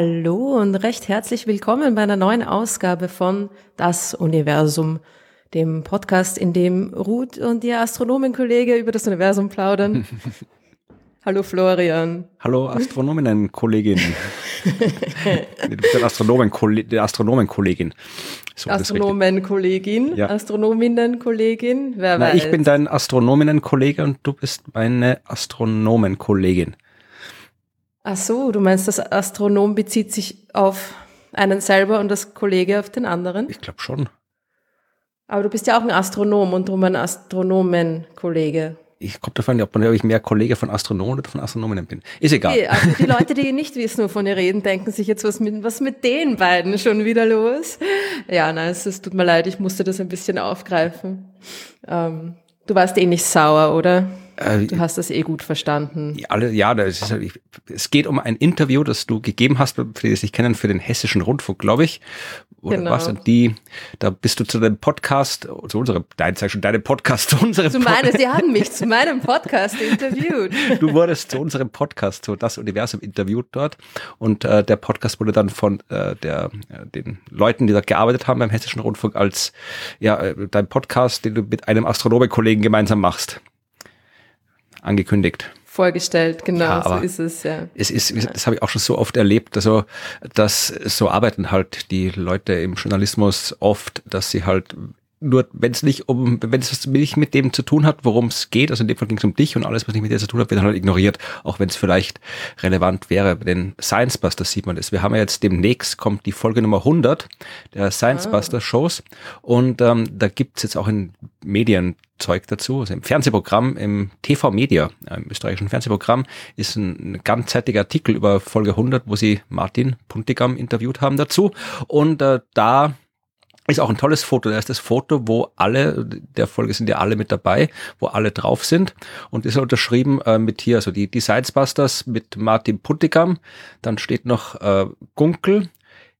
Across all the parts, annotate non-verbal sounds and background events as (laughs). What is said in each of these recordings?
Hallo und recht herzlich willkommen bei einer neuen Ausgabe von Das Universum, dem Podcast, in dem Ruth und ihr Astronomenkollege über das Universum plaudern. (laughs) Hallo Florian. Hallo Astronominnen-Kollegin. (laughs) du bist Astronomen Astronomenkollegin. So, Astronomenkollegin, ja. Astronominnenkollegin, wer Na, weiß. Ich bin dein Astronominnenkollege und du bist meine Astronomenkollegin. Ach so, du meinst, das Astronom bezieht sich auf einen selber und das Kollege auf den anderen? Ich glaube schon. Aber du bist ja auch ein Astronom und drum ein Astronomenkollege. Ich komme davon, ob, man, ob ich mehr Kollege von Astronomen oder von Astronominnen bin. Ist egal. Okay, also die (laughs) Leute, die nicht wissen, wovon ihr reden, denken sich jetzt, was mit, was mit den beiden schon wieder los? Ja, nein, es, es tut mir leid, ich musste das ein bisschen aufgreifen. Ähm, du warst eh nicht sauer, oder? Äh, du hast das eh gut verstanden. Alle, ja, das ist, es geht um ein Interview, das du gegeben hast, für die sich kennen, für den Hessischen Rundfunk, glaube ich. Oder genau. was? Und die, da bist du zu deinem Podcast, zu unserem, dein, sag schon, deinem Podcast, (laughs) zu unserem Zu meinem, sie haben mich zu meinem Podcast interviewt. Du wurdest zu unserem Podcast, zu das Universum interviewt dort. Und äh, der Podcast wurde dann von äh, der, äh, den Leuten, die dort gearbeitet haben beim Hessischen Rundfunk, als ja, äh, dein Podcast, den du mit einem Astronomenkollegen gemeinsam machst angekündigt. Vorgestellt, genau, ja, so ist es, ja. Es ist, das habe ich auch schon so oft erlebt, also, dass so arbeiten halt die Leute im Journalismus oft, dass sie halt nur wenn es nicht um, wenn es nicht mit dem zu tun hat, worum es geht, also in dem Fall ging es um dich und alles, was nicht mit dir zu tun hat, wird dann halt ignoriert, auch wenn es vielleicht relevant wäre. Bei den Science Buster sieht man das. Wir haben ja jetzt demnächst kommt die Folge Nummer 100 der Science ah. Buster Shows und ähm, da gibt's jetzt auch in Medien Zeug dazu. Also im Fernsehprogramm, im TV Media, im österreichischen Fernsehprogramm, ist ein, ein ganzzeitiger Artikel über Folge 100, wo sie Martin Puntigam interviewt haben dazu. Und äh, da ist auch ein tolles Foto. Da ist das Foto, wo alle, der Folge sind ja alle mit dabei, wo alle drauf sind. Und ist unterschrieben äh, mit hier, also die, die Sidesbusters mit Martin Puntigam. Dann steht noch äh, Gunkel,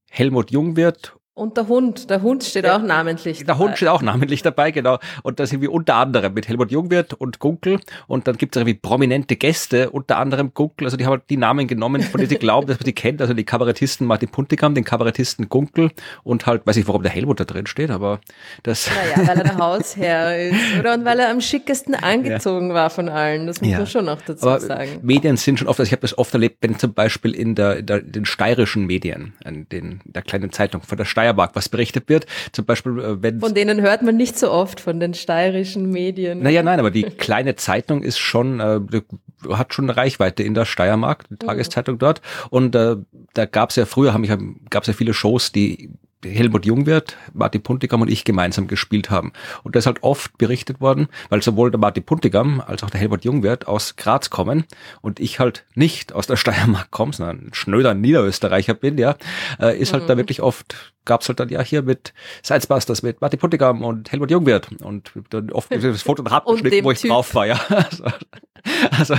Helmut Jungwirth und der Hund, der Hund steht ja, auch namentlich Der dabei. Hund steht auch namentlich dabei, genau. Und da sind wir unter anderem mit Helmut Jungwirth und Gunkel. Und dann gibt es irgendwie prominente Gäste, unter anderem Gunkel. Also die haben halt die Namen genommen, von denen sie glauben, dass man die kennt. Also die Kabarettisten Martin Puntigam, den Kabarettisten Gunkel und halt, weiß ich, warum der Helmut da drin steht, aber das. Naja, weil er der (laughs) Hausherr ist. Oder und weil er am schickesten angezogen ja. war von allen. Das muss ja. man schon noch dazu aber sagen. Medien sind schon oft, also ich habe das oft erlebt, wenn zum Beispiel in der, in der den steirischen Medien, in, den, in der kleinen Zeitung von der Steier Steiermark was berichtet wird. Zum Beispiel, äh, wenn Von denen hört man nicht so oft, von den steirischen Medien. Naja, nein, aber die kleine Zeitung ist schon, äh, hat schon eine Reichweite in der Steiermark, die mhm. Tageszeitung dort. Und äh, da gab es ja früher, haben ich, gab es ja viele Shows, die Helmut Jungwirth, Martin Puntigam und ich gemeinsam gespielt haben. Und das ist halt oft berichtet worden, weil sowohl der Martin Puntigam als auch der Helmut Jungwirth aus Graz kommen und ich halt nicht aus der Steiermark komme, sondern ein schnöder Niederösterreicher bin, ja, äh, ist halt mhm. da wirklich oft, gab's halt dann ja hier mit Sidesbusters, mit Martin Puntigam und Helmut Jungwirth und dann oft (laughs) das Foto und Hartbeschnitt, wo ich typ. drauf war, ja. (laughs) also, also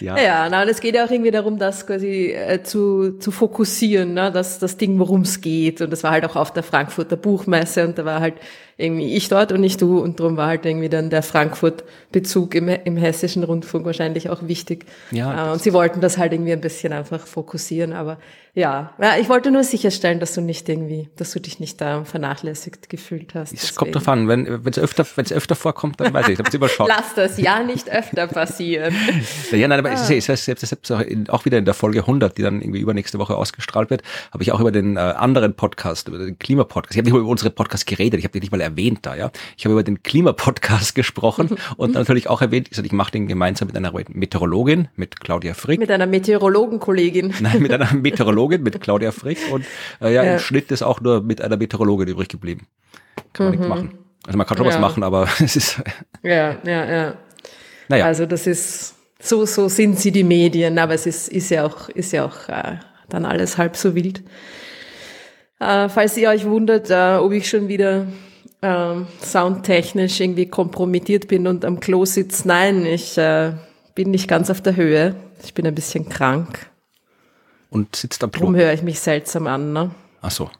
ja, ja na, es geht ja auch irgendwie darum, das quasi äh, zu, zu fokussieren, ne? das, das Ding, worum es geht. Und das war halt auch auf der Frankfurter Buchmesse und da war halt irgendwie ich dort und nicht du und darum war halt irgendwie dann der Frankfurt-Bezug im, im hessischen Rundfunk wahrscheinlich auch wichtig. Ja, äh, und sie wollten das halt irgendwie ein bisschen einfach fokussieren, aber ja, ja, ich wollte nur sicherstellen, dass du nicht irgendwie, dass du dich nicht da vernachlässigt gefühlt hast. Es kommt drauf an, wenn es öfter, wenn es öfter vorkommt, dann weiß ich, ich überschaut. Lass das ja nicht öfter passieren. (laughs) ja, nein, aber ah. es ist, es ist, selbst auch, in, auch wieder in der Folge 100, die dann irgendwie übernächste Woche ausgestrahlt wird, habe ich auch über den äh, anderen Podcast, über den Klimapodcast. Ich habe nicht mal über unsere Podcast geredet, ich habe nicht mal erwähnt da, ja. Ich habe über den Klimapodcast (laughs) gesprochen und natürlich auch erwähnt, ich, ich mache den gemeinsam mit einer Meteorologin, mit Claudia Frick. Mit einer Meteorologenkollegin. (laughs) Nein, mit einer Meteorologin, mit Claudia Frick und äh, ja, ja, im Schnitt ist auch nur mit einer Meteorologin übrig geblieben. Kann man mhm. nichts machen. Also man kann schon ja. was machen, aber (laughs) es ist. ja, ja, ja. Naja. Also das ist, so, so sind sie die Medien, aber es ist, ist ja auch, ist ja auch äh, dann alles halb so wild. Äh, falls ihr euch wundert, äh, ob ich schon wieder äh, soundtechnisch irgendwie kompromittiert bin und am Klo sitze, nein, ich äh, bin nicht ganz auf der Höhe. Ich bin ein bisschen krank. Und sitzt am Klo. Darum höre ich mich seltsam an, ne? Ach so.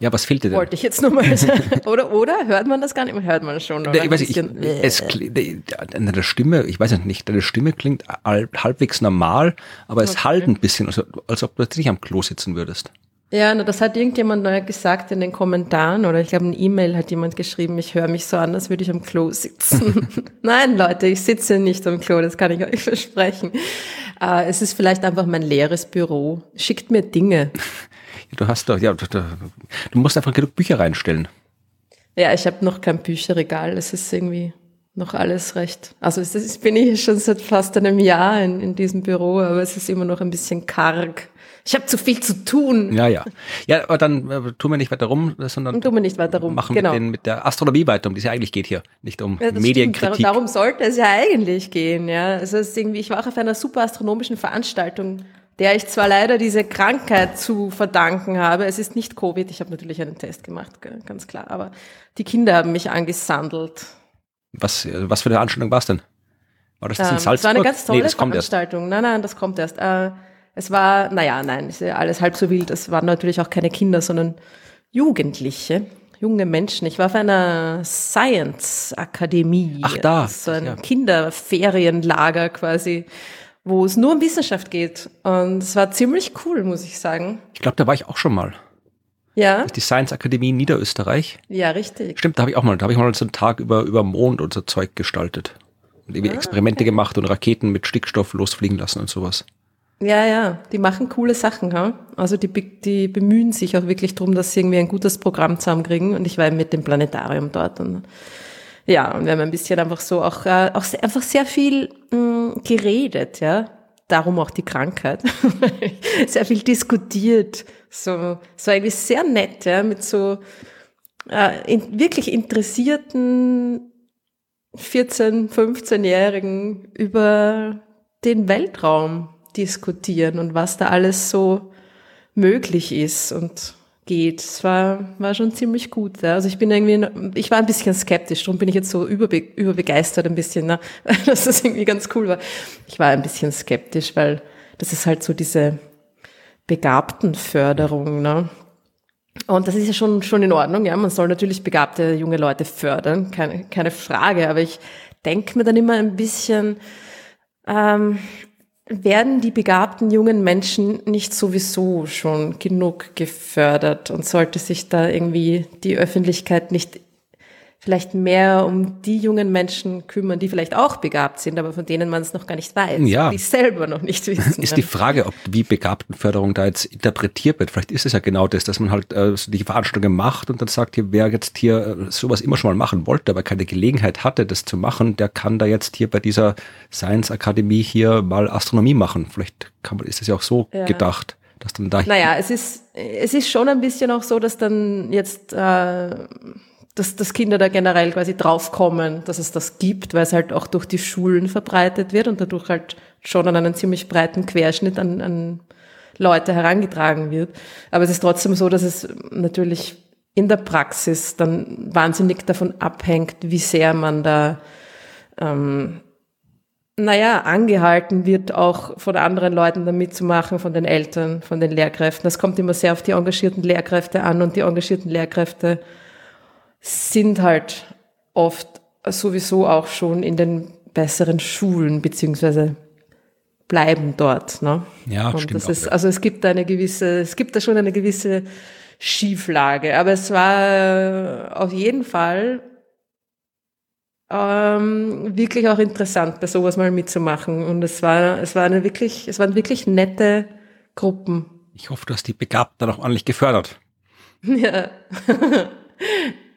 Ja, was fehlt dir denn? Wollte ich jetzt nur mal (laughs) sagen. Oder, oder? Hört man das gar nicht? Hört man schon, oder? Ich weiß nicht, ich, es, deine Stimme, ich weiß nicht, deine Stimme klingt halbwegs normal, aber es okay. halt ein bisschen, also, als ob du jetzt nicht am Klo sitzen würdest. Ja, na, das hat irgendjemand neu gesagt in den Kommentaren oder ich glaube, eine E-Mail hat jemand geschrieben, ich höre mich so an, als würde ich am Klo sitzen. (laughs) (laughs) Nein, Leute, ich sitze nicht am Klo, das kann ich euch versprechen. Äh, es ist vielleicht einfach mein leeres Büro. Schickt mir Dinge. Du hast doch, ja, du, du musst einfach genug Bücher reinstellen. Ja, ich habe noch kein Bücherregal. Es ist irgendwie noch alles recht. Also es ist, bin ich schon seit fast einem Jahr in, in diesem Büro, aber es ist immer noch ein bisschen karg. Ich habe zu viel zu tun. Ja, ja. Ja, aber dann äh, tun wir nicht weiter rum, sondern tun wir nicht weiter rum. machen genau. mit, den, mit der Astronomie weiter, um die es ja eigentlich geht hier, nicht um ja, Medienkritik. Stimmt. Darum sollte es ja eigentlich gehen, ja. Also es ist irgendwie, ich war auch auf einer super astronomischen Veranstaltung, der ich zwar leider diese Krankheit zu verdanken habe. Es ist nicht Covid, ich habe natürlich einen Test gemacht, ganz klar, aber die Kinder haben mich angesandelt. Was, was für eine Veranstaltung war es denn? War das, das in Salzburg? Das war eine ganz tolle nee, Veranstaltung. Nein, nein, das kommt erst. Äh, es war, naja, nein, ist ja alles halb so wild. Es waren natürlich auch keine Kinder, sondern Jugendliche, junge Menschen. Ich war auf einer Science-Akademie. Ach da. So ein ja. Kinderferienlager quasi, wo es nur um Wissenschaft geht. Und es war ziemlich cool, muss ich sagen. Ich glaube, da war ich auch schon mal. Ja. Die Science Akademie in Niederösterreich. Ja, richtig. Stimmt, da habe ich auch mal, da habe ich mal so einen Tag über, über Mond und so Zeug gestaltet. Und irgendwie ah, Experimente okay. gemacht und Raketen mit Stickstoff losfliegen lassen und sowas. Ja, ja, die machen coole Sachen. Ha? Also die, die bemühen sich auch wirklich darum, dass sie irgendwie ein gutes Programm zusammenkriegen. Und ich war mit dem Planetarium dort. Und, ja, und wir haben ein bisschen einfach so auch, äh, auch sehr, einfach sehr viel mh, mm, geredet, ja. Darum auch die Krankheit. (laughs) sehr viel diskutiert. So, so eigentlich sehr nett, ja, mit so äh, in, wirklich interessierten 14-, 15-Jährigen über den Weltraum diskutieren und was da alles so möglich ist und geht. Es war, war schon ziemlich gut. Ja. Also ich bin irgendwie, ich war ein bisschen skeptisch, darum bin ich jetzt so überbe, überbegeistert ein bisschen, ne? (laughs) dass das irgendwie ganz cool war. Ich war ein bisschen skeptisch, weil das ist halt so diese Begabtenförderung. Ne? Und das ist ja schon, schon in Ordnung, ja. Man soll natürlich begabte junge Leute fördern, keine, keine Frage. Aber ich denke mir dann immer ein bisschen, ähm, werden die begabten jungen Menschen nicht sowieso schon genug gefördert? Und sollte sich da irgendwie die Öffentlichkeit nicht vielleicht mehr um die jungen Menschen kümmern, die vielleicht auch begabt sind, aber von denen man es noch gar nicht weiß, ja. die selber noch nicht wissen. (laughs) Ist die Frage, ob wie Begabtenförderung da jetzt interpretiert wird. Vielleicht ist es ja genau das, dass man halt äh, die Veranstaltungen macht und dann sagt, hier, wer jetzt hier äh, sowas immer schon mal machen wollte, aber keine Gelegenheit hatte, das zu machen, der kann da jetzt hier bei dieser Science Akademie hier mal Astronomie machen. Vielleicht kann man, ist das ja auch so ja. gedacht. Dass dann da naja, es ist, es ist schon ein bisschen auch so, dass dann jetzt äh, dass, dass Kinder da generell quasi draufkommen, dass es das gibt, weil es halt auch durch die Schulen verbreitet wird und dadurch halt schon an einen ziemlich breiten Querschnitt an, an Leute herangetragen wird. Aber es ist trotzdem so, dass es natürlich in der Praxis dann wahnsinnig davon abhängt, wie sehr man da, ähm, naja, angehalten wird, auch von anderen Leuten da mitzumachen, von den Eltern, von den Lehrkräften. Das kommt immer sehr auf die engagierten Lehrkräfte an und die engagierten Lehrkräfte sind halt oft sowieso auch schon in den besseren Schulen, beziehungsweise bleiben dort. Ne? Ja, Und stimmt. Ist, also es gibt eine gewisse, es gibt da schon eine gewisse Schieflage. Aber es war auf jeden Fall ähm, wirklich auch interessant, bei sowas mal mitzumachen. Und es war, es war eine wirklich, es waren wirklich nette Gruppen. Ich hoffe, du hast die Begabten dann auch ordentlich gefördert. (laughs) Ja.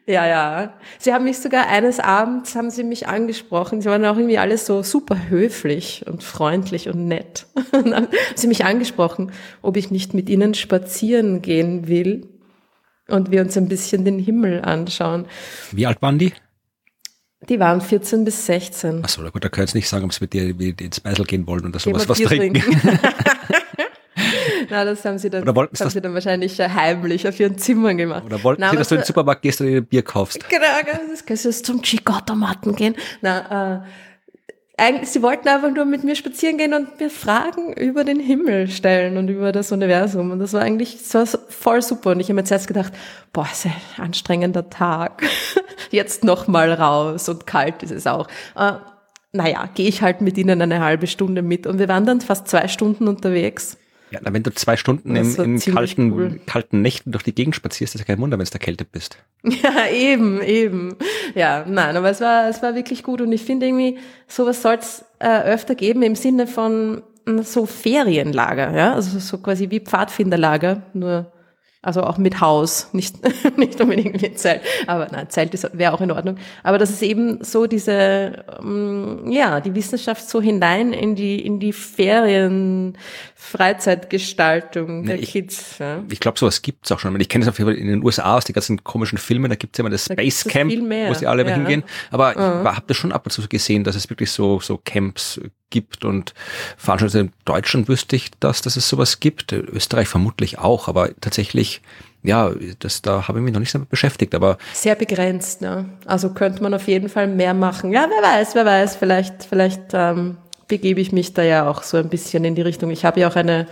Ja, ja. Sie haben mich sogar eines Abends haben sie mich angesprochen. Sie waren auch irgendwie alles so super höflich und freundlich und nett. (laughs) Und dann haben sie mich angesprochen, ob ich nicht mit ihnen spazieren gehen will und wir uns ein bisschen den Himmel anschauen. Wie alt waren die? Die waren 14 bis 16. Achso, gut, da können Sie nicht sagen, ob sie mit dir ins Beisel gehen wollen oder sowas was trinken. trinken. (laughs) Na, das haben sie dann, Oder wollten haben das sie dann wahrscheinlich heimlich auf ihren Zimmern gemacht. Oder wollten Na, sie, dass du in den Supermarkt gehst und dir ein Bier kaufst? Genau, das kannst du zum Chico-Automaten gehen. Na, äh, eigentlich, sie wollten einfach nur mit mir spazieren gehen und mir Fragen über den Himmel stellen und über das Universum. Und das war eigentlich das war voll super. Und ich habe mir zuerst gedacht, boah, ist ein anstrengender Tag. (laughs) Jetzt noch mal raus und kalt ist es auch. Äh, naja, gehe ich halt mit ihnen eine halbe Stunde mit. Und wir waren dann fast zwei Stunden unterwegs. Ja, na, wenn du zwei Stunden in, in kalten, cool. kalten Nächten durch die Gegend spazierst, ist ja kein Wunder, wenn du erkältet bist. (laughs) Ja, eben, eben. Ja, nein, aber es war, es war wirklich gut und ich finde irgendwie, sowas soll es äh, öfter geben im Sinne von mm, so Ferienlager, ja, also so quasi wie Pfadfinderlager, nur also auch mit Haus, nicht, (laughs) nicht unbedingt mit Zelt. Aber nein, Zelt wäre auch in Ordnung. Aber das ist eben so diese, ähm, ja, die Wissenschaft so hinein in die, in die Ferien, Freizeitgestaltung der ich, Kids. Ja. Ich glaube, sowas gibt's auch schon. Ich kenne es auf jeden Fall in den USA aus die ganzen komischen Filmen, da gibt's ja immer das da Space Camp, wo sie alle ja. hingehen. Aber mhm. ich habe das schon ab und zu gesehen, dass es wirklich so, so Camps gibt und Veranstaltungen in Deutschland wüsste ich das, dass es sowas gibt. Österreich vermutlich auch, aber tatsächlich, ja, das, da habe ich mich noch nicht so beschäftigt, aber. Sehr begrenzt, ne? Also könnte man auf jeden Fall mehr machen. Ja, wer weiß, wer weiß, vielleicht, vielleicht ähm, begebe ich mich da ja auch so ein bisschen in die Richtung. Ich habe ja auch eine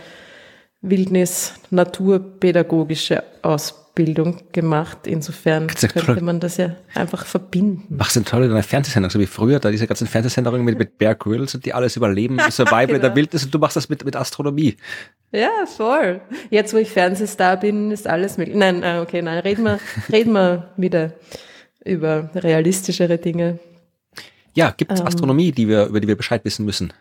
Wildnis-naturpädagogische Ausbildung Bildung gemacht. Insofern könnte man das ja einfach verbinden. Machst du toll in einer Fernsehsendung, so wie früher, da diese ganzen Fernsehsendungen mit, mit Bear Grylls und die alles überleben, (laughs) Survival genau. in der Wildnis und du machst das mit, mit Astronomie. Ja, voll. Jetzt, wo ich Fernsehstar bin, ist alles möglich. Nein, äh, okay, nein, reden wir, (laughs) reden wir wieder über realistischere Dinge. Ja, gibt es ähm, Astronomie, die wir, über die wir Bescheid wissen müssen?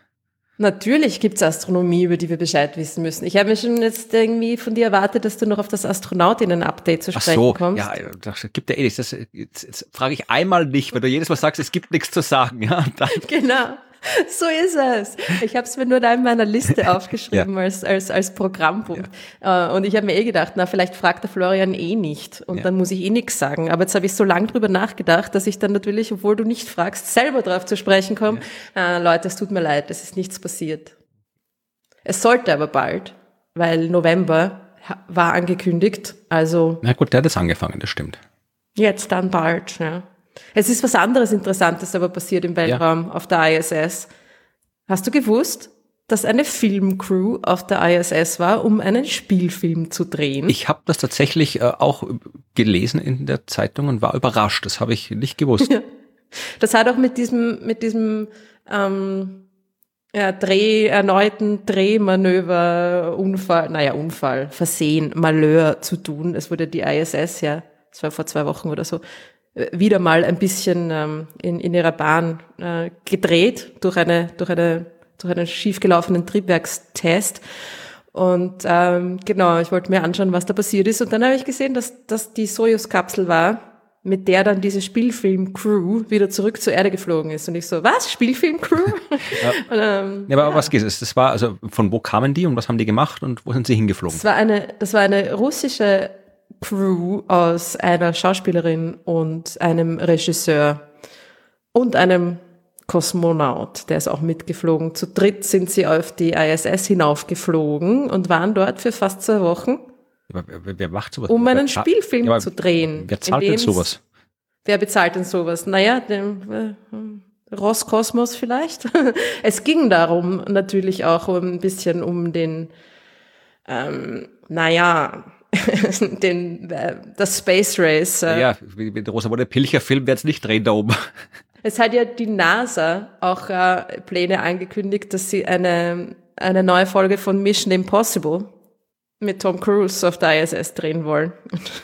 Natürlich gibt's Astronomie, über die wir Bescheid wissen müssen. Ich habe mir schon jetzt irgendwie von dir erwartet, dass du noch auf das Astronautinnen-Update zu sprechen Ach so, kommst. Ja, das gibt ja eh nichts. Das, jetzt, jetzt frage ich einmal nicht, weil du jedes Mal sagst, es gibt nichts zu sagen. Ja, dann. (laughs) Genau. (laughs) So ist es. Ich habe es mir nur da in meiner Liste (laughs) aufgeschrieben ja. als, als, als Programmpunkt. Ja. Äh, und ich habe mir eh gedacht, na, vielleicht fragt der Florian eh nicht. Und ja. dann muss ich eh nichts sagen. Aber jetzt habe ich so lange drüber nachgedacht, dass ich dann natürlich, obwohl du nicht fragst, selber drauf zu sprechen komme. Äh, Leute, es tut mir leid, es ist nichts passiert. Es sollte aber bald, weil November war angekündigt. Also. Na gut, der hat es angefangen, das stimmt. Jetzt dann bald, ja. Es ist was anderes Interessantes aber passiert im Weltraum ja. auf der ISS. Hast du gewusst, dass eine Filmcrew auf der ISS war, um einen Spielfilm zu drehen? Ich habe das tatsächlich äh, auch gelesen in der Zeitung und war überrascht. Das habe ich nicht gewusst. Ja. (laughs) Das hat auch mit diesem, mit diesem ähm, ja, Dreh, erneuten Drehmanöver, Unfall, naja, Unfall, Versehen, Malheur zu tun. Es wurde die ISS ja, das war vor zwei Wochen oder so, wieder mal ein bisschen ähm, in, in ihrer Bahn äh, gedreht durch eine durch eine durch einen schiefgelaufenen Triebwerkstest. Und ähm, genau, ich wollte mir anschauen, was da passiert ist. Und dann habe ich gesehen, dass das die Soyuz-Kapsel war, mit der dann diese Spielfilm-Crew wieder zurück zur Erde geflogen ist. Und ich so, was? Spielfilm-Crew? (laughs) ja. (laughs) ähm, ja, aber ja. was geht es? Das war, also von wo kamen die und was haben die gemacht und wo sind sie hingeflogen? Das war eine, das war eine russische Crew aus einer Schauspielerin und einem Regisseur und einem Kosmonaut, der ist auch mitgeflogen. Zu dritt sind sie auf die ISS hinaufgeflogen und waren dort für fast zwei Wochen. wer, wer macht sowas? Um einen Spielfilm ja, zu drehen. Wer zahlt denn sowas? Wer bezahlt denn sowas? Naja, dem, äh, Roskosmos vielleicht. (laughs) es ging darum natürlich auch ein bisschen um den, ähm, naja, (laughs) den, äh, das Space Race. Äh. Ja, wie, wie der Rosamunde Pilcher Film wird es nicht drehen da oben. (laughs) Es hat ja die NASA auch äh, Pläne angekündigt, dass sie eine, eine neue Folge von Mission Impossible mit Tom Cruise auf der ISS drehen wollen.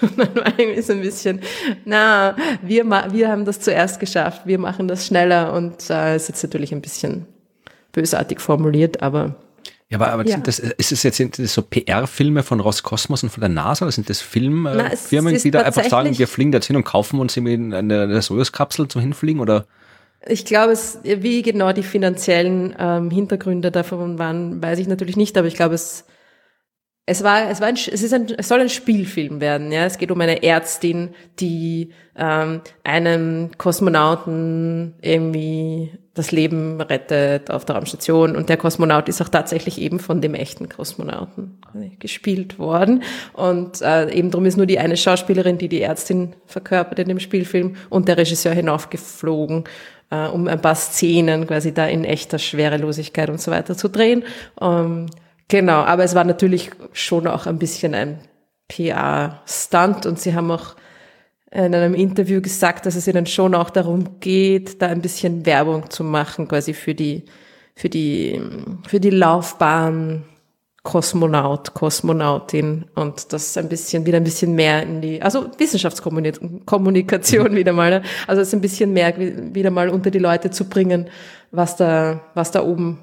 Und dann war irgendwie so ein bisschen, na, wir, wir haben das zuerst geschafft, wir machen das schneller und äh, ist jetzt natürlich ein bisschen bösartig formuliert, aber ja, aber, aber ja. Das, ist es jetzt sind das so PR-Filme von Roskosmos und von der NASA oder sind das Filmfirmen, äh, die da einfach sagen, wir fliegen da hin und kaufen uns eine, eine Soyuz-Kapsel zum Hinfliegen oder? Ich glaube, es, wie genau die finanziellen ähm, Hintergründe davon waren, weiß ich natürlich nicht, aber ich glaube, es es war, es war, ein, es ist ein, es soll ein Spielfilm werden. Ja, es geht um eine Ärztin, die ähm, einem Kosmonauten irgendwie das Leben rettet auf der Raumstation und der Kosmonaut ist auch tatsächlich eben von dem echten Kosmonauten gespielt worden und äh, eben darum ist nur die eine Schauspielerin, die die Ärztin verkörpert in dem Spielfilm und der Regisseur hinaufgeflogen, äh, um ein paar Szenen quasi da in echter Schwerelosigkeit und so weiter zu drehen. Ähm, Genau, aber es war natürlich schon auch ein bisschen ein PR-Stunt und sie haben auch in einem Interview gesagt, dass es ihnen schon auch darum geht, da ein bisschen Werbung zu machen, quasi für die, für die, für die Laufbahn Kosmonaut, Kosmonautin und das ein bisschen, wieder ein bisschen mehr in die, also Wissenschaftskommunikation wieder mal, ne? also es ein bisschen mehr wieder mal unter die Leute zu bringen, was da, was da oben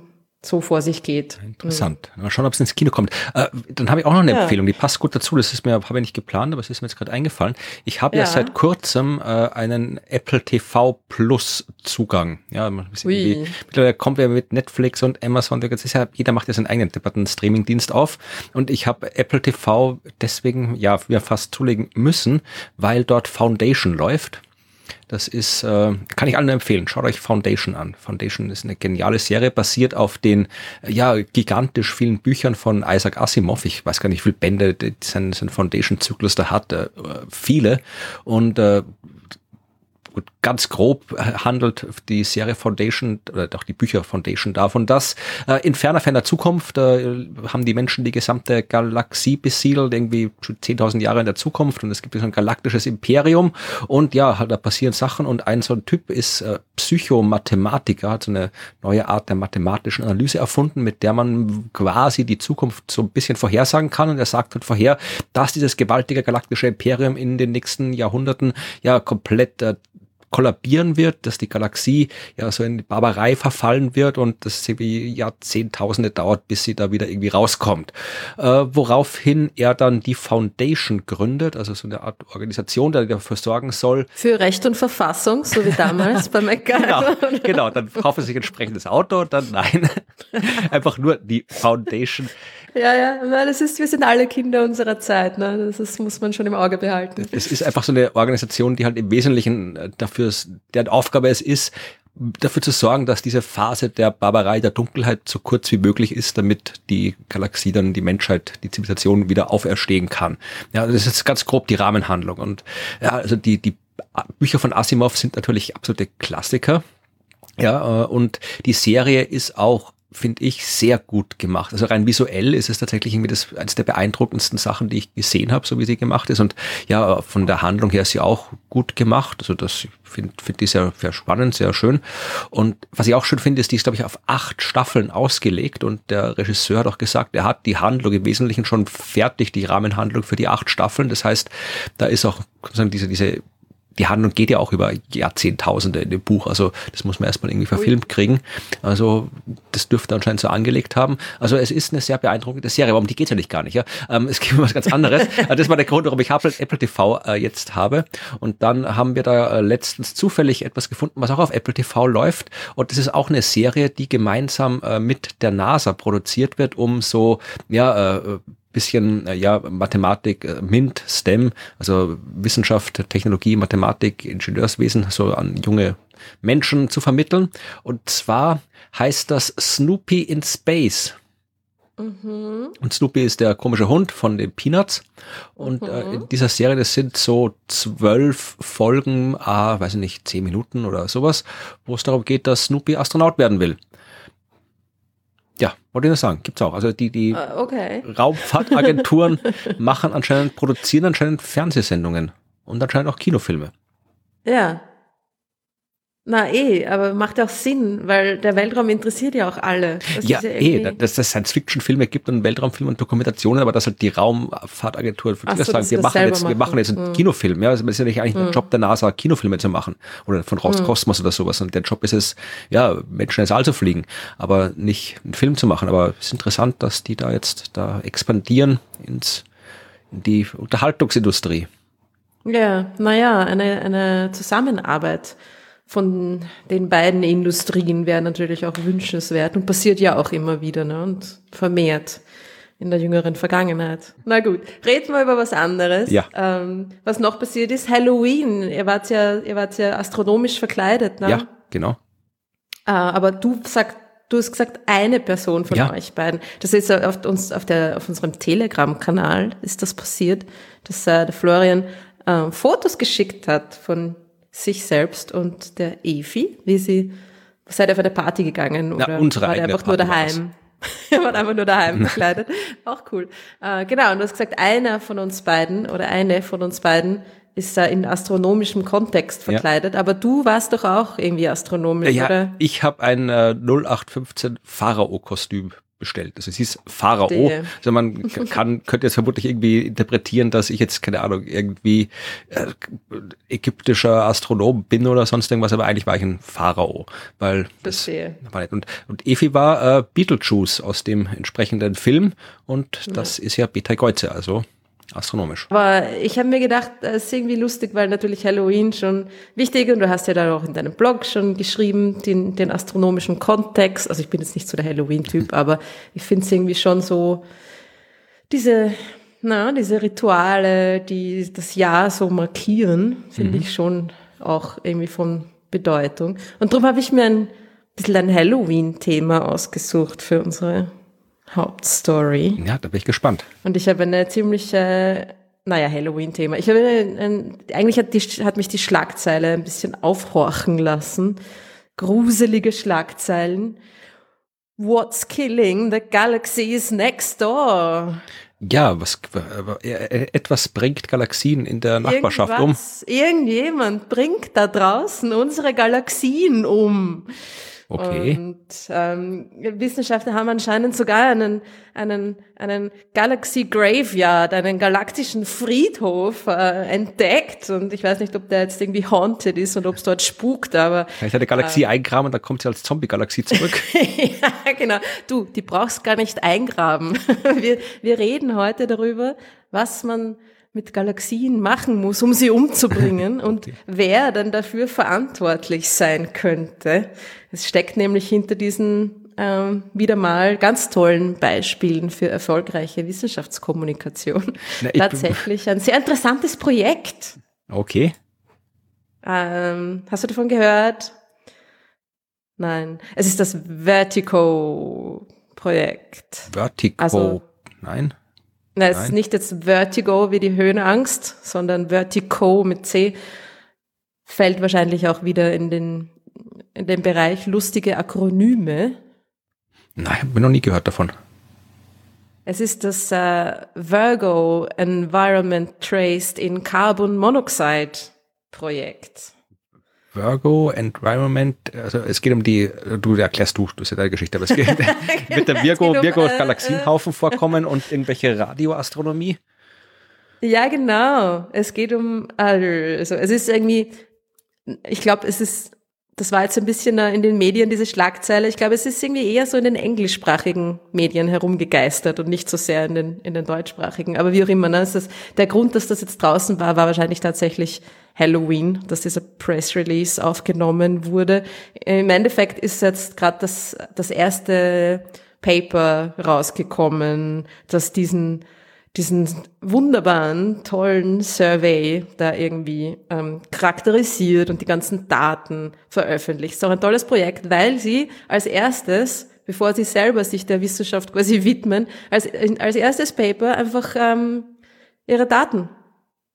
so vor sich geht. Interessant. Mal schauen, ob es ins Kino kommt. Äh, dann habe ich auch noch eine ja. Empfehlung, die passt gut dazu. Das ist mir, habe ich nicht geplant, aber es ist mir jetzt gerade eingefallen. Ich habe ja. ja. seit kurzem äh, einen Apple TV Plus Zugang. Ja, mittlerweile kommt ja mit Netflix und Amazon. Jetzt ist ja, jeder macht ja seinen eigenen debatten Streaming-Dienst auf. Und ich habe Apple TV deswegen ja mir fast zulegen müssen, weil dort Foundation läuft. Das ist, äh, kann ich allen empfehlen. Schaut euch Foundation an. Foundation ist eine geniale Serie, basiert auf den ja gigantisch vielen Büchern von Isaac Asimov. Ich weiß gar nicht, wie viele Bände sein, sein Foundation-Zyklus da hat. Äh, viele. Und äh, gut, ganz grob äh, handelt die Serie Foundation oder auch die Bücher Foundation davon, dass äh, in ferner, ferner Zukunft äh, haben die Menschen die gesamte Galaxie besiedelt, irgendwie 10.000 Jahre in der Zukunft und es gibt so ein galaktisches Imperium und ja, da passieren Sachen und ein so ein Typ ist äh, Psychomathematiker, hat so eine neue Art der mathematischen Analyse erfunden, mit der man quasi die Zukunft so ein bisschen vorhersagen kann und er sagt halt vorher, dass dieses gewaltige galaktische Imperium in den nächsten Jahrhunderten ja komplett äh, kollabieren wird, dass die Galaxie ja so in Barbarei verfallen wird und das irgendwie Jahrzehntausende dauert, bis sie da wieder irgendwie rauskommt. Äh, woraufhin er dann die Foundation gründet, also so eine Art Organisation, die dafür sorgen soll. Für Recht und Verfassung, so wie damals bei (laughs) MacGyver. genau, genau, dann kaufen sie sich entsprechendes Auto und dann nein, (laughs) einfach nur die Foundation ja, ja, das ist, wir sind alle Kinder unserer Zeit, ne? Das ist, muss man schon im Auge behalten. Es ist einfach so eine Organisation, die halt im Wesentlichen äh, dafür, deren Aufgabe es ist, dafür zu sorgen, dass diese Phase der Barbarei, der Dunkelheit so kurz wie möglich ist, damit die Galaxie dann, die Menschheit, die Zivilisation wieder auferstehen kann. Ja, das ist ganz grob die Rahmenhandlung. Und ja, also die, die Bücher von Asimov sind natürlich absolute Klassiker. Ja, äh, und die Serie ist auch finde ich, sehr gut gemacht. Also rein visuell ist es tatsächlich irgendwie das eines der beeindruckendsten Sachen, die ich gesehen habe, so wie sie gemacht ist. Und ja, von der Handlung her ist sie auch gut gemacht. Also das finde find ich sehr, sehr spannend, sehr schön. Und was ich auch schön finde, ist, die ist, glaube ich, auf acht Staffeln ausgelegt. Und der Regisseur hat auch gesagt, er hat die Handlung im Wesentlichen schon fertig, die Rahmenhandlung für die acht Staffeln. Das heißt, da ist auch sozusagen diese, diese die Handlung geht ja auch über Jahrzehntausende in dem Buch, also das muss man erstmal irgendwie verfilmt kriegen. Also das dürfte anscheinend so angelegt haben. Also es ist eine sehr beeindruckende Serie, aber um die geht's ja nicht gar nicht. Ja? Ähm, es gibt (laughs) was ganz anderes. Also das war der Grund, warum ich Apple, Apple TV äh, jetzt habe. Und dann haben wir da äh, letztens zufällig etwas gefunden, was auch auf Apple TV läuft. Und das ist auch eine Serie, die gemeinsam äh, mit der NASA produziert wird, um so ja äh, bisschen äh, ja Mathematik, äh, MINT, STEM, also Wissenschaft, Technologie, Mathematik, Ingenieurswesen so an junge Menschen zu vermitteln. Und zwar heißt das Snoopy in Space. Mhm. Und Snoopy ist der komische Hund von den Peanuts. Und mhm. äh, in dieser Serie, das sind so zwölf Folgen, ah, weiß ich nicht, zehn Minuten oder sowas, wo es darum geht, dass Snoopy Astronaut werden will. Ja, wollte ich nur sagen, gibt's auch. Also die, die uh, okay. Raumfahrtagenturen (laughs) machen anscheinend, produzieren anscheinend Fernsehsendungen und anscheinend auch Kinofilme. Ja. Na eh, aber macht ja auch Sinn, weil der Weltraum interessiert ja auch alle. Das ja, ja eh, dass es Science-Fiction-Filme gibt und Weltraumfilme und Dokumentationen, aber dass halt die Raumfahrtagentur so, sagen, wir machen jetzt, machen. wir machen jetzt einen hm. Kinofilm. Ja, also das ist ja nicht eigentlich hm. der Job der NASA, Kinofilme zu machen oder von Roskosmos hm. oder sowas. Und der Job ist es, ja, Menschen ins All zu fliegen, aber nicht einen Film zu machen. Aber es ist interessant, dass die da jetzt da expandieren ins, in die Unterhaltungsindustrie. Ja, naja, eine, eine Zusammenarbeit von den beiden Industrien wäre natürlich auch wünschenswert und passiert ja auch immer wieder ne, und vermehrt. in der jüngeren Vergangenheit. Na gut, reden wir über was anderes. Ja. Ähm, was noch passiert ist, Halloween. Ihr wart ja, ihr wart ja astronomisch verkleidet, ne? Ja, genau. Äh, aber du sagst, du hast gesagt, eine Person von Ja. euch beiden. Das ist auf uns, auf der, auf unserem Telegram-Kanal ist das passiert, dass äh, der Florian äh, Fotos geschickt hat von sich selbst und der Evi, wie sie, seid ihr auf eine Party gegangen oder unsere war einfach nur Party daheim? Ihr (laughs) wart einfach nur daheim verkleidet. Auch cool. Äh, genau, und du hast gesagt, einer von uns beiden oder eine von uns beiden ist da in astronomischem Kontext Ja. verkleidet, aber du warst doch auch irgendwie astronomisch, Ja, oder? ich habe ein äh, 0815 Pharao-Kostüm bestellt. Also es hieß Pharao. Verstehe. Also man (laughs) kann, könnte jetzt vermutlich irgendwie interpretieren, dass ich jetzt, keine Ahnung, irgendwie äh, ägyptischer Astronom bin oder sonst irgendwas, aber eigentlich war ich ein Pharao, weil das war nicht. Und, und Efi war äh, Beetlejuice aus dem entsprechenden Film und das ist ja Beta Kreuze, also astronomisch. Aber ich habe mir gedacht, es ist irgendwie lustig, weil natürlich Halloween schon wichtig und du hast ja dann auch in deinem Blog schon geschrieben, den, den astronomischen Kontext. Also ich bin jetzt nicht so der Halloween-Typ, (laughs) aber ich finde es irgendwie schon so, diese, na, diese Rituale, die das Jahr so markieren, finde ich schon auch irgendwie von Bedeutung. Und darum habe ich mir ein bisschen ein Halloween-Thema ausgesucht für unsere Hauptstory. Ja, da bin ich gespannt. Und ich habe eine ziemliche, naja, Halloween-Thema. Ich habe ein, ein, eigentlich hat, die, hat mich die Schlagzeile ein bisschen aufhorchen lassen. Gruselige Schlagzeilen. What's killing the galaxies next door? Ja, was äh, äh, etwas bringt Galaxien in der Nachbarschaft um. Irgendwas, Irgendjemand bringt da draußen unsere Galaxien um. Okay. Und ähm, Wissenschaftler haben anscheinend sogar einen, einen, einen Galaxy Graveyard, einen galaktischen Friedhof äh, entdeckt. Und ich weiß nicht, ob der jetzt irgendwie haunted ist und ob es dort spukt, aber Vielleicht eine Galaxie eingraben und dann kommt sie als Zombie-Galaxie zurück. (laughs) ja, genau. Du, die brauchst gar nicht eingraben. (laughs) Wir, wir reden heute darüber, was man mit Galaxien machen muss, um sie umzubringen (laughs) und wer dann dafür verantwortlich sein könnte. Es steckt nämlich hinter diesen ähm, wieder mal ganz tollen Beispielen für erfolgreiche Wissenschaftskommunikation Na, ich- tatsächlich ein sehr interessantes Projekt. Okay. Ähm, hast du davon gehört? Nein. Es ist das Vertigo-Projekt. Vertigo. Also- Nein. Nein, es ist nicht jetzt Vertigo wie die Höhenangst, sondern Vertigo mit C. Fällt wahrscheinlich auch wieder in den, in den Bereich lustige Akronyme. Nein, habe noch nie gehört davon. Es ist das äh, Virgo Environment Traced in Carbon Monoxide Projekt. Virgo Environment, also es geht um die, du erklärst du, das ist ja deine Geschichte, aber es geht, (laughs) wird der Virgo, um, Virgo äh, Galaxienhaufen vorkommen und (laughs) irgendwelche Radioastronomie? Ja, genau. Es geht um, also es ist irgendwie, ich glaube, es ist, das war jetzt ein bisschen äh, in den Medien, diese Schlagzeile. Ich glaube, es ist irgendwie eher so in den englischsprachigen Medien herumgegeistert und nicht so sehr in den, in den deutschsprachigen. Aber wie auch immer, ne, ist, der Grund, dass das jetzt draußen war, war wahrscheinlich tatsächlich Halloween, dass dieser Press Release aufgenommen wurde. Im Endeffekt ist jetzt gerade das, das erste Paper rausgekommen, das diesen diesen wunderbaren, tollen Survey da irgendwie ähm, charakterisiert und die ganzen Daten veröffentlicht. auch ein tolles Projekt, weil sie als erstes, bevor sie selber sich der Wissenschaft quasi widmen, als, als erstes Paper einfach ähm, ihre Daten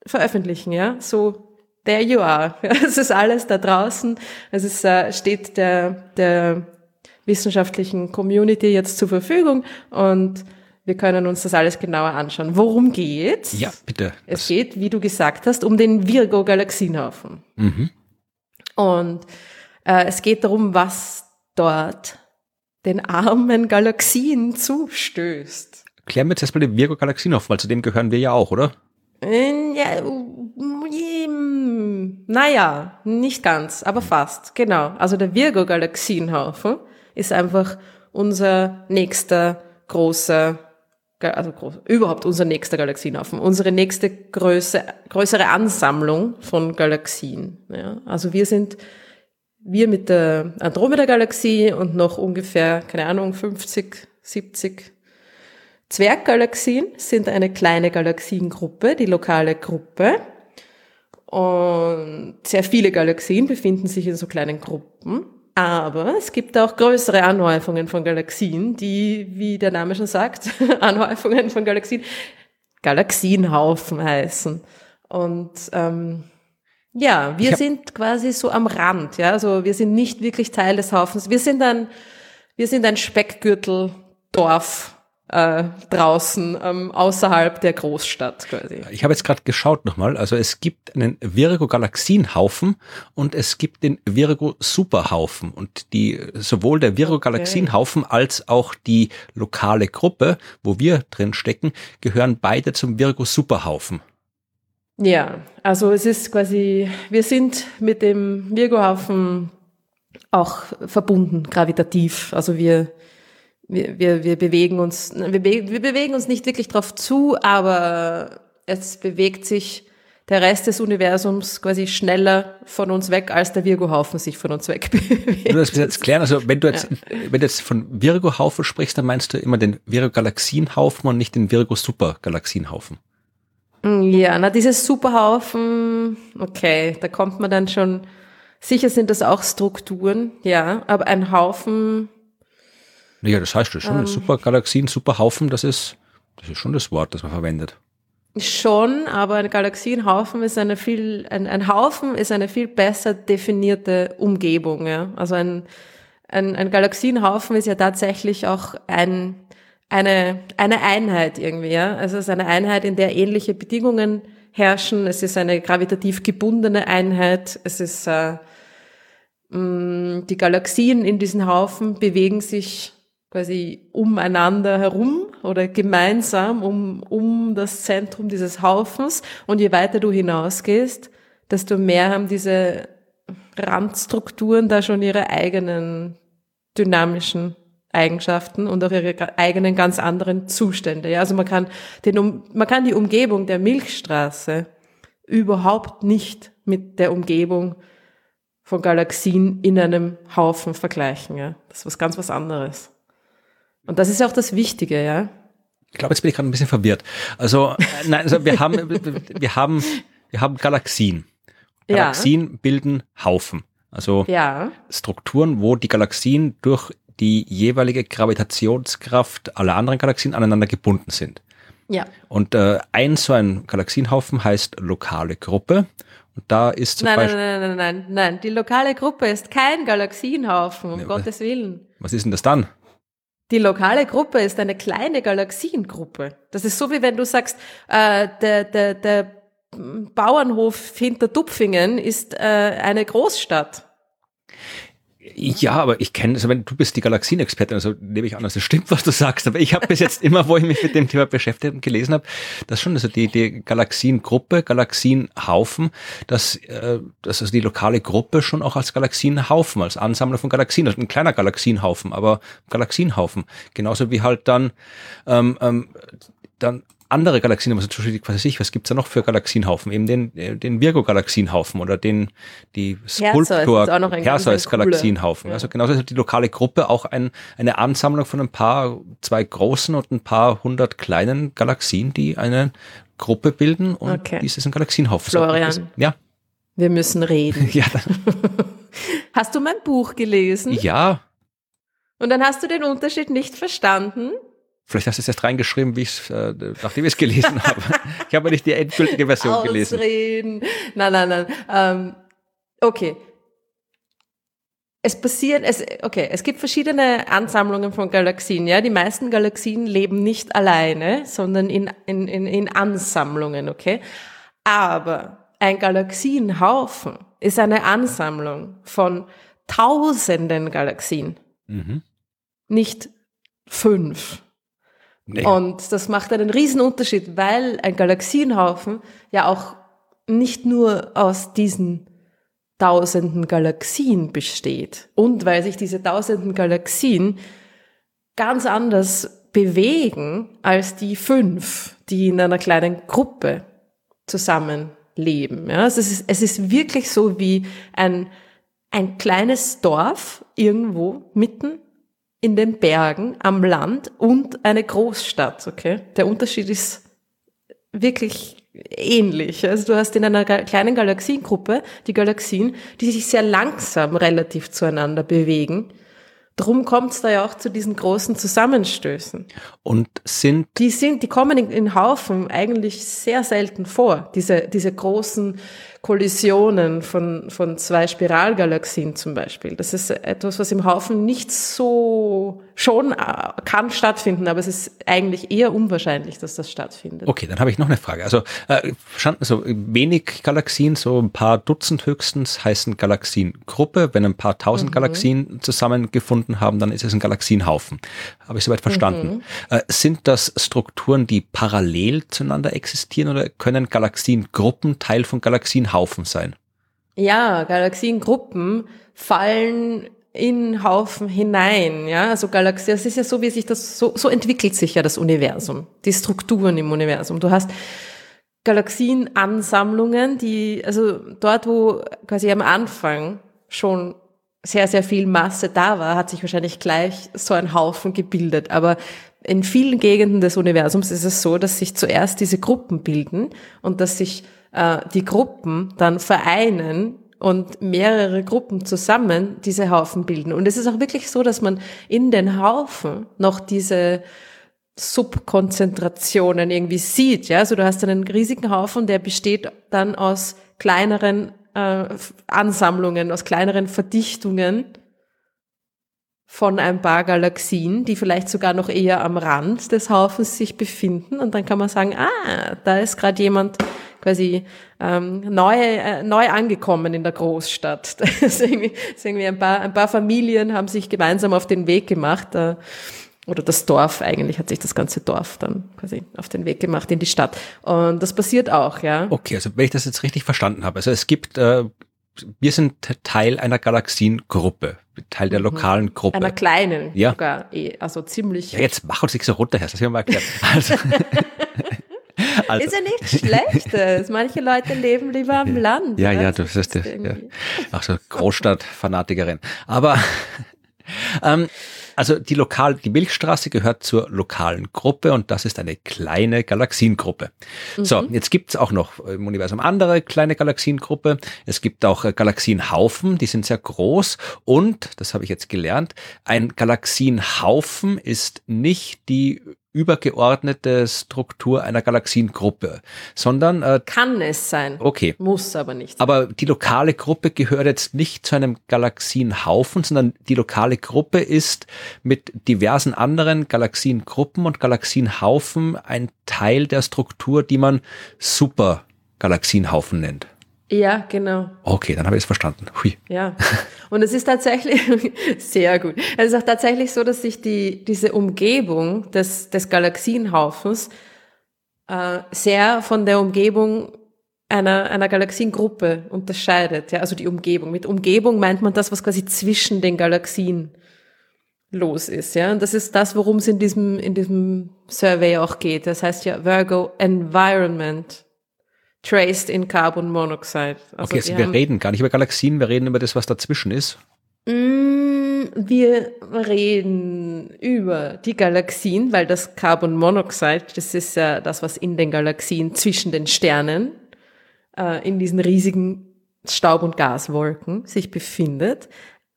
veröffentlichen, ja, so there you are. (laughs) Es ist alles da draußen. Es ist, äh, steht der, der wissenschaftlichen Community jetzt zur Verfügung und wir können uns das alles genauer anschauen. Worum geht's? Ja, bitte. Es geht, wie du gesagt hast, um den Virgo-Galaxienhaufen. Mhm. Und äh, es geht darum, was dort den armen Galaxien zustößt. Klären wir jetzt erstmal den Virgo Galaxienhaufen, weil zu dem gehören wir ja auch, oder? Äh, Ja, mm, naja, nicht ganz, aber fast, genau. Also der Virgo-Galaxienhaufen ist einfach unser nächster großer, also groß, überhaupt unser nächster Galaxienhaufen, unsere nächste Größe, größere Ansammlung von Galaxien. Ja. Also wir sind, wir mit der Andromeda-Galaxie und noch ungefähr, keine Ahnung, 50, 70 Zwerggalaxien sind eine kleine Galaxiengruppe, die lokale Gruppe. Und sehr viele Galaxien befinden sich in so kleinen Gruppen. Aber es gibt auch größere Anhäufungen von Galaxien, die, wie der Name schon sagt, (laughs) Anhäufungen von Galaxien, Galaxienhaufen heißen. Und ähm, ja, wir sind quasi so am Rand, ja, also wir sind nicht wirklich Teil des Haufens. Wir sind ein, wir sind ein Speckgürteldorf äh, draußen ähm, außerhalb der Großstadt quasi. Ich habe jetzt gerade geschaut nochmal. Also es gibt einen Virgo Galaxienhaufen und es gibt den Virgo Superhaufen und die sowohl der Virgo Galaxienhaufen okay. als auch die lokale Gruppe, wo wir drin stecken, gehören beide zum Virgo Superhaufen. Ja, also es ist quasi, wir sind mit dem Virgo-Haufen auch verbunden, gravitativ. Also wir wir, wir, wir bewegen uns, wir, wir bewegen uns nicht wirklich drauf zu, aber es bewegt sich der Rest des Universums quasi schneller von uns weg, als der Virgo-Haufen sich von uns weg (laughs) bewegt. Du das jetzt klären, also wenn du jetzt, ja. wenn du jetzt von Virgo-Haufen sprichst, dann meinst du immer den Virgo-Galaxienhaufen und nicht den Virgo-Super-Galaxienhaufen. Ja, na, dieses Superhaufen, okay, da kommt man dann schon, sicher sind das auch Strukturen, ja, aber ein Haufen, ja, das heißt schon. Ähm, Supergalaxien, Superhaufen, das ist, das ist schon das Wort, das man verwendet. Schon, aber ein Galaxienhaufen ist eine viel, ein, ein Haufen ist eine viel besser definierte Umgebung, ja. Also ein, ein, ein Galaxienhaufen ist ja tatsächlich auch ein, eine, eine Einheit irgendwie, ja. Also es ist eine Einheit, in der ähnliche Bedingungen herrschen. Es ist eine gravitativ gebundene Einheit. Es ist, äh, mh, die Galaxien in diesen Haufen bewegen sich quasi umeinander herum oder gemeinsam um, um das Zentrum dieses Haufens. Und je weiter du hinausgehst, desto mehr haben diese Randstrukturen da schon ihre eigenen dynamischen Eigenschaften und auch ihre eigenen ganz anderen Zustände. Ja, also man kann den, man kann die Umgebung der Milchstraße überhaupt nicht mit der Umgebung von Galaxien in einem Haufen vergleichen. Ja, das ist was ganz was anderes. Und das ist auch das Wichtige, ja. Ich glaube, jetzt bin ich gerade ein bisschen verwirrt. Also, äh, nein, also wir haben, (laughs) wir haben, wir haben Galaxien. Galaxien ja. bilden Haufen. Also ja. Strukturen, wo die Galaxien durch die jeweilige Gravitationskraft aller anderen Galaxien aneinander gebunden sind. Ja. Und äh, ein so ein Galaxienhaufen heißt lokale Gruppe. Und da ist zum nein, Beispiel. Nein, nein, nein, nein, nein. Die lokale Gruppe ist kein Galaxienhaufen, um ja, Gottes Willen. Was ist denn das dann? Die lokale Gruppe ist eine kleine Galaxiengruppe. Das ist so wie wenn du sagst, äh, der, der, der Bauernhof hinter Tupfingen ist äh, eine Großstadt. Ja, aber ich kenne, also wenn du bist die Galaxienexpertin, also nehme ich an, dass es stimmt, was du sagst. Aber ich habe bis jetzt immer, wo ich mich mit dem Thema beschäftigt und gelesen habe, das schon, also die, die Galaxiengruppe, Galaxienhaufen, dass, äh, dass also die lokale Gruppe schon auch als Galaxienhaufen, als Ansammler von Galaxien, also ein kleiner Galaxienhaufen, aber Galaxienhaufen. Genauso wie halt dann, ähm, ähm, dann andere Galaxien, also zum Beispiel, was weiß ich, was gibt's da noch für Galaxienhaufen? Eben den, äh, den Virgo-Galaxienhaufen oder den, die Skulptor-Perseus-Galaxienhaufen. Ja. Also genauso ist die lokale Gruppe auch ein, eine Ansammlung von ein paar, zwei großen und ein paar hundert kleinen Galaxien, die eine Gruppe bilden und okay. dies ist ein Galaxienhaufen. Florian. So, ja. Wir müssen reden. (laughs) ja. (laughs) Hast du mein Buch gelesen? Ja. Und dann hast du den Unterschied nicht verstanden? Vielleicht hast du es erst reingeschrieben, wie ich äh, nachdem ich es gelesen (laughs) habe. Ich habe nicht die endgültige Version Ausreden. gelesen. Nein, nein, nein. Ähm, okay. Es passiert, es, okay, es gibt verschiedene Ansammlungen von Galaxien, ja. Die meisten Galaxien leben nicht alleine, sondern in, in, in, in Ansammlungen, okay. Aber ein Galaxienhaufen ist eine Ansammlung von tausenden Galaxien. Mhm. Nicht fünf Nee. Und das macht einen riesen Unterschied, weil ein Galaxienhaufen ja auch nicht nur aus diesen tausenden Galaxien besteht und weil sich diese tausenden Galaxien ganz anders bewegen als die fünf, die in einer kleinen Gruppe zusammenleben. Ja, also es, ist, es ist wirklich so wie ein, ein kleines Dorf irgendwo mitten in den Bergen, am Land und eine Großstadt, okay? Der Unterschied ist wirklich ähnlich. Also du hast in einer kleinen Galaxiengruppe die Galaxien, die sich sehr langsam relativ zueinander bewegen Drum kommt es da ja auch zu diesen großen Zusammenstößen. Und sind die sind, die kommen in, in Haufen eigentlich sehr selten vor. Diese diese großen Kollisionen von von zwei Spiralgalaxien zum Beispiel. Das ist etwas, was im Haufen nicht so schon äh, kann stattfinden, aber es ist eigentlich eher unwahrscheinlich, dass das stattfindet. Okay, dann habe ich noch eine Frage. Also äh, verstanden, so wenig Galaxien, so ein paar Dutzend höchstens heißen Galaxiengruppe. Wenn ein paar tausend mhm. Galaxien zusammengefunden haben, dann ist es ein Galaxienhaufen. Habe ich soweit verstanden. Mhm. Äh, sind das Strukturen, die parallel zueinander existieren oder können Galaxiengruppen Teil von Galaxienhaufen sein? Ja, Galaxiengruppen fallen in Haufen hinein, ja, also Galaxie, das ist ja so, wie sich das, so, so entwickelt sich ja das Universum, die Strukturen im Universum. Du hast Galaxienansammlungen, die, also dort, wo quasi am Anfang schon sehr, sehr viel Masse da war, hat sich wahrscheinlich gleich so ein Haufen gebildet. Aber in vielen Gegenden des Universums ist es so, dass sich zuerst diese Gruppen bilden und dass sich äh, die Gruppen dann vereinen und mehrere Gruppen zusammen diese Haufen bilden. Und es ist auch wirklich so, dass man in den Haufen noch diese Subkonzentrationen irgendwie sieht. Ja, also du hast einen riesigen Haufen, der besteht dann aus kleineren äh, Ansammlungen, aus kleineren Verdichtungen von ein paar Galaxien, die vielleicht sogar noch eher am Rand des Haufens sich befinden. Und dann kann man sagen, ah, da ist gerade jemand quasi ähm, neu, äh, neu angekommen in der Großstadt. (laughs) Das ist irgendwie, das irgendwie ein, paar, ein paar Familien haben sich gemeinsam auf den Weg gemacht. Äh, oder das Dorf eigentlich hat sich das ganze Dorf dann quasi auf den Weg gemacht in die Stadt. Und das passiert auch, ja. Okay, also wenn ich das jetzt richtig verstanden habe, also es gibt äh, wir sind Teil einer Galaxiengruppe, Teil der mhm. lokalen Gruppe. Einer kleinen, ja. sogar, eh, also ziemlich. Ja, jetzt mach uns nicht so runter, das haben wir mal erklärt. Also, (laughs) also. Ist ja nichts Schlechtes. Manche Leute leben lieber am Land. Ja, ja, du bist ja. Ach so, Großstadt-Fanatikerin. Aber (laughs) ähm, also die lokal, die Milchstraße gehört zur lokalen Gruppe und das ist eine kleine Galaxiengruppe. Mhm. So, jetzt gibt's auch noch im Universum andere kleine Galaxiengruppe. Es gibt auch äh, Galaxienhaufen, die sind sehr groß und, das habe ich jetzt gelernt, ein Galaxienhaufen ist nicht die übergeordnete Struktur einer Galaxiengruppe, sondern äh, kann es sein. Okay. Muss aber nicht. Sein. Aber die lokale Gruppe gehört jetzt nicht zu einem Galaxienhaufen, sondern die lokale Gruppe ist mit diversen anderen Galaxiengruppen und Galaxienhaufen ein Teil der Struktur, die man Supergalaxienhaufen nennt. Ja, genau. Okay, dann habe ich es verstanden. Hui. Ja. (laughs) Und es ist tatsächlich (laughs) sehr gut. Es ist auch tatsächlich so, dass sich die, diese Umgebung des, des Galaxienhaufens äh, sehr von der Umgebung einer, einer Galaxiengruppe unterscheidet. Ja, also die Umgebung. Mit Umgebung meint man das, was quasi zwischen den Galaxien los ist. Ja, und das ist das, worum es in diesem, in diesem Survey auch geht. Das heißt ja Virgo Environment traced in Carbon Monoxide. Also okay, also wir reden gar nicht über Galaxien, wir reden über das, was dazwischen ist. Mm, wir reden über die Galaxien, weil das Carbon Monoxide, das ist ja das, was in den Galaxien zwischen den Sternen, äh, in diesen riesigen Staub- und Gaswolken sich befindet.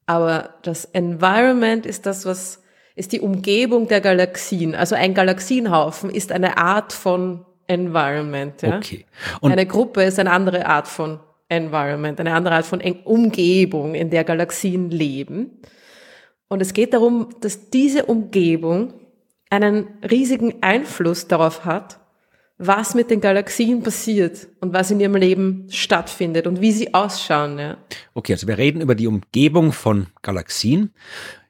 Aber das Environment ist das, was ist die Umgebung der Galaxien. Also ein Galaxienhaufen ist eine Art von Environment. Ja? Okay. Und eine Gruppe ist eine andere Art von Environment, eine andere Art von Umgebung, in der Galaxien leben. Und es geht darum, dass diese Umgebung einen riesigen Einfluss darauf hat, was mit den Galaxien passiert und was in ihrem Leben stattfindet und wie sie ausschauen. Ja. Okay, also wir reden über die Umgebung von Galaxien.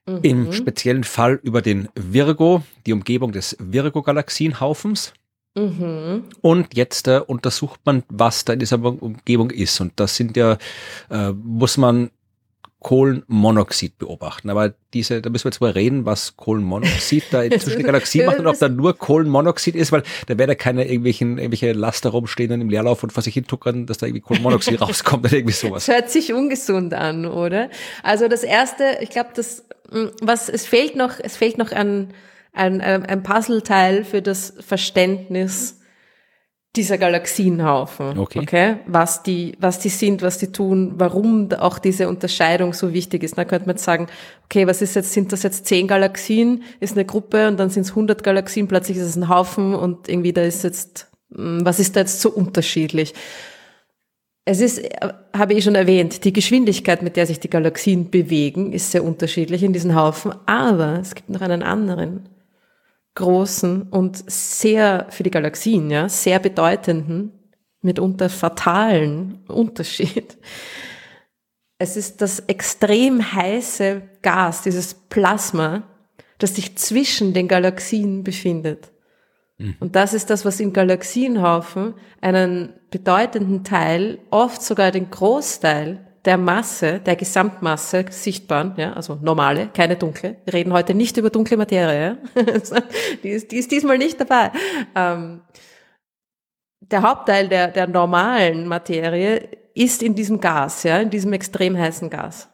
Mhm. Im speziellen Fall über den Virgo, die Umgebung des Virgo-Galaxienhaufens. Mhm. Und jetzt äh, untersucht man, was da in dieser Umgebung ist. Und das sind ja, äh, muss man Kohlenmonoxid beobachten. Aber diese, da müssen wir jetzt mal reden, was Kohlenmonoxid da zwischen den Galaxien (laughs) macht und ob da nur Kohlenmonoxid ist, weil da werden ja keine irgendwelchen, irgendwelche Laster rumstehen im Leerlauf und vor sich hintuckern, dass da irgendwie Kohlenmonoxid (laughs) rauskommt oder irgendwie sowas. Das hört sich ungesund an, oder? Also das erste, ich glaube, das, hm, was, es fehlt noch, es fehlt noch ein, ein, ein Puzzleteil für das Verständnis, dieser Galaxienhaufen. Okay. okay. Was die, was die sind, was die tun, warum auch diese Unterscheidung so wichtig ist. Da könnte man jetzt sagen, okay, was ist jetzt, sind das jetzt zehn Galaxien, ist eine Gruppe und dann sind es hundert Galaxien, plötzlich ist es ein Haufen und irgendwie da ist jetzt, hm, was ist da jetzt so unterschiedlich? Es ist, habe ich schon erwähnt, die Geschwindigkeit, mit der sich die Galaxien bewegen, ist sehr unterschiedlich in diesen Haufen, aber es gibt noch einen anderen großen und sehr für die Galaxien, ja, sehr bedeutenden, mitunter fatalen Unterschied. Es ist das extrem heiße Gas, dieses Plasma, das sich zwischen den Galaxien befindet. Mhm. Und das ist das, was im Galaxienhaufen einen bedeutenden Teil, oft sogar den Großteil der Masse, der Gesamtmasse sichtbaren, ja, also normale, keine dunkle. Wir reden heute nicht über dunkle Materie, ja. (laughs) die, ist, die ist diesmal nicht dabei. Ähm, der Hauptteil der, der normalen Materie ist in diesem Gas, ja, in diesem extrem heißen Gas.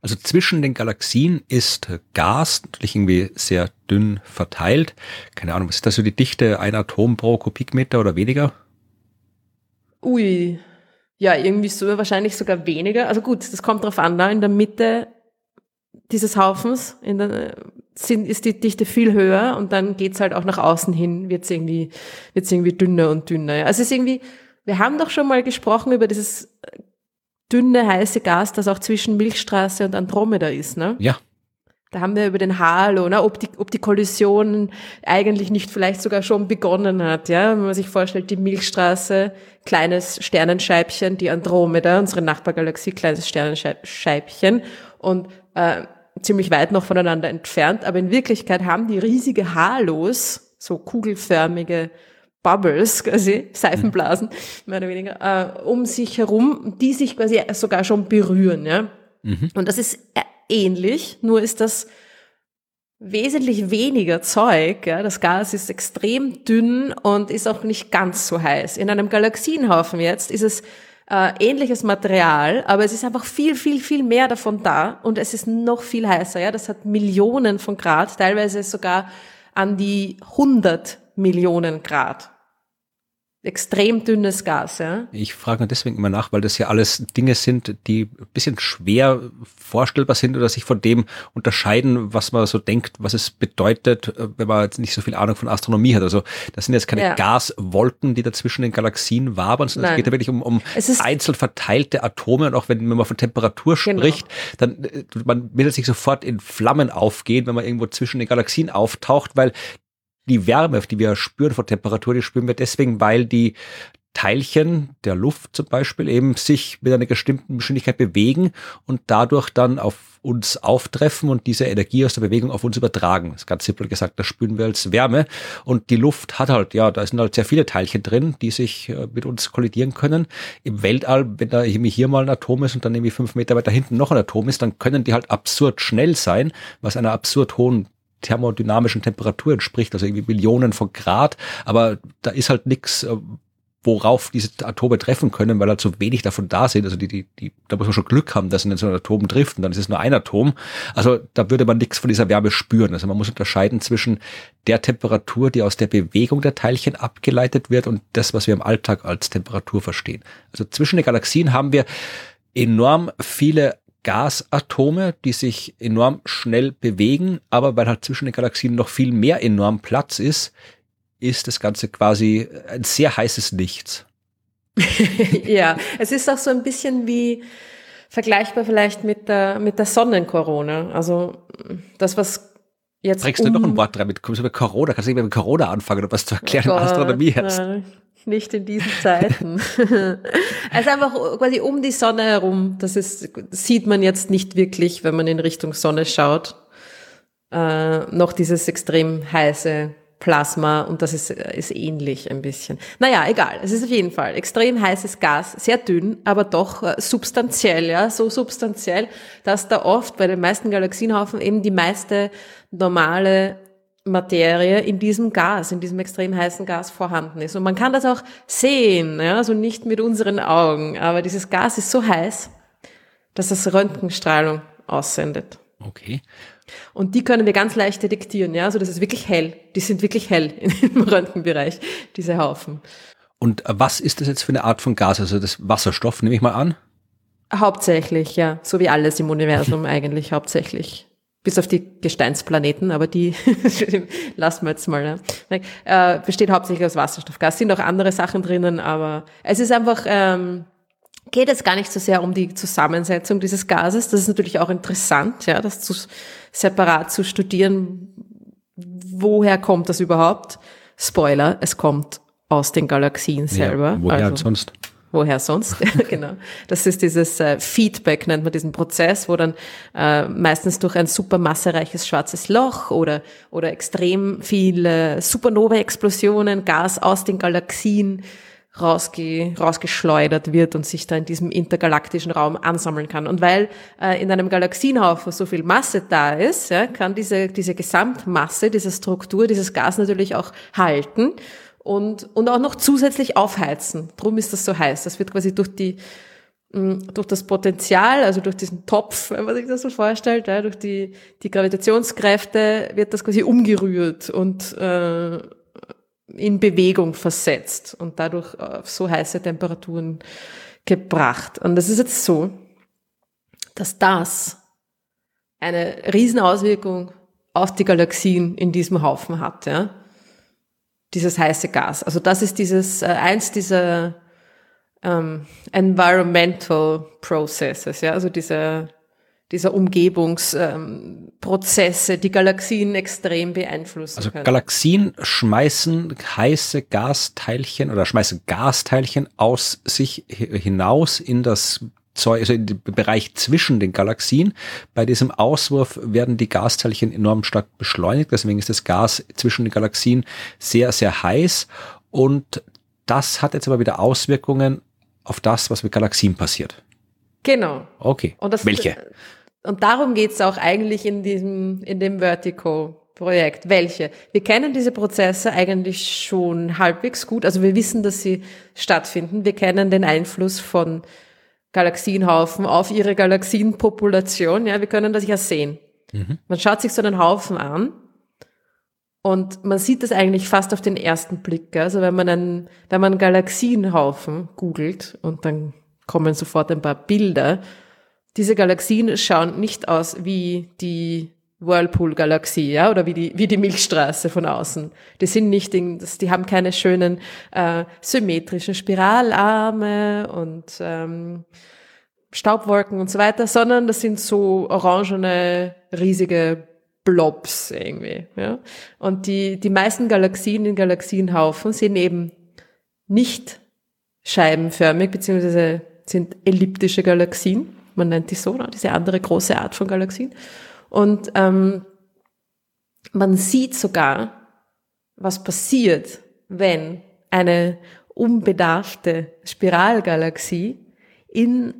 Also zwischen den Galaxien ist Gas natürlich irgendwie sehr dünn verteilt. Keine Ahnung, was ist das so die Dichte? Ein Atom pro Kubikmeter oder weniger? Ui, ja, irgendwie so, wahrscheinlich sogar weniger. Also gut, das kommt drauf an, da in der Mitte dieses Haufens in der, sind, ist die Dichte viel höher und dann geht's halt auch nach außen hin, wird's irgendwie, wird's irgendwie dünner und dünner. Ja. Also es ist irgendwie, wir haben doch schon mal gesprochen über dieses dünne, heiße Gas, das auch zwischen Milchstraße und Andromeda ist, ne? Ja. Da haben wir über den Halo, ne, ob die, ob die Kollision eigentlich nicht vielleicht sogar schon begonnen hat, ja. Wenn man sich vorstellt, die Milchstraße, kleines Sternenscheibchen, die Andromeda, unsere Nachbargalaxie, kleines Sternenscheibchen und äh, ziemlich weit noch voneinander entfernt. Aber in Wirklichkeit haben die riesige Halos, so kugelförmige Bubbles, quasi, Seifenblasen, mehr oder weniger, äh, um sich herum, die sich quasi sogar schon berühren, ja. Mhm. Und das ist ähnlich, nur ist das wesentlich weniger Zeug. Ja. Das Gas ist extrem dünn und ist auch nicht ganz so heiß. In einem Galaxienhaufen jetzt ist es äh, ähnliches Material, aber es ist einfach viel, viel, viel mehr davon da und es ist noch viel heißer. Ja. Das hat Millionen von Grad, teilweise sogar an die 100 Millionen Grad extrem dünnes Gas, ja. Ich frage nur deswegen immer nach, weil das ja alles Dinge sind, die ein bisschen schwer vorstellbar sind oder sich von dem unterscheiden, was man so denkt, was es bedeutet, wenn man jetzt nicht so viel Ahnung von Astronomie hat. Also das sind jetzt keine ja. Gaswolken, die da zwischen den Galaxien wabern, sondern Nein. es geht ja wirklich um, um einzeln verteilte Atome und auch wenn, wenn man von Temperatur genau. spricht, genau. dann äh, man will sich sofort in Flammen aufgehen, wenn man irgendwo zwischen den Galaxien auftaucht, weil die Wärme, die wir spüren von Temperatur, die spüren wir deswegen, weil die Teilchen der Luft zum Beispiel eben sich mit einer bestimmten Geschwindigkeit bewegen und dadurch dann auf uns auftreffen und diese Energie aus der Bewegung auf uns übertragen. Das ist ganz simpel gesagt, das spüren wir als Wärme. Und die Luft hat halt, ja, da sind halt sehr viele Teilchen drin, die sich äh, mit uns kollidieren können. Im Weltall, wenn da irgendwie hier mal ein Atom ist und dann irgendwie fünf Meter weiter hinten noch ein Atom ist, dann können die halt absurd schnell sein, was einer absurd hohen thermodynamischen Temperatur entspricht, also irgendwie Millionen von Grad, aber da ist halt nichts, äh, worauf diese Atome treffen können, weil halt so wenig davon da sind. Also die, die, die, da muss man schon Glück haben, dass in so ein Atom trifft und dann ist es nur ein Atom. Also da würde man nichts von dieser Wärme spüren. Also man muss unterscheiden zwischen der Temperatur, die aus der Bewegung der Teilchen abgeleitet wird und das, was wir im Alltag als Temperatur verstehen. Also zwischen den Galaxien haben wir enorm viele Gasatome, die sich enorm schnell bewegen, aber weil halt zwischen den Galaxien noch viel mehr enorm Platz ist, ist das Ganze quasi ein sehr heißes Nichts. (laughs) ja, es ist auch so ein bisschen wie vergleichbar vielleicht mit der, mit der Sonnenkorona. Also das, was jetzt. Bringst um du noch ein Wort dran mit Corona? Kannst du nicht mit Corona anfangen, oder was zu erklären oh, Astronomie hast? Nein nicht in diesen Zeiten. (laughs) also einfach quasi um die Sonne herum. Das ist, sieht man jetzt nicht wirklich, wenn man in Richtung Sonne schaut. Äh, noch dieses extrem heiße Plasma und das ist, ist ähnlich ein bisschen. Naja, egal. Es ist auf jeden Fall extrem heißes Gas, sehr dünn, aber doch äh, substanziell, ja, so substanziell, dass da oft bei den meisten Galaxienhaufen eben die meiste normale Materie in diesem Gas, in diesem extrem heißen Gas vorhanden ist. Und man kann das auch sehen, ja, also nicht mit unseren Augen, aber dieses Gas ist so heiß, dass es Röntgenstrahlung aussendet. Okay. Und die können wir ganz leicht detektieren, ja. Also das ist wirklich hell. Die sind wirklich hell (laughs) im Röntgenbereich, diese Haufen. Und was ist das jetzt für eine Art von Gas? Also das Wasserstoff, nehme ich mal an? Hauptsächlich, ja. So wie alles im Universum (laughs) eigentlich, hauptsächlich. Bis auf die Gesteinsplaneten, aber die (laughs) lassen wir jetzt mal. Ja. Äh, besteht hauptsächlich aus Wasserstoffgas. Sind auch andere Sachen drinnen, aber es ist einfach ähm, geht es gar nicht so sehr um die Zusammensetzung dieses Gases. Das ist natürlich auch interessant, ja, das zu, separat zu studieren. Woher kommt das überhaupt? Spoiler, es kommt aus den Galaxien selber. Ja, woher also, sonst? Woher sonst? (laughs) genau. Das ist dieses äh, Feedback, nennt man diesen Prozess, wo dann äh, meistens durch ein supermassereiches schwarzes Loch oder, oder extrem viele Supernova-Explosionen Gas aus den Galaxien rausge rausgeschleudert wird und sich da in diesem intergalaktischen Raum ansammeln kann. Und weil äh, in einem Galaxienhaufen so viel Masse da ist, ja, kann diese, diese Gesamtmasse, diese Struktur, dieses Gas natürlich auch halten und, und auch noch zusätzlich aufheizen. Drum ist das so heiß. Das wird quasi durch die mm, durch das Potenzial, also durch diesen Topf, (laughs) wenn man sich das so vorstellt, ja, durch die, die Gravitationskräfte wird das quasi umgerührt und äh, in Bewegung versetzt und dadurch auf so heiße Temperaturen gebracht. Und das ist jetzt so, dass das eine Riesenauswirkung auf die Galaxien in diesem Haufen hat, ja. Dieses heiße Gas. Also das ist dieses, äh, eins dieser ähm, environmental processes, ja, also diese dieser Umgebungsprozesse, ähm, die Galaxien extrem beeinflussen also können. Galaxien schmeißen heiße Gasteilchen oder schmeißen Gasteilchen aus sich hinaus in das Zeug, also in den Bereich zwischen den Galaxien. Bei diesem Auswurf werden die Gasteilchen enorm stark beschleunigt. Deswegen ist das Gas zwischen den Galaxien sehr, sehr heiß. Und das hat jetzt aber wieder Auswirkungen auf das, was mit Galaxien passiert. Genau. Okay. Das, Welche? Und darum geht's auch eigentlich in diesem, in dem Vertigo. Projekt. Welche? Wir kennen diese Prozesse eigentlich schon halbwegs gut. Also wir wissen, dass sie stattfinden. Wir kennen den Einfluss von Galaxienhaufen auf ihre Galaxienpopulation. Ja, wir können das ja sehen. Mhm. Man schaut sich so einen Haufen an und man sieht das eigentlich fast auf den ersten Blick. Also wenn man einen, wenn man einen Galaxienhaufen googelt und dann kommen sofort ein paar Bilder, diese Galaxien schauen nicht aus wie die Whirlpool-Galaxie, ja, oder wie die, wie die Milchstraße von außen. Die sind nicht, in, die haben keine schönen äh, symmetrischen Spiralarme und ähm, Staubwolken und so weiter, sondern das sind so orangene, riesige Blobs irgendwie, ja. Und die, die meisten Galaxien in Galaxienhaufen sind eben nicht scheibenförmig, beziehungsweise sind elliptische Galaxien man nennt die so, ne? diese andere große Art von Galaxien. Und ähm, man sieht sogar, was passiert, wenn eine unbedarfte Spiralgalaxie in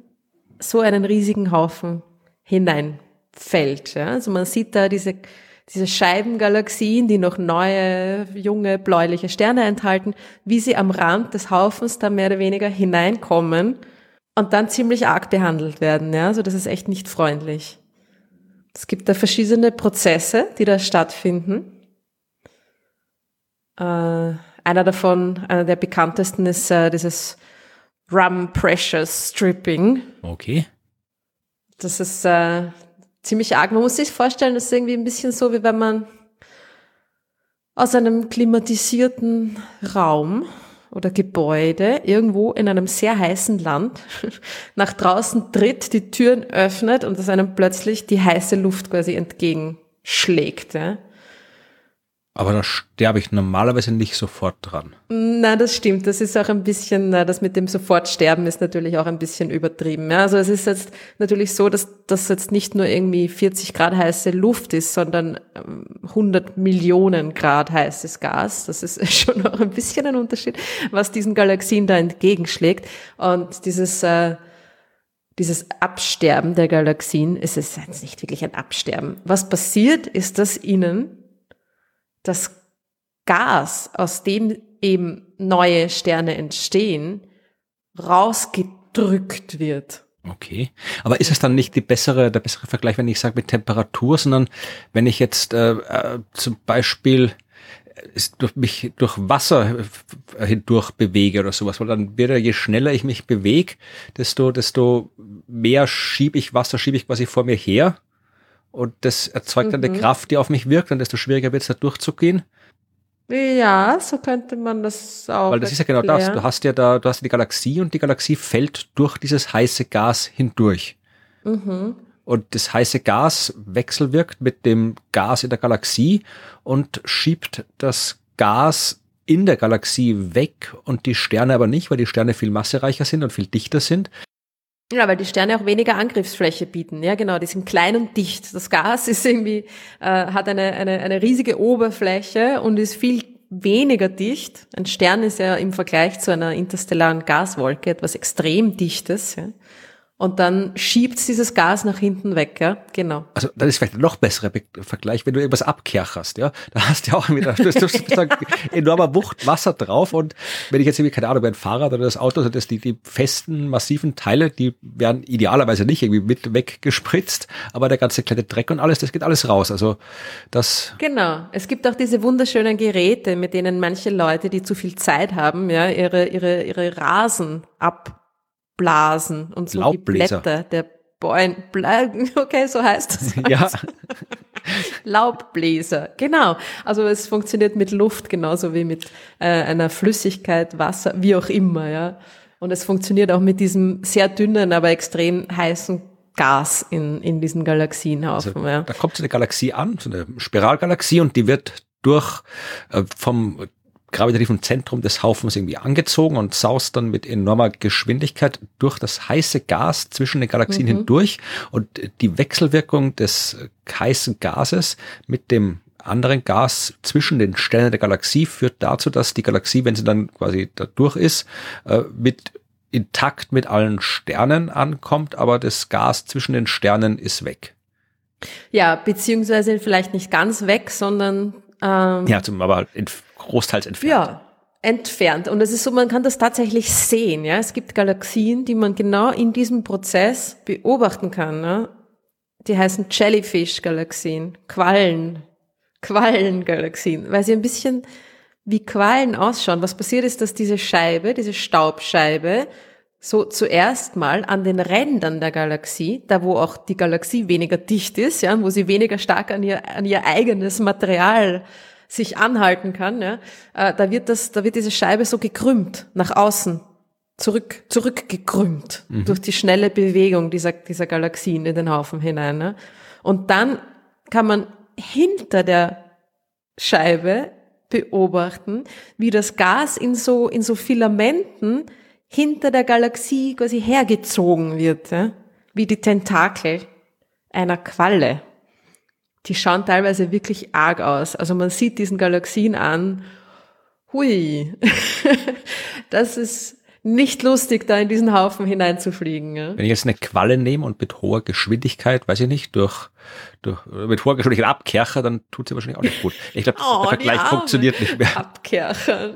so einen riesigen Haufen hineinfällt. Ja? Also man sieht da diese, diese Scheibengalaxien, die noch neue, junge, bläuliche Sterne enthalten, wie sie am Rand des Haufens da mehr oder weniger hineinkommen und dann ziemlich arg behandelt werden. Ja? Also das ist echt nicht freundlich. Es gibt da verschiedene Prozesse, die da stattfinden. Äh, einer davon, einer der bekanntesten ist äh, dieses Rum Pressure Stripping. Okay. Das ist äh, ziemlich arg. Man muss sich vorstellen, das ist irgendwie ein bisschen so, wie wenn man aus einem klimatisierten Raum oder Gebäude irgendwo in einem sehr heißen Land (laughs) nach draußen tritt, die Türen öffnet und es einem plötzlich die heiße Luft quasi entgegenschlägt. Ja. Aber da sterbe ich normalerweise nicht sofort dran. Na, das stimmt. Das ist auch ein bisschen, das mit dem Sofortsterben ist natürlich auch ein bisschen übertrieben. Also es ist jetzt natürlich so, dass das jetzt nicht nur irgendwie 40 Grad heiße Luft ist, sondern 100 ähm, Millionen Grad heißes Gas. Das ist (laughs) schon auch ein bisschen ein Unterschied, was diesen Galaxien da entgegenschlägt. Und dieses, äh, dieses Absterben der Galaxien, es ist jetzt nicht wirklich ein Absterben. Was passiert, ist, dass ihnen das Gas, aus dem eben neue Sterne entstehen, rausgedrückt wird. Okay. Aber ist es dann nicht die bessere, der bessere Vergleich, wenn ich sage mit Temperatur, sondern wenn ich jetzt äh, äh, zum Beispiel durch mich durch Wasser hindurch bewege oder sowas, weil dann wird ja, je schneller ich mich bewege, desto, desto mehr schiebe ich Wasser, schiebe ich quasi vor mir her und das erzeugt mhm. dann eine Kraft, die auf mich wirkt und desto schwieriger wird es da durchzugehen. Ja, so könnte man das auch. Weil das ist ja genau das. Du hast ja da, du hast die Galaxie und die Galaxie fällt durch dieses heiße Gas hindurch. Mhm. Und das heiße Gas wechselwirkt mit dem Gas in der Galaxie und schiebt das Gas in der Galaxie weg und die Sterne aber nicht, weil die Sterne viel massereicher sind und viel dichter sind. Ja, weil die Sterne auch weniger Angriffsfläche bieten. Ja, genau, die sind klein und dicht. Das Gas (laughs) ist irgendwie, äh, hat eine, eine, eine riesige Oberfläche und ist viel weniger dicht. Ein Stern ist ja im Vergleich zu einer interstellaren Gaswolke etwas extrem Dichtes. Ja und dann schiebt dieses Gas nach hinten weg, ja, genau. Also das ist vielleicht ein noch besserer Vergleich, wenn du irgendwas abkercherst, ja, da hast du ja auch wieder (laughs) enormer Wucht Wasser drauf und wenn ich jetzt irgendwie, keine Ahnung, ein Fahrrad oder das Auto, also das, die, die festen, massiven Teile, die werden idealerweise nicht irgendwie mit weggespritzt, aber der ganze kleine Dreck und alles, das geht alles raus, also das. Genau, es gibt auch diese wunderschönen Geräte, mit denen manche Leute, die zu viel Zeit haben, ja, ihre, ihre, ihre Rasen ab Laubblasen und so die Blätter der Bäume. Okay, so heißt das. (laughs) Ja. Laubbläser, genau. Also es funktioniert mit Luft genauso wie mit äh, einer Flüssigkeit, Wasser, wie auch immer, ja. Und es funktioniert auch mit diesem sehr dünnen, aber extrem heißen Gas in, in diesen Galaxienhaufen. Also, ja. Da kommt so eine Galaxie an, so eine Spiralgalaxie und die wird durch äh, vom gravitativen Zentrum des Haufens irgendwie angezogen und saust dann mit enormer Geschwindigkeit durch das heiße Gas zwischen den Galaxien mhm. hindurch und die Wechselwirkung des heißen Gases mit dem anderen Gas zwischen den Sternen der Galaxie führt dazu, dass die Galaxie, wenn sie dann quasi da durch ist, äh, mit intakt mit allen Sternen ankommt, aber das Gas zwischen den Sternen ist weg. Ja, beziehungsweise vielleicht nicht ganz weg, sondern ähm, ja, zum, aber großteils entfernt. Ja, entfernt. Und es ist so, man kann das tatsächlich sehen. Ja, es gibt Galaxien, die man genau in diesem Prozess beobachten kann. Ne? Die heißen Jellyfish-Galaxien, Quallen, Quallen-Galaxien, weil sie ein bisschen wie Quallen ausschauen. Was passiert ist, dass diese Scheibe, diese Staubscheibe, so zuerst mal an den Rändern der Galaxie, da wo auch die Galaxie weniger dicht ist, ja, wo sie weniger stark an ihr, an ihr eigenes Material sich anhalten kann, ja, äh, da wird das, da wird diese Scheibe so gekrümmt nach außen, zurück, zurückgekrümmt mhm. durch die schnelle Bewegung dieser, dieser Galaxien in den Haufen hinein. Ja. Und dann kann man hinter der Scheibe beobachten, wie das Gas in so, in so Filamenten hinter der Galaxie quasi hergezogen wird, ja? wie die Tentakel einer Qualle die schauen teilweise wirklich arg aus. Also man sieht diesen Galaxien an, hui, (laughs) das ist nicht lustig, da in diesen Haufen hineinzufliegen. Ja? Wenn ich jetzt eine Qualle nehme und mit hoher Geschwindigkeit, weiß ich nicht, durch, durch mit hoher Geschwindigkeit abkerche, dann tut sie wahrscheinlich auch nicht gut. Ich glaube, oh, der Vergleich funktioniert nicht mehr. Abkerchern.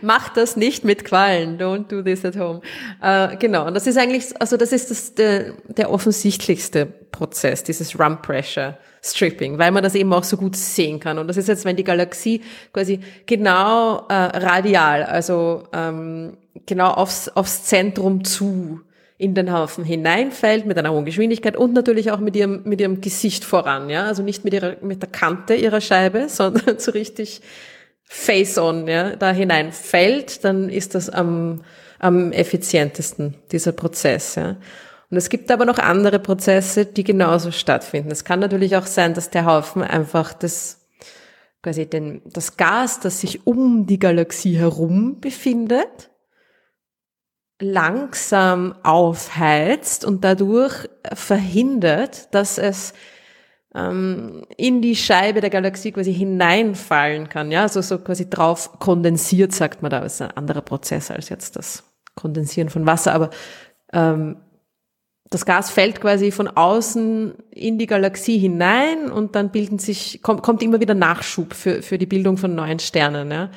Mach das nicht mit Quallen. Don't do this at home. Äh, genau. Und das ist eigentlich, also das ist das, der, der offensichtlichste Prozess, dieses Run Pressure Stripping, weil man das eben auch so gut sehen kann. Und das ist jetzt, wenn die Galaxie quasi genau äh, radial, also ähm, genau aufs, aufs Zentrum zu in den Haufen hineinfällt mit einer hohen Geschwindigkeit und natürlich auch mit ihrem, mit ihrem Gesicht voran, ja. Also nicht mit ihrer, mit der Kante ihrer Scheibe, (laughs) sondern so richtig face on, ja, da hineinfällt, dann ist das am, am effizientesten, dieser Prozess, ja. Und es gibt aber noch andere Prozesse, die genauso stattfinden. Es kann natürlich auch sein, dass der Haufen einfach das, quasi den, das Gas, das sich um die Galaxie herum befindet, langsam aufheizt und dadurch verhindert, dass es ähm, in die Scheibe der Galaxie quasi hineinfallen kann. Ja, also so quasi drauf kondensiert, sagt man da. Das ist ein anderer Prozess als jetzt das Kondensieren von Wasser, aber ähm, das Gas fällt quasi von außen in die Galaxie hinein und dann bilden sich, kommt, kommt immer wieder Nachschub für, für die Bildung von neuen Sternen. Ja.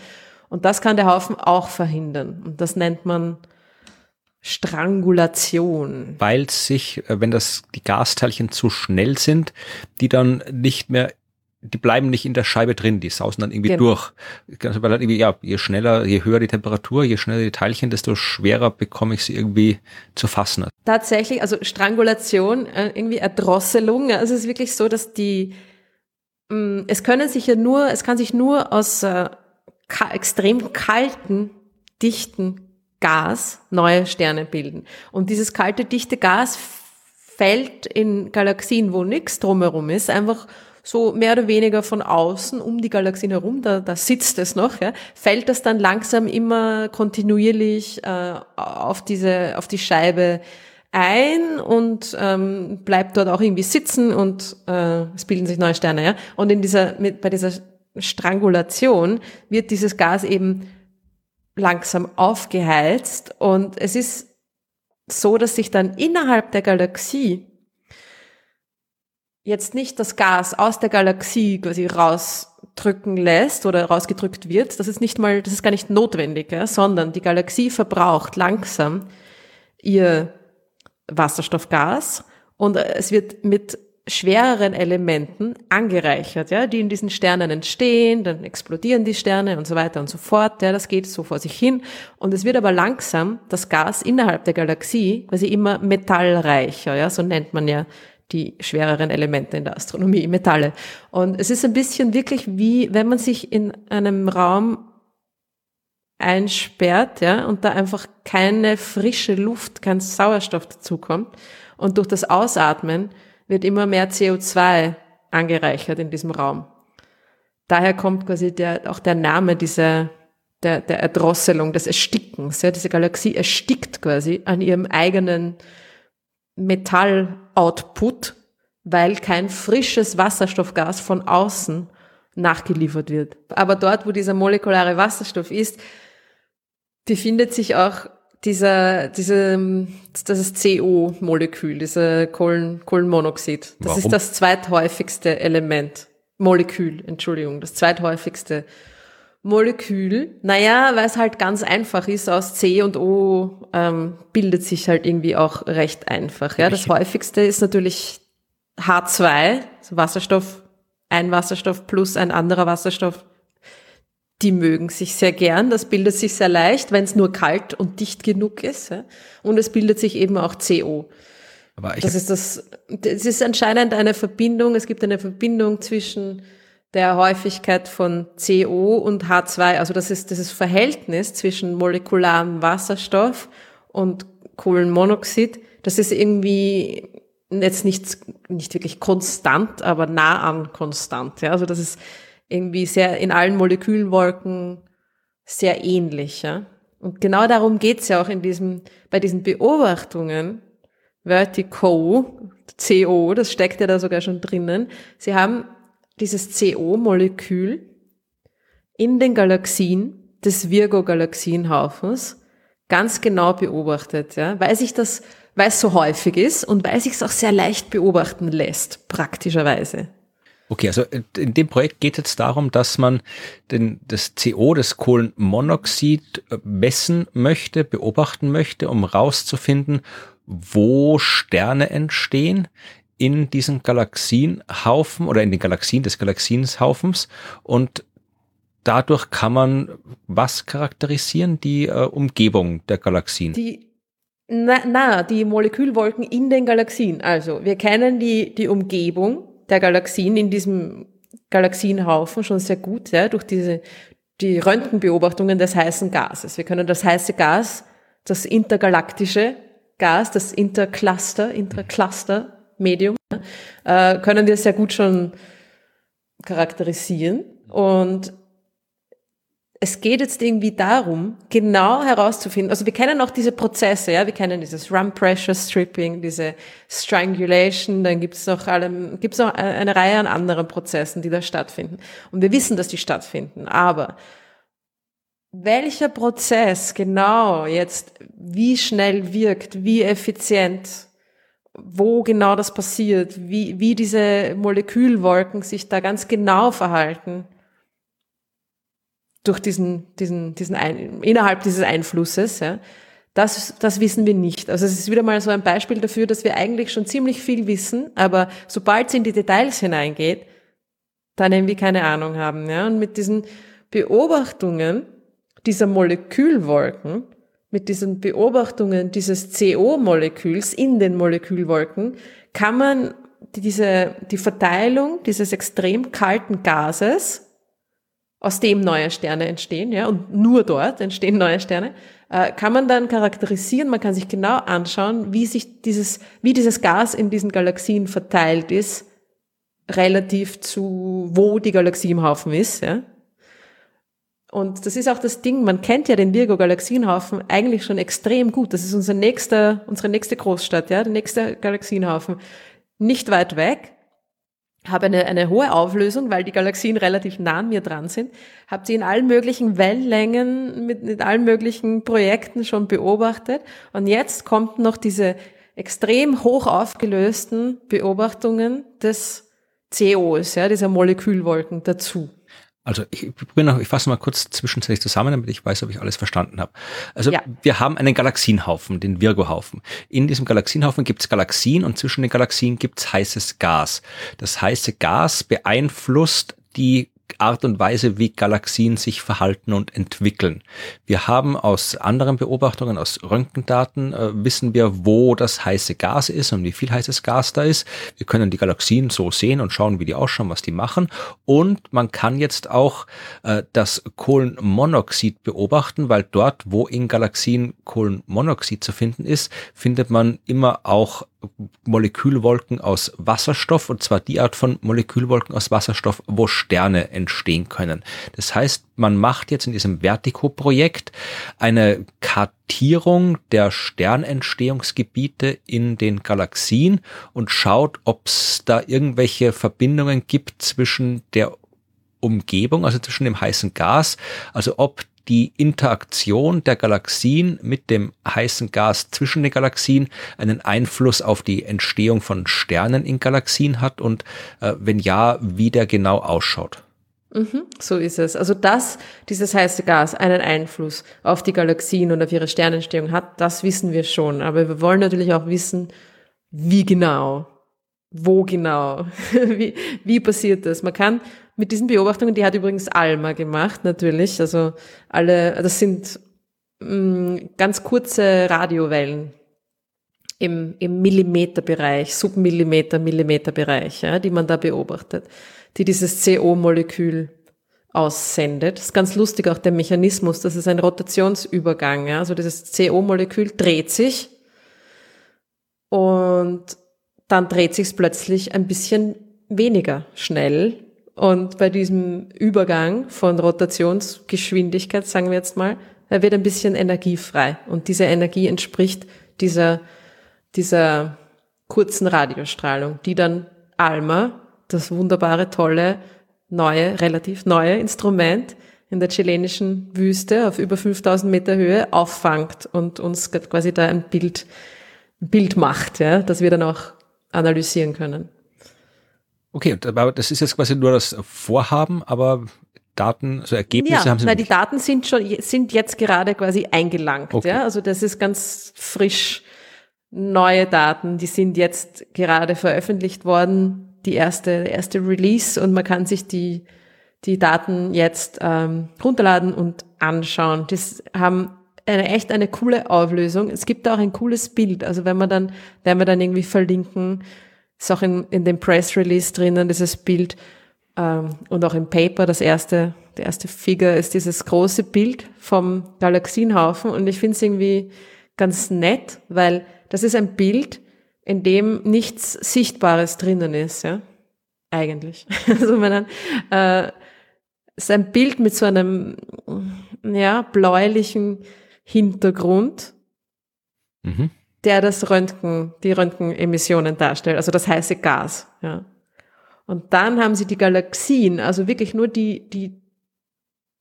Und das kann der Haufen auch verhindern. Und das nennt man Strangulation. Weil sich, äh, wenn das die Gasteilchen zu schnell sind, die dann nicht mehr die bleiben nicht in der Scheibe drin, die sausen dann irgendwie genau. durch. Also weil halt irgendwie, ja, je schneller, je höher die Temperatur, je schneller die Teilchen, desto schwerer bekomme ich sie irgendwie zu fassen. Tatsächlich, also Strangulation, äh, irgendwie Erdrosselung, also es ist wirklich so, dass die, mm, es können sich ja nur, es kann sich nur aus äh, ka extrem kalten, dichten Gas neue Sterne bilden. Und dieses kalte, dichte Gas fällt in Galaxien, wo nichts drumherum ist, einfach so mehr oder weniger von außen um die Galaxien herum, da, da sitzt es noch, ja, fällt das dann langsam immer kontinuierlich äh, auf diese, auf die Scheibe ein und ähm, bleibt dort auch irgendwie sitzen und äh, es bilden sich neue Sterne, ja. Und in dieser, mit, bei dieser Strangulation wird dieses Gas eben langsam aufgeheizt und es ist so, dass sich dann innerhalb der Galaxie jetzt nicht das Gas aus der Galaxie quasi rausdrücken lässt oder rausgedrückt wird, das ist nicht mal, das ist gar nicht notwendig, ja, sondern die Galaxie verbraucht langsam ihr Wasserstoffgas und es wird mit schwereren Elementen angereichert, ja, die in diesen Sternen entstehen, dann explodieren die Sterne und so weiter und so fort, ja, das geht so vor sich hin und es wird aber langsam das Gas innerhalb der Galaxie quasi immer metallreicher, ja, so nennt man ja die schwereren Elemente in der Astronomie, Metalle. Und es ist ein bisschen wirklich wie, wenn man sich in einem Raum einsperrt, ja, und da einfach keine frische Luft, kein Sauerstoff dazukommt. Und durch das Ausatmen wird immer mehr CO2 angereichert in diesem Raum. Daher kommt quasi der, auch der Name dieser, der, der Erdrosselung, des Erstickens. Ja, diese Galaxie erstickt quasi an ihrem eigenen Metalloutput, weil kein frisches Wasserstoffgas von außen nachgeliefert wird. Aber dort, wo dieser molekulare Wasserstoff ist, befindet sich auch dieser, diese, das ist CO-Molekül, dieser Kohlen, Kohlenmonoxid. Das Warum? ist das zweithäufigste Element. Molekül, Entschuldigung, das zweithäufigste Molekül. Naja, weil es halt ganz einfach ist, aus C und O ähm, bildet sich halt irgendwie auch recht einfach. Ja, das häufigste ist natürlich H2, also Wasserstoff, ein Wasserstoff plus ein anderer Wasserstoff. Die mögen sich sehr gern. Das bildet sich sehr leicht, wenn es nur kalt und dicht genug ist. Ja? Und es bildet sich eben auch CO. Aber ich das ist das. Es ist anscheinend eine Verbindung. Es gibt eine Verbindung zwischen der Häufigkeit von CO und H2. Also das ist das Verhältnis zwischen molekularem Wasserstoff und Kohlenmonoxid. Das ist irgendwie jetzt nicht, nicht wirklich konstant, aber nah an konstant. Ja? Also das ist irgendwie sehr in allen Molekülwolken sehr ähnlich. Ja? Und genau darum geht's ja auch in diesem, bei diesen Beobachtungen, Vertigo, CO, das steckt ja da sogar schon drinnen. Sie haben dieses CO-Molekül in den Galaxien des Virgo-Galaxienhaufens ganz genau beobachtet, ja, weil sich das, weil es so häufig ist und weil sich es auch sehr leicht beobachten lässt, praktischerweise. Okay, also in dem Projekt geht es darum, dass man den, das CO, das Kohlenmonoxid messen möchte, beobachten möchte, um rauszufinden, wo Sterne entstehen, in diesen Galaxienhaufen oder in den Galaxien des Galaxienhaufens und dadurch kann man was charakterisieren? Die äh, Umgebung der Galaxien. Die, na, na, die Molekülwolken in den Galaxien. Also wir kennen die, die Umgebung der Galaxien in diesem Galaxienhaufen schon sehr gut, ja, durch diese, die Röntgenbeobachtungen des heißen Gases. Wir können das heiße Gas, das intergalaktische Gas, das Intercluster, Intercluster Medium, äh, können wir sehr gut schon charakterisieren. Und es geht jetzt irgendwie darum, genau herauszufinden, also wir kennen auch diese Prozesse, ja, wir kennen dieses Run Pressure Stripping, diese Strangulation, dann gibt es noch, gibt's noch eine Reihe an anderen Prozessen, die da stattfinden. Und wir wissen, dass die stattfinden, aber welcher Prozess genau jetzt wie schnell wirkt, wie effizient, wo genau das passiert, wie, wie diese Molekülwolken sich da ganz genau verhalten, durch diesen, diesen, diesen ein, innerhalb dieses Einflusses, ja, das, das wissen wir nicht. Also es ist wieder mal so ein Beispiel dafür, dass wir eigentlich schon ziemlich viel wissen, aber sobald es in die Details hineingeht, dann irgendwie keine Ahnung haben. Ja? Und mit diesen Beobachtungen dieser Molekülwolken, mit diesen Beobachtungen dieses CO-Moleküls in den Molekülwolken, kann man diese, die Verteilung dieses extrem kalten Gases aus dem neue Sterne entstehen, ja, und nur dort entstehen neue Sterne, äh, kann man dann charakterisieren, man kann sich genau anschauen, wie sich dieses, wie dieses Gas in diesen Galaxien verteilt ist, relativ zu, wo die Galaxie im Haufen ist, ja. Und das ist auch das Ding, man kennt ja den Virgo-Galaxienhaufen eigentlich schon extrem gut. Das ist unser nächster, unsere nächste Großstadt, ja, der nächste Galaxienhaufen. Nicht weit weg habe eine, eine hohe Auflösung, weil die Galaxien relativ nah an mir dran sind, habe sie in allen möglichen Wellenlängen mit, mit allen möglichen Projekten schon beobachtet und jetzt kommt noch diese extrem hoch aufgelösten Beobachtungen des COs, ja, dieser Molekülwolken dazu. Also ich, noch, ich fasse mal kurz zwischenzeitlich zusammen, damit ich weiß, ob ich alles verstanden habe. Also ja. wir haben einen Galaxienhaufen, den Virgo-Haufen. In diesem Galaxienhaufen gibt es Galaxien und zwischen den Galaxien gibt es heißes Gas. Das heiße Gas beeinflusst die Art und Weise, wie Galaxien sich verhalten und entwickeln. Wir haben aus anderen Beobachtungen, aus Röntgendaten, äh, wissen wir, wo das heiße Gas ist und wie viel heißes Gas da ist. Wir können die Galaxien so sehen und schauen, wie die ausschauen, was die machen. Und man kann jetzt auch äh, das Kohlenmonoxid beobachten, weil dort, wo in Galaxien Kohlenmonoxid zu finden ist, findet man immer auch Molekülwolken aus Wasserstoff und zwar die Art von Molekülwolken aus Wasserstoff, wo Sterne entstehen können. Das heißt, man macht jetzt in diesem Vertico-Projekt eine Kartierung der Sternentstehungsgebiete in den Galaxien und schaut, ob es da irgendwelche Verbindungen gibt zwischen der Umgebung, also zwischen dem heißen Gas, also ob die Interaktion der Galaxien mit dem heißen Gas zwischen den Galaxien einen Einfluss auf die Entstehung von Sternen in Galaxien hat und äh, wenn ja, wie der genau ausschaut. Mhm, so ist es. Also dass dieses heiße Gas einen Einfluss auf die Galaxien und auf ihre Sternentstehung hat, das wissen wir schon. Aber wir wollen natürlich auch wissen, wie genau, wo genau, (laughs) wie, wie passiert das. Man kann mit diesen Beobachtungen, die hat übrigens Alma gemacht, natürlich. Also alle, das sind mh, mm, ganz kurze Radiowellen im, im Millimeterbereich, Submillimeter, Millimeterbereich, ja, die man da beobachtet, die dieses CO-Molekül aussendet. Das ist ganz lustig, auch der Mechanismus, das ist ein Rotationsübergang. Ja? Also dieses CO-Molekül dreht sich und dann dreht sich plötzlich ein bisschen weniger schnell und bei diesem Übergang von Rotationsgeschwindigkeit, sagen wir jetzt mal, wird ein bisschen Energie frei. Und diese Energie entspricht dieser, dieser kurzen Radiostrahlung, die dann ALMA, das wunderbare, tolle, neue, relativ neue Instrument in der chilenischen Wüste auf über 5000 Meter Höhe auffangt und uns quasi da ein Bild, ein Bild macht, ja, das wir dann auch analysieren können. Okay, aber das ist jetzt quasi nur das Vorhaben, aber Daten, also Ergebnisse ja, haben Sie nein, nicht. die Daten sind schon, sind jetzt gerade quasi eingelangt, okay. ja. Also das ist ganz frisch neue Daten, die sind jetzt gerade veröffentlicht worden, die erste, erste Release und man kann sich die, die Daten jetzt ähm, runterladen und anschauen. Das haben eine echt eine coole Auflösung. Es gibt auch ein cooles Bild. Also wenn man dann, werden wir dann irgendwie verlinken, ist auch in, in dem Press Release drinnen, dieses Bild ähm, und auch im Paper, das erste, der erste Figure ist dieses große Bild vom Galaxienhaufen und ich finde es irgendwie ganz nett, weil das ist ein Bild, in dem nichts Sichtbares drinnen ist, ja, eigentlich. (laughs) Also man äh, ist ein Bild mit so einem, ja, bläulichen Hintergrund, mhm. der das Röntgen, die Röntgenemissionen darstellt, also das heiße Gas, ja. Und dann haben sie die Galaxien, also wirklich nur die, die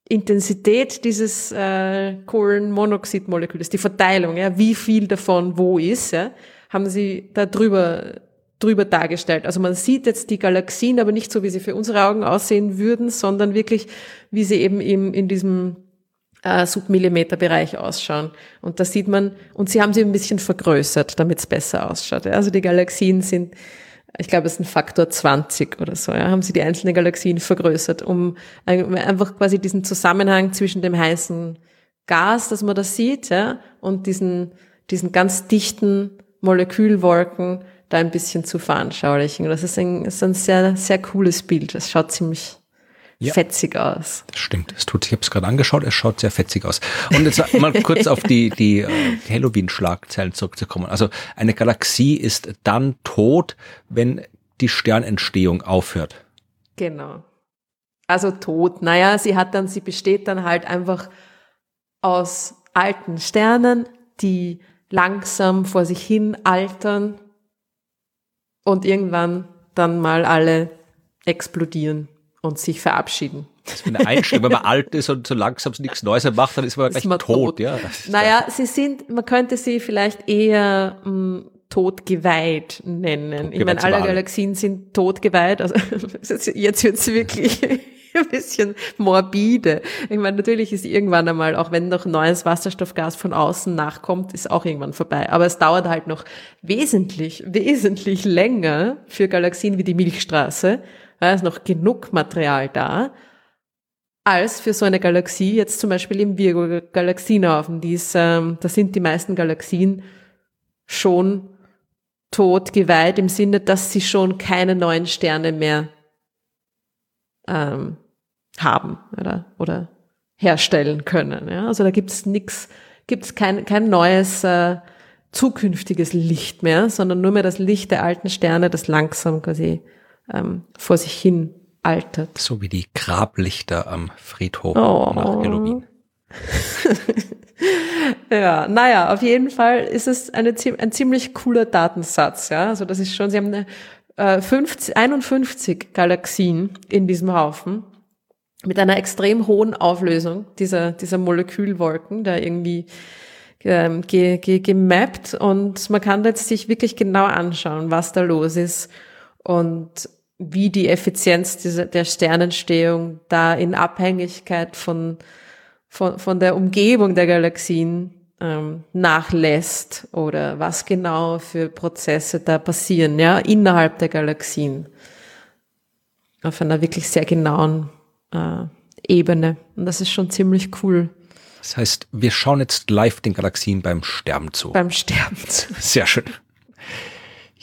Intensität dieses äh, Kohlenmonoxidmoleküls, die Verteilung, ja, wie viel davon wo ist, ja, haben sie da drüber, drüber dargestellt. Also man sieht jetzt die Galaxien, aber nicht so, wie sie für unsere Augen aussehen würden, sondern wirklich, wie sie eben im, in diesem äh, Submillimeterbereich ausschauen. Und da sieht man, und sie haben sie ein bisschen vergrößert, damit es besser ausschaut. Ja. Also die Galaxien sind ich glaube, es ist ein Faktor 20 oder so, ja, haben sie die einzelnen Galaxien vergrößert, um einfach quasi diesen Zusammenhang zwischen dem heißen Gas, das man da sieht, ja, und diesen, diesen ganz dichten Molekülwolken da ein bisschen zu veranschaulichen. Das ist ein, ist ein sehr, sehr cooles Bild. Das schaut ziemlich ja. fetzig aus. Das stimmt. Es tut, ich habe es gerade angeschaut, es schaut sehr fetzig aus. Und jetzt mal kurz auf die, die äh, Halloween-Schlagzeilen zurückzukommen. Also eine Galaxie ist dann tot, wenn die Sternentstehung aufhört. Genau. Also tot. Naja, sie hat dann, sie besteht dann halt einfach aus alten Sternen, die langsam vor sich hin altern und irgendwann dann mal alle explodieren und sich verabschieden. Das ist eine Einstellung. Wenn man (laughs) alt ist und so langsam nichts Neues macht, dann ist man gleich ist man tot. tot. Ja, naja, sie sind, man könnte sie vielleicht eher mh, hm, totgeweiht nennen. Ich meine, alle Galaxien sind totgeweiht. Also (laughs) jetzt wird's wirklich (laughs) ein bisschen morbide. Ich meine, natürlich ist irgendwann einmal, auch wenn noch neues Wasserstoffgas von außen nachkommt, ist auch irgendwann vorbei. Aber es dauert halt noch wesentlich, wesentlich länger für Galaxien wie die Milchstraße, da ist noch genug Material da, als für so eine Galaxie, jetzt zum Beispiel im Virgo-Galaxienhaufen. Ähm, da sind die meisten Galaxien schon tot geweiht im Sinne, dass sie schon keine neuen Sterne mehr ähm, haben oder, oder herstellen können. Ja? Also da gibt's nix, gibt's kein, kein neues äh, zukünftiges Licht mehr, sondern nur mehr das Licht der alten Sterne, das langsam quasi ähm, vor sich hin altert. So wie die Grablichter am Friedhof oh. nach Halloween. (laughs) ja, naja, auf jeden Fall ist es eine, ein ziemlich cooler Datensatz. Ja? Also das ist schon, sie haben eine, äh, 50, 51 Galaxien in diesem Haufen mit einer extrem hohen Auflösung dieser, dieser Molekülwolken, da irgendwie ähm, ge, ge, gemappt und man kann jetzt sich wirklich genau anschauen, was da los ist und wie die Effizienz dieser, der Sternentstehung da in Abhängigkeit von, von, von der Umgebung der Galaxien ähm, nachlässt oder was genau für Prozesse da passieren, ja, innerhalb der Galaxien. Auf einer wirklich sehr genauen äh, Ebene. Und das ist schon ziemlich cool. Das heißt, wir schauen jetzt live den Galaxien beim Sterben zu. Beim Sterben zu. Sehr schön.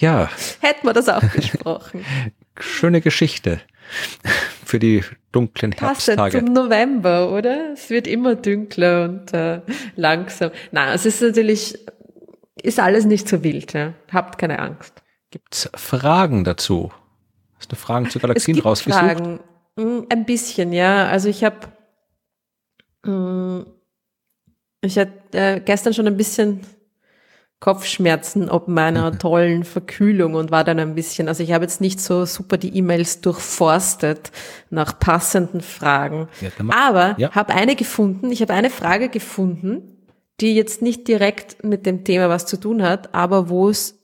Ja. Hätten wir das auch gesprochen. (laughs) Schöne Geschichte für die dunklen Herbsttage. Passt zum November, oder? Es wird immer dunkler und äh, langsam. Nein, es ist natürlich, ist alles nicht so wild. Ja? Habt keine Angst. Gibt's Fragen dazu? Hast du Fragen zu Galaxien es gibt rausgesucht? Fragen. Hm, ein bisschen, ja. Also ich habe hm, ich hatte äh, gestern schon ein bisschen Kopfschmerzen ob meiner (laughs) tollen Verkühlung und war dann ein bisschen, also ich habe jetzt nicht so super die E-Mails durchforstet nach passenden Fragen, ja, aber ja. habe eine gefunden, ich habe eine Frage gefunden, die jetzt nicht direkt mit dem Thema was zu tun hat, aber wo es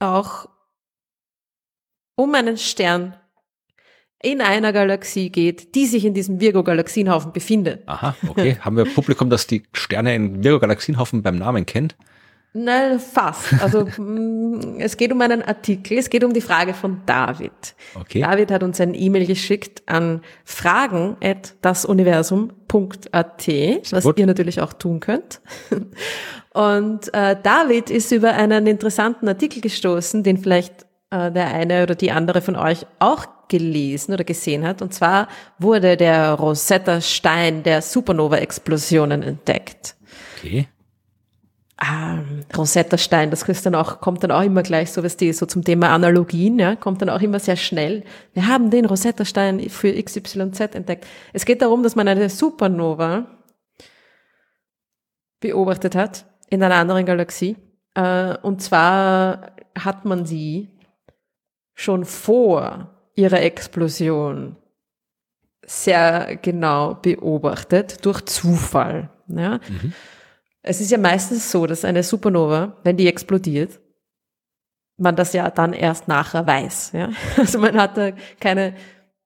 auch um einen Stern in einer Galaxie geht, die sich in diesem Virgo-Galaxienhaufen befindet. Aha, okay. Haben wir Publikum, das die Sterne in Virgo-Galaxienhaufen beim Namen kennt? Na, fast. Also (laughs) mm, es geht um einen Artikel, es geht um die Frage von David. Okay. David hat uns ein E-Mail geschickt an fragen@dasuniversum.at, was Gut. ihr natürlich auch tun könnt. (laughs) Und äh, David ist über einen interessanten Artikel gestoßen, den vielleicht äh, der eine oder die andere von euch auch gelesen oder gesehen hat. Und zwar wurde der Rosetta Stein der Supernova-Explosionen entdeckt. Okay. Ah, Rosetta Stein, das ist dann auch, kommt dann auch immer gleich so, was die, so zum Thema Analogien, ja, kommt dann auch immer sehr schnell. Wir haben den Rosetta Stein für XYZ entdeckt. Es geht darum, dass man eine Supernova beobachtet hat in einer anderen Galaxie. Äh, und zwar hat man sie schon vor ihrer Explosion sehr genau beobachtet durch Zufall. Ja. Mhm. Es ist ja meistens so, dass eine Supernova, wenn die explodiert, man das ja dann erst nachher weiß. Ja? (laughs) Also man hat da keine,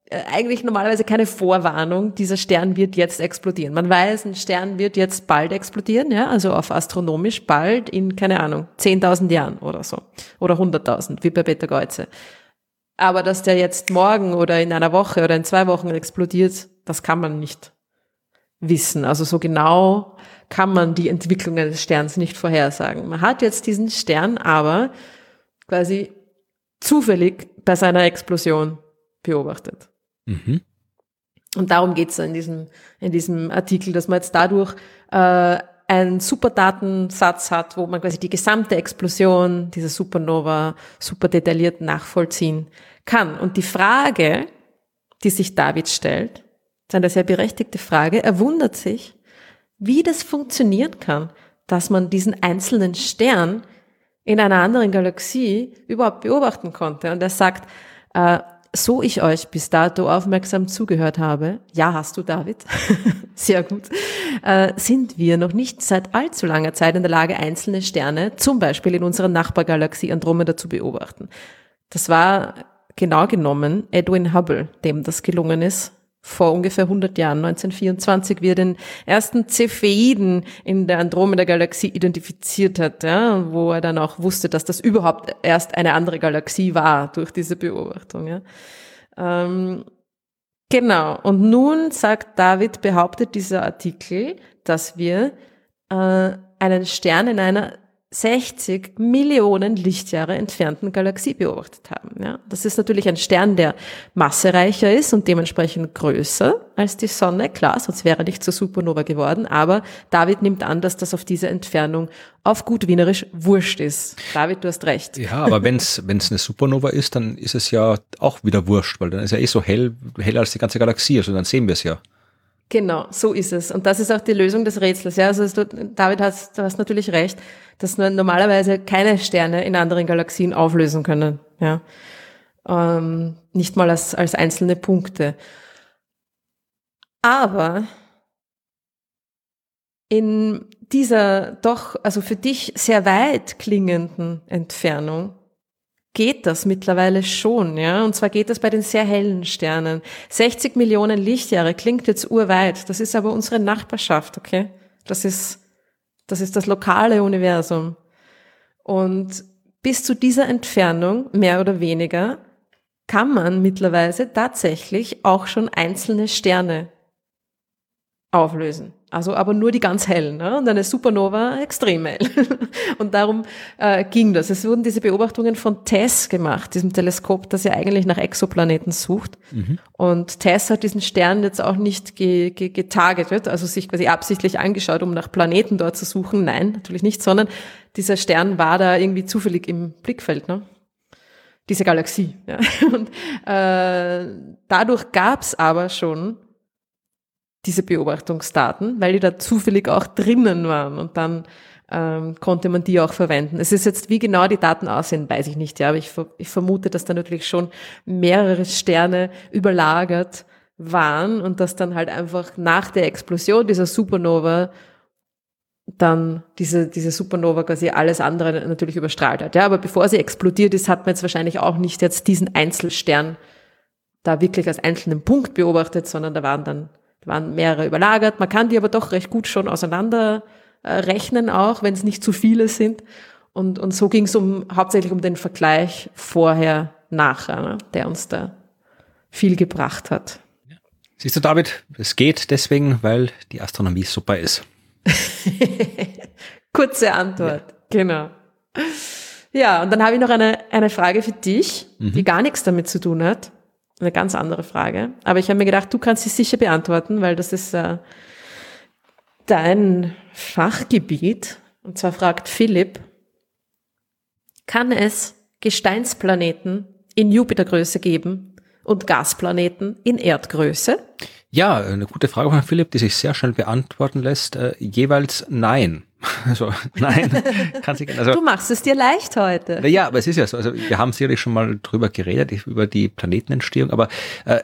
äh, eigentlich normalerweise keine Vorwarnung, dieser Stern wird jetzt explodieren. Man weiß, ein Stern wird jetzt bald explodieren, ja, also auf astronomisch bald in, keine Ahnung, 10.000 Jahren oder so. Oder 100.000, wie bei Beta Geuze. Aber dass der jetzt morgen oder in einer Woche oder in zwei Wochen explodiert, das kann man nicht wissen. Also so genau kann man die Entwicklung eines Sterns nicht vorhersagen. Man hat jetzt diesen Stern aber quasi zufällig bei seiner Explosion beobachtet. Mhm. Und darum geht's in diesem, in diesem Artikel, dass man jetzt dadurch äh, einen super Datensatz hat, wo man quasi die gesamte Explosion dieser Supernova super detailliert nachvollziehen kann. Und die Frage, die sich David stellt, ist eine sehr berechtigte Frage. Er wundert sich, wie das funktionieren kann, dass man diesen einzelnen Stern in einer anderen Galaxie überhaupt beobachten konnte. Und er sagt, äh, so ich euch bis dato aufmerksam zugehört habe, ja hast du, David, (laughs) sehr gut, äh, sind wir noch nicht seit allzu langer Zeit in der Lage, einzelne Sterne, zum Beispiel in unserer Nachbargalaxie Andromeda, zu beobachten. Das war genau genommen Edwin Hubble, dem das gelungen ist, vor ungefähr 100 Jahren, 1924, wie er den ersten Cepheiden in der Andromeda-Galaxie identifiziert hat, ja, wo er dann auch wusste, dass das überhaupt erst eine andere Galaxie war durch diese Beobachtung. Ja. Ähm, genau. Und nun sagt David, behauptet dieser Artikel, dass wir äh, einen Stern in einer 60 Millionen Lichtjahre entfernten Galaxie beobachtet haben. Ja, das ist natürlich ein Stern, der massereicher ist und dementsprechend größer als die Sonne. Klar, sonst wäre er nicht zur Supernova geworden. Aber David nimmt an, dass das auf diese Entfernung auf gut Wienerisch wurscht ist. David, du hast recht. Ja, aber wenn es eine Supernova ist, dann ist es ja auch wieder wurscht, weil dann ist er eh so hell, heller als die ganze Galaxie. Also dann sehen wir es ja. Genau, so ist es. Und das ist auch die Lösung des Rätsels. Ja, also du, David, hast, du hast natürlich recht, dass man normalerweise keine Sterne in anderen Galaxien auflösen können. Ja, ähm, nicht mal als, als einzelne Punkte. Aber in dieser doch, also für dich sehr weit klingenden Entfernung geht das mittlerweile schon, ja. Und zwar geht das bei den sehr hellen Sternen. 60 Millionen Lichtjahre klingt jetzt urweit. Das ist aber unsere Nachbarschaft, okay? Das ist, das ist das lokale Universum. Und bis zu dieser Entfernung, mehr oder weniger, kann man mittlerweile tatsächlich auch schon einzelne Sterne auflösen. Also aber nur die ganz hellen ne? und eine Supernova extrem hell. (laughs) und darum äh, ging das. Es wurden diese Beobachtungen von TESS gemacht, diesem Teleskop, das ja eigentlich nach Exoplaneten sucht. Mhm. Und TESS hat diesen Stern jetzt auch nicht ge ge getargetet, also sich quasi absichtlich angeschaut, um nach Planeten dort zu suchen. Nein, natürlich nicht, sondern dieser Stern war da irgendwie zufällig im Blickfeld. Ne? Diese Galaxie. Ja? (laughs) Und äh, dadurch gab es aber schon diese Beobachtungsdaten, weil die da zufällig auch drinnen waren und dann ähm, konnte man die auch verwenden. Es ist jetzt, wie genau die Daten aussehen, weiß ich nicht, ja, aber ich, ich vermute, dass da natürlich schon mehrere Sterne überlagert waren und dass dann halt einfach nach der Explosion dieser Supernova dann diese, diese Supernova quasi alles andere natürlich überstrahlt hat. Ja, aber bevor sie explodiert ist, hat man jetzt wahrscheinlich auch nicht jetzt diesen Einzelstern da wirklich als einzelnen Punkt beobachtet, sondern da waren dann da waren mehrere überlagert. Man kann die aber doch recht gut schon auseinander äh, rechnen, auch wenn es nicht zu viele sind. Und, und so ging es um, hauptsächlich um den Vergleich vorher, nachher, ne, der uns da viel gebracht hat. Siehst du, David, es geht deswegen, weil die Astronomie super ist. (laughs) Kurze Antwort, ja. genau. Ja, und dann habe ich noch eine, eine Frage für dich, mhm. die gar nichts damit zu tun hat eine ganz andere Frage. Aber ich habe mir gedacht, du kannst sie sicher beantworten, weil das ist äh, dein Fachgebiet. Und zwar fragt Philipp, kann es Gesteinsplaneten in Jupitergröße geben und Gasplaneten in Erdgröße? Ja, eine gute Frage von Philipp, die sich sehr schnell beantworten lässt. Äh, jeweils nein. Also nein, kann sich also, Du machst es dir leicht heute. Ja, aber es ist ja so. Also wir haben sicherlich schon mal drüber geredet über die Planetenentstehung, aber äh,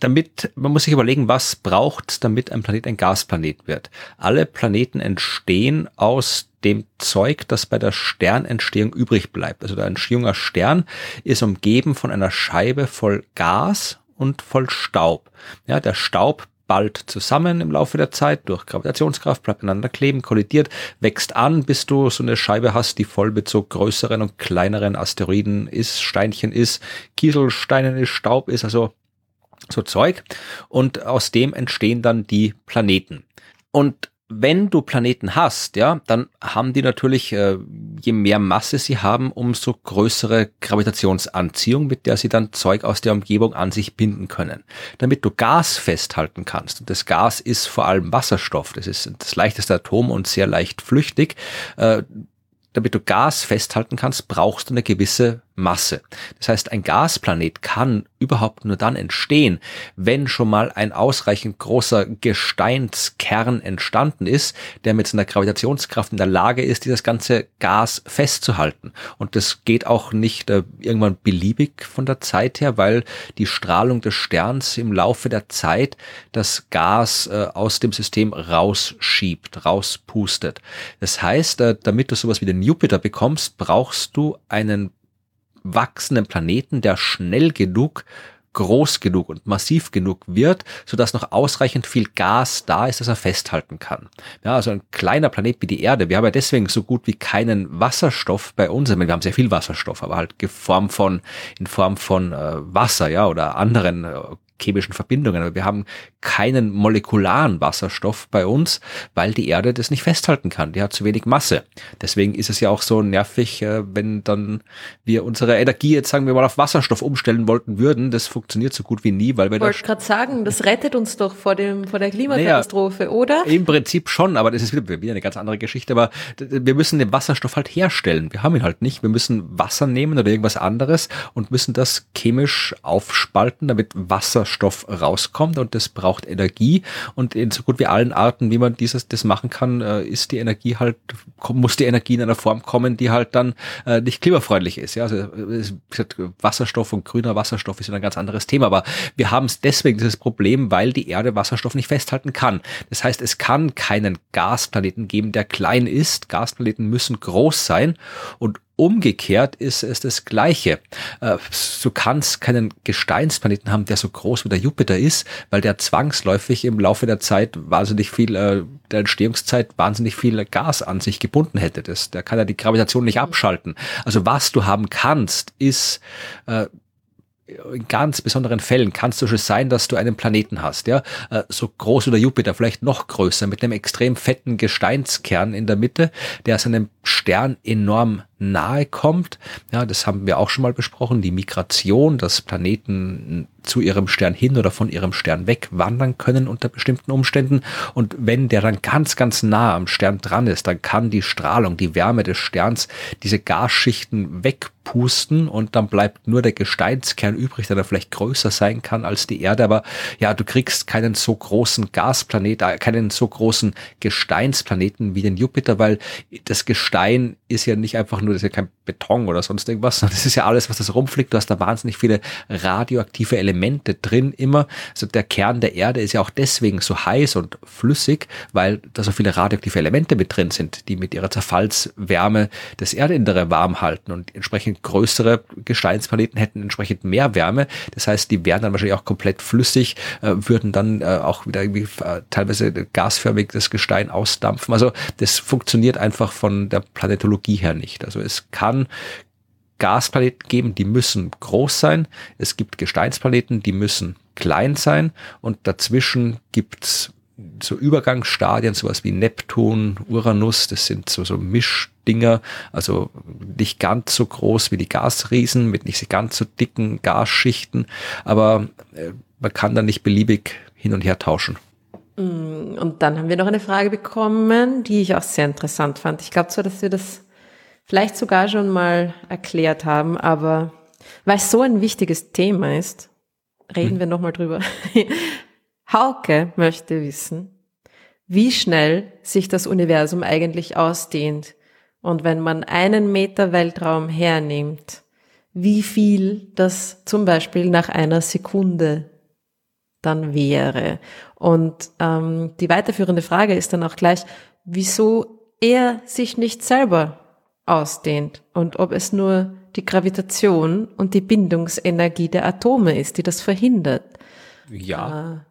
damit man muss sich überlegen, was braucht, damit ein Planet ein Gasplanet wird. Alle Planeten entstehen aus dem Zeug, das bei der Sternentstehung übrig bleibt. Also ein junger Stern ist umgeben von einer Scheibe voll Gas und voll Staub. Ja, der Staub ballt zusammen im Laufe der Zeit durch Gravitationskraft, bleibt aneinander kleben, kollidiert, wächst an, bis du so eine Scheibe hast, die voll mit so größeren und kleineren Asteroiden ist, Steinchen ist, Kieselsteinen ist, Staub ist, also so Zeug. Und aus dem entstehen dann die Planeten. Und wenn du Planeten hast, ja, dann haben die natürlich, äh, je mehr Masse sie haben, umso größere Gravitationsanziehung, mit der sie dann Zeug aus der Umgebung an sich binden können. Damit du Gas festhalten kannst, und das Gas ist vor allem Wasserstoff, das ist das leichteste Atom und sehr leicht flüchtig, äh, damit du Gas festhalten kannst, brauchst du eine gewisse Masse. Das heißt, ein Gasplanet kann überhaupt nur dann entstehen, wenn schon mal ein ausreichend großer Gesteinskern entstanden ist, der mit seiner Gravitationskraft in der Lage ist, dieses ganze Gas festzuhalten. Und das geht auch nicht äh, irgendwann beliebig von der Zeit her, weil die Strahlung des Sterns im Laufe der Zeit das Gas äh, aus dem System rausschiebt, rauspustet. Das heißt, äh, damit du sowas wie den Jupiter bekommst, brauchst du einen wachsenden Planeten, der schnell genug groß genug und massiv genug wird, sodass noch ausreichend viel Gas da ist, dass er festhalten kann. Ja, also ein kleiner Planet wie die Erde. Wir haben ja deswegen so gut wie keinen Wasserstoff bei uns. Wir haben sehr viel Wasserstoff, aber halt in Form von, in Form von äh, Wasser, ja, oder anderen äh, chemischen Verbindungen. Aber wir haben keinen molekularen Wasserstoff bei uns, weil die Erde das nicht festhalten kann. Die hat zu wenig Masse. Deswegen ist es ja auch so nervig, äh, wenn dann wir unsere Energie jetzt sagen wir mal auf Wasserstoff umstellen wollten würden. Das funktioniert so gut wie nie, weil wir Ich wollte gerade sagen, das rettet uns doch vor dem vor der Klimakatastrophe, naja, oder? Im Prinzip schon, aber das ist wieder, wieder eine ganz andere Geschichte. Aber wir müssen den Wasserstoff halt herstellen. Wir haben ihn halt nicht. Wir müssen Wasser nehmen oder irgendwas anderes und müssen das chemisch aufspalten, damit Wasserstoff rauskommt und das braucht braucht Energie und in so gut wie allen Arten, wie man dieses das machen kann, äh, ist die Energie halt muss die Energie in einer Form kommen, die halt dann äh, nicht klimafreundlich ist. Ja, also äh, Wasserstoff und grüner Wasserstoff ist ein ganz anderes Thema, aber wir haben es deswegen dieses Problem, weil die Erde Wasserstoff nicht festhalten kann. Das heißt, es kann keinen Gasplaneten geben, der klein ist. Gasplaneten müssen groß sein und Umgekehrt ist es das Gleiche. Äh, du kannst keinen Gesteinsplaneten haben, der so groß wie der Jupiter ist, weil der zwangsläufig im Laufe der Zeit wahnsinnig viel, äh, der Entstehungszeit wahnsinnig viel Gas an sich gebunden hätte. Der kann ja die Gravitation nicht abschalten. Also was du haben kannst, ist äh, in ganz besonderen Fällen kann es zum Beispiel sein, dass du einen Planeten hast, ja, so groß wie der Jupiter, vielleicht noch größer, mit einem extrem fetten Gesteinskern in der Mitte, der seinem Stern enorm nahe kommt. Ja, das haben wir auch schon mal besprochen, die Migration, dass Planeten zu ihrem Stern hin oder von ihrem Stern weg wandern können unter bestimmten Umständen. Und wenn der dann ganz, ganz nah am Stern dran ist, dann kann die Strahlung, die Wärme des Sterns diese Gasschichten wegpusten und dann bleibt nur der Gesteinskern übrig, der dann vielleicht größer sein kann als die Erde. Aber ja, du kriegst keinen so großen Gasplanet, äh, keinen so großen Gesteinsplaneten wie den Jupiter, weil das Gestein ist ja nicht einfach nur nur, das ist ja kein Beton oder sonst irgendwas, das ist ja alles, was das rumfliegt. Du hast da wahnsinnig viele radioaktive Elemente drin immer. Also der Kern der Erde ist ja auch deswegen so heiß und flüssig, weil da so viele radioaktive Elemente mit drin sind, die mit ihrer Zerfallswärme das Erdindere warm halten und entsprechend größere Gesteinsplaneten hätten entsprechend mehr Wärme. Das heißt, die wären dann wahrscheinlich auch komplett flüssig, äh, würden dann äh, auch wieder irgendwie äh, teilweise gasförmig das Gestein ausdampfen. Also das funktioniert einfach von der Planetologie her nicht. Also es kann Gasplaneten geben, die müssen groß sein. Es gibt Gesteinsplaneten, die müssen klein sein. Und dazwischen gibt's so Übergangsstadien, sowas wie Neptun, Uranus, das sind so, so Mischdinger, also nicht ganz so groß wie die Gasriesen mit nicht ganz so dicken Gasschichten, aber äh, man kann da nicht beliebig hin und her tauschen. Mm, und dann haben wir noch eine Frage bekommen, die ich auch sehr interessant fand. Ich glaube zwar, dass wir das vielleicht sogar schon mal erklärt haben, aber weil es so ein wichtiges Thema ist, reden hm. wir nochmal drüber. (laughs) Hauke möchte wissen, wie schnell sich das Universum eigentlich ausdehnt. Und wenn man einen Meter Weltraum hernimmt, wie viel das zum Beispiel nach einer Sekunde dann wäre. Und ähm, die weiterführende Frage ist dann auch gleich, wieso er sich nicht selber ausdehnt und ob es nur die Gravitation und die Bindungsenergie der Atome ist, die das verhindert. Ja. Äh,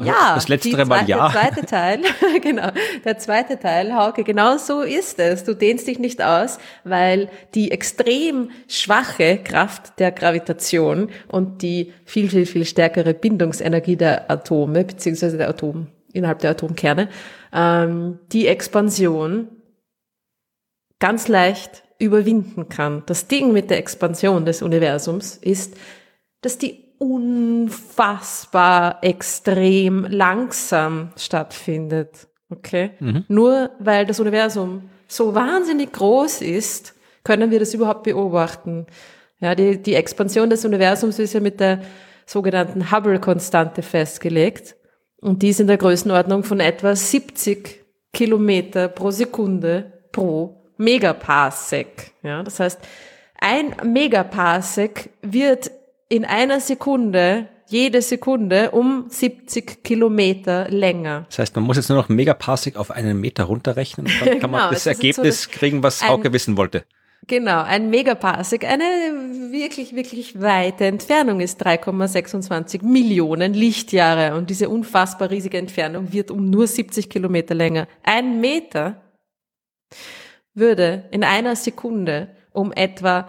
also ja, das letztere Mal ja. Der zweite Teil, (laughs) genau, der zweite Teil, Hauke, genau so ist es. Du dehnst dich nicht aus, weil die extrem schwache Kraft der Gravitation und die viel, viel, viel stärkere Bindungsenergie der Atome, beziehungsweise der Atom, innerhalb der Atomkerne, ähm, die Expansion ganz leicht überwinden kann. Das Ding mit der Expansion des Universums ist, dass die unfassbar extrem langsam stattfindet. Okay? Mhm. Nur weil das Universum so wahnsinnig groß ist, können wir das überhaupt beobachten. Ja, die, die Expansion des Universums ist ja mit der sogenannten Hubble-Konstante festgelegt. Und die ist in der Größenordnung von etwa 70 Kilometer pro Sekunde pro Megaparsec. Ja, das heißt, ein Megaparsec wird in einer Sekunde, jede Sekunde um 70 Kilometer länger. Das heißt, man muss jetzt nur noch Megaparsec auf einen Meter runterrechnen und dann (laughs) kann man genau, das Ergebnis so kriegen, was Hauke wissen wollte. Genau, ein Megaparsec, eine wirklich, wirklich weite Entfernung ist 3,26 Millionen Lichtjahre und diese unfassbar riesige Entfernung wird um nur 70 Kilometer länger. Ein Meter würde in einer Sekunde um etwa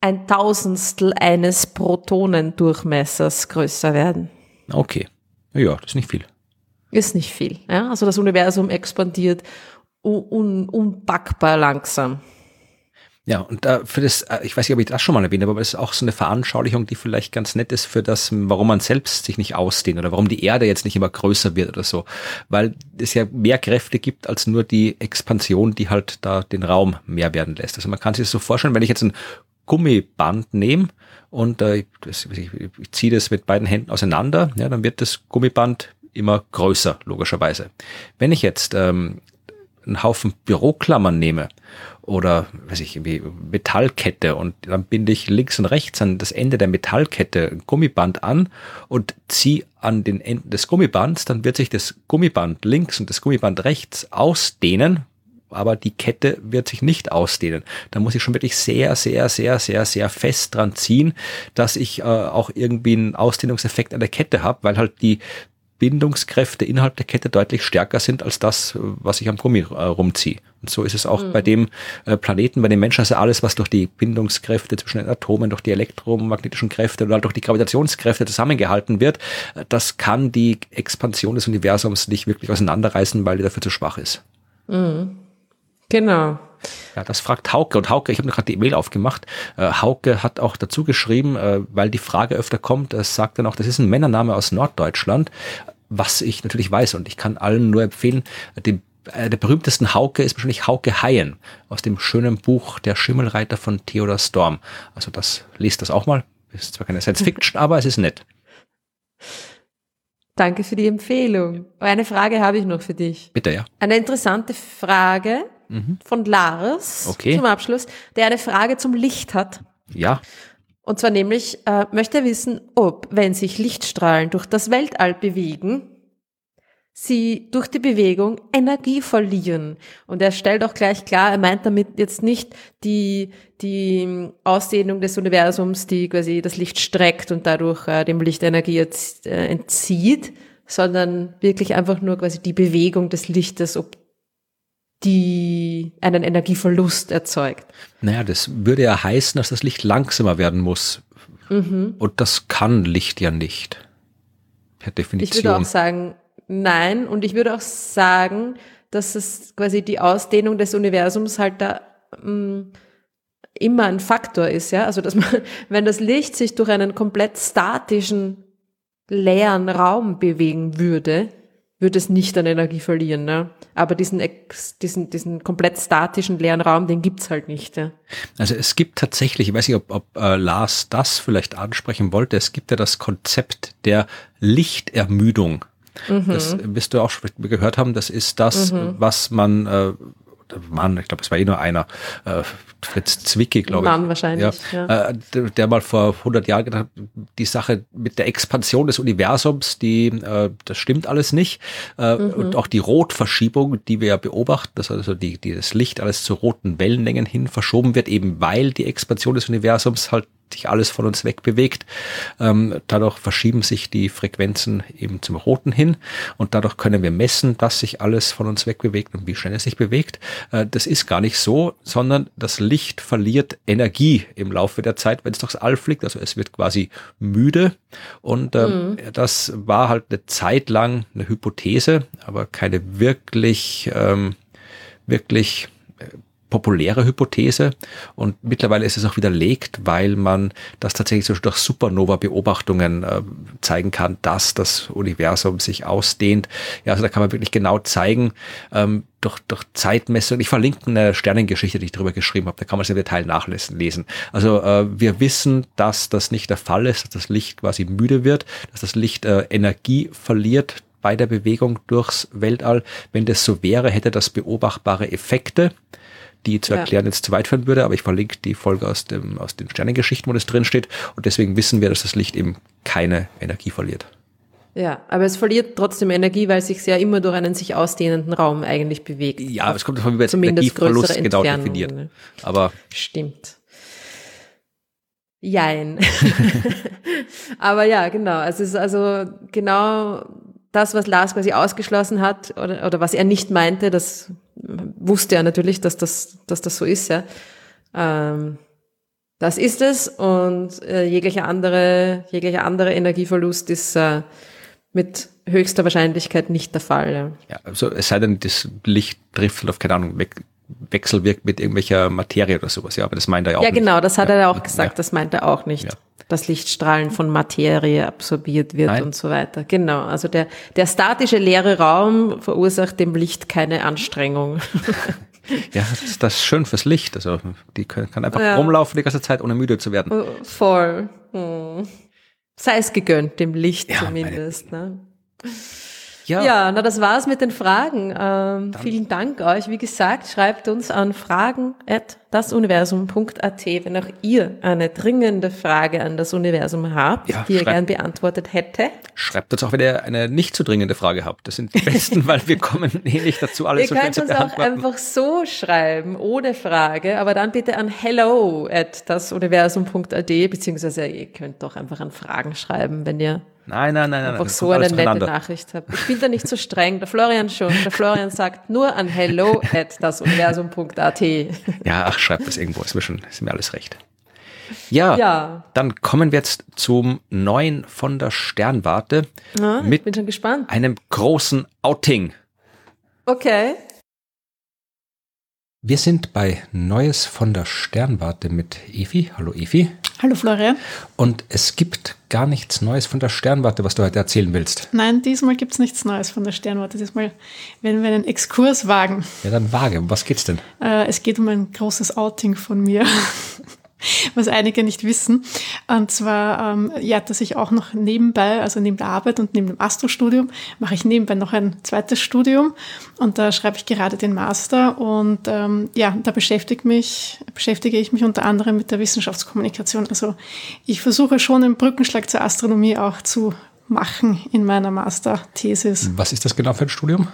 ein Tausendstel eines Protonendurchmessers größer werden. Okay. Ja, das ist nicht viel. Ist nicht viel. Ja? Also das Universum expandiert un unpackbar langsam. Ja, und äh, für das, äh, ich weiß nicht, ob ich das schon mal erwähnt habe, aber es ist auch so eine Veranschaulichung, die vielleicht ganz nett ist für das, warum man selbst sich nicht ausdehnt oder warum die Erde jetzt nicht immer größer wird oder so. Weil es ja mehr Kräfte gibt als nur die Expansion, die halt da den Raum mehr werden lässt. Also man kann sich das so vorstellen, wenn ich jetzt ein Gummiband nehme und äh, das, ich, ich ziehe das mit beiden Händen auseinander, ja, dann wird das Gummiband immer größer, logischerweise. Wenn ich jetzt ähm, einen Haufen Büroklammern nehme oder weiß ich, irgendwie Metallkette und dann binde ich links und rechts an das Ende der Metallkette ein Gummiband an und ziehe an den Enden des Gummibands, dann wird sich das Gummiband links und das Gummiband rechts ausdehnen, aber die Kette wird sich nicht ausdehnen. Da muss ich schon wirklich sehr, sehr, sehr, sehr, sehr fest dran ziehen, dass ich äh, auch irgendwie einen Ausdehnungseffekt an der Kette habe, weil halt die Bindungskräfte innerhalb der Kette deutlich stärker sind als das, was ich am Gummi äh, rumziehe. Und so ist es auch mhm. bei dem äh, Planeten, bei den Menschen, also alles, was durch die Bindungskräfte zwischen den Atomen, durch die elektromagnetischen Kräfte oder durch die Gravitationskräfte zusammengehalten wird, äh, das kann die Expansion des Universums nicht wirklich auseinanderreißen, weil die dafür zu schwach ist. Mhm. Genau. Ja, das fragt Hauke. Und Hauke, ich habe gerade die E-Mail aufgemacht. Äh, Hauke hat auch dazu geschrieben, äh, weil die Frage öfter kommt, es sagt dann auch, das ist ein Männername aus Norddeutschland, was ich natürlich weiß. Und ich kann allen nur empfehlen, den äh, der berühmtesten Hauke ist wahrscheinlich Hauke Haien aus dem schönen Buch Der Schimmelreiter von Theodor Storm. Also das lest das auch mal. Ist zwar keine Science Fiction, (laughs) aber es ist nett. Danke für die Empfehlung. Eine Frage habe ich noch für dich. Bitte, ja. Eine interessante Frage mhm. von Lars okay. zum Abschluss, der eine Frage zum Licht hat. Ja. Und zwar nämlich, äh, möchte er wissen, ob, wenn sich Lichtstrahlen durch das Weltall bewegen, sie durch die Bewegung Energie verlieren. Und er stellt auch gleich klar, er meint damit jetzt nicht die, die Ausdehnung des Universums, die quasi das Licht streckt und dadurch äh, dem Licht Energie jetzt, äh, entzieht, sondern wirklich einfach nur quasi die Bewegung des Lichtes, ob die einen Energieverlust erzeugt. Naja, das würde ja heißen, dass das Licht langsamer werden muss. Mhm. Und das kann Licht ja nicht. Per Definition. Ich würde auch sagen, nein. Und ich würde auch sagen, dass es quasi die Ausdehnung des Universums halt da mh, mm, immer ein Faktor ist, ja. Also dass man, (laughs) wenn das Licht sich durch einen komplett statischen, leeren Raum bewegen würde, würde es nicht an Energie verlieren. Ne? Aber diesen, ex, diesen, diesen komplett statischen leeren Raum, den gibt's halt nicht. Ja? Also es gibt tatsächlich, ich weiß nicht, ob, ob äh, Lars das vielleicht ansprechen wollte, es gibt ja das Konzept der Lichtermüdung. Mhm. Das wirst du auch schon gehört haben, das ist das, mhm. was man äh, Mann, ich glaube, es war eh nur einer, äh, Fritz Zwicky, glaube ich. Mann wahrscheinlich, ja. ja. Äh, der, der, mal vor 100 Jahren gedacht hat, die Sache mit der Expansion des Universums, die, äh, das stimmt alles nicht. Äh, mhm. Und auch die Rotverschiebung, die wir ja beobachten, dass also die, die das Licht alles zu roten Wellenlängen hin verschoben wird, eben weil die Expansion des Universums halt sich alles von uns wegbewegt. Ähm, dadurch verschieben sich die Frequenzen eben zum Roten hin und dadurch können wir messen, dass sich alles von uns wegbewegt und wie schnell es sich bewegt. Äh, das ist gar nicht so, sondern das Licht verliert Energie im Laufe der Zeit, wenn es durchs All fliegt. Also es wird quasi müde und ähm, mhm. das war halt eine Zeit lang eine Hypothese, aber keine wirklich, ähm, wirklich populäre Hypothese und mittlerweile ist es auch widerlegt, weil man das tatsächlich so durch Supernova-Beobachtungen äh, zeigen kann, dass das Universum sich ausdehnt. Ja, also da kann man wirklich genau zeigen, ähm, durch, durch Zeitmessung. Ich verlinke eine Sternengeschichte, die ich darüber geschrieben habe, da kann man es im Detail nachlesen. Also äh, wir wissen, dass das nicht der Fall ist, dass das Licht quasi müde wird, dass das Licht äh, Energie verliert bei der Bewegung durchs Weltall. Wenn das so wäre, hätte das beobachtbare Effekte die zu erklären ja. jetzt zu weit führen würde, aber ich verlinke die Folge aus, dem, aus den Sternengeschichten, wo das drin steht. Und deswegen wissen wir, dass das Licht eben keine Energie verliert. Ja, aber es verliert trotzdem Energie, weil es sich ja immer durch einen sich ausdehnenden Raum eigentlich bewegt. Ja, es kommt davon, wie man jetzt Energieverlust genau definiert. Aber Stimmt. Jein. (laughs) aber ja, genau. Es ist also genau das, was Lars quasi ausgeschlossen hat oder, oder was er nicht meinte, das wusste er natürlich, dass das, dass das so ist, ja. Ähm, das ist es und äh, jeglicher andere, jeglicher andere Energieverlust ist äh, mit höchster Wahrscheinlichkeit nicht der Fall. Ja. ja, also es sei denn, das Licht trifft auf, keine Ahnung, weg, wechselwirkt mit irgendwelcher Materie oder sowas, ja, aber das meint er ja auch Ja, nicht. genau, das hat ja. er ja auch gesagt, ja. das meint er auch nicht. Ja. Dass Lichtstrahlen von Materie absorbiert wird Nein. und so weiter. Genau, also der, der statische leere Raum verursacht dem Licht keine Anstrengung. (laughs) Ja, das ist, das ist schön fürs Licht. Also die kann, kann einfach ja. rumlaufen die ganze Zeit, ohne müde zu werden. Oh, voll. Hm. Sei es gegönnt, dem Licht zumindest. Ne? Ja. ja, na das war's mit den Fragen. Ähm, vielen Dank euch. Wie gesagt, schreibt uns an fragen at dasuniversum.at, wenn auch ihr eine dringende Frage an das Universum habt, ja, die ihr gern beantwortet hätte. Schreibt uns auch, wenn ihr eine nicht so dringende Frage habt. Das sind die besten, weil wir kommen eh nicht dazu, alles (laughs) zu. Ihr könnt uns auch einfach so schreiben, ohne Frage, aber dann bitte an hello at dasuniversum.at, beziehungsweise ihr könnt doch einfach an Fragen schreiben, wenn ihr Nein, nein, nein, nein. Einfach so eine nette Nachricht habe. Ich bin da nicht so streng. Der Florian schon. Der Florian sagt nur an hello (laughs) at dasuniversum.at. Ja, ach, schreibt das irgendwo. Ist mir schon, ist mir alles recht. Ja, ja, dann kommen wir jetzt zum neuen von der Sternwarte. Na, mit bin schon gespannt. einem großen Outing. Okay. Wir sind bei Neues von der Sternwarte mit Evi. Hallo Evi. Hallo Florian. Und es gibt gar nichts Neues von der Sternwarte, was du heute erzählen willst. Nein, diesmal gibt es nichts Neues von der Sternwarte. Diesmal werden wir einen Exkurs wagen. Ja, dann wage. Um was geht's denn? Äh, es geht um ein großes Outing von mir. (laughs) (laughs) was einige nicht wissen. Und zwar, ähm, ja, dass ich auch noch nebenbei, also neben der Arbeit und neben dem Astrostudium, mache ich nebenbei noch ein zweites Studium und da schreibe ich gerade den Master und ähm, ja, da beschäftige, mich, beschäftige ich mich unter anderem mit der Wissenschaftskommunikation. Also ich versuche schon einen Brückenschlag zur Astronomie auch zu machen in meiner Masterthesis. Was ist das genau für ein Studium?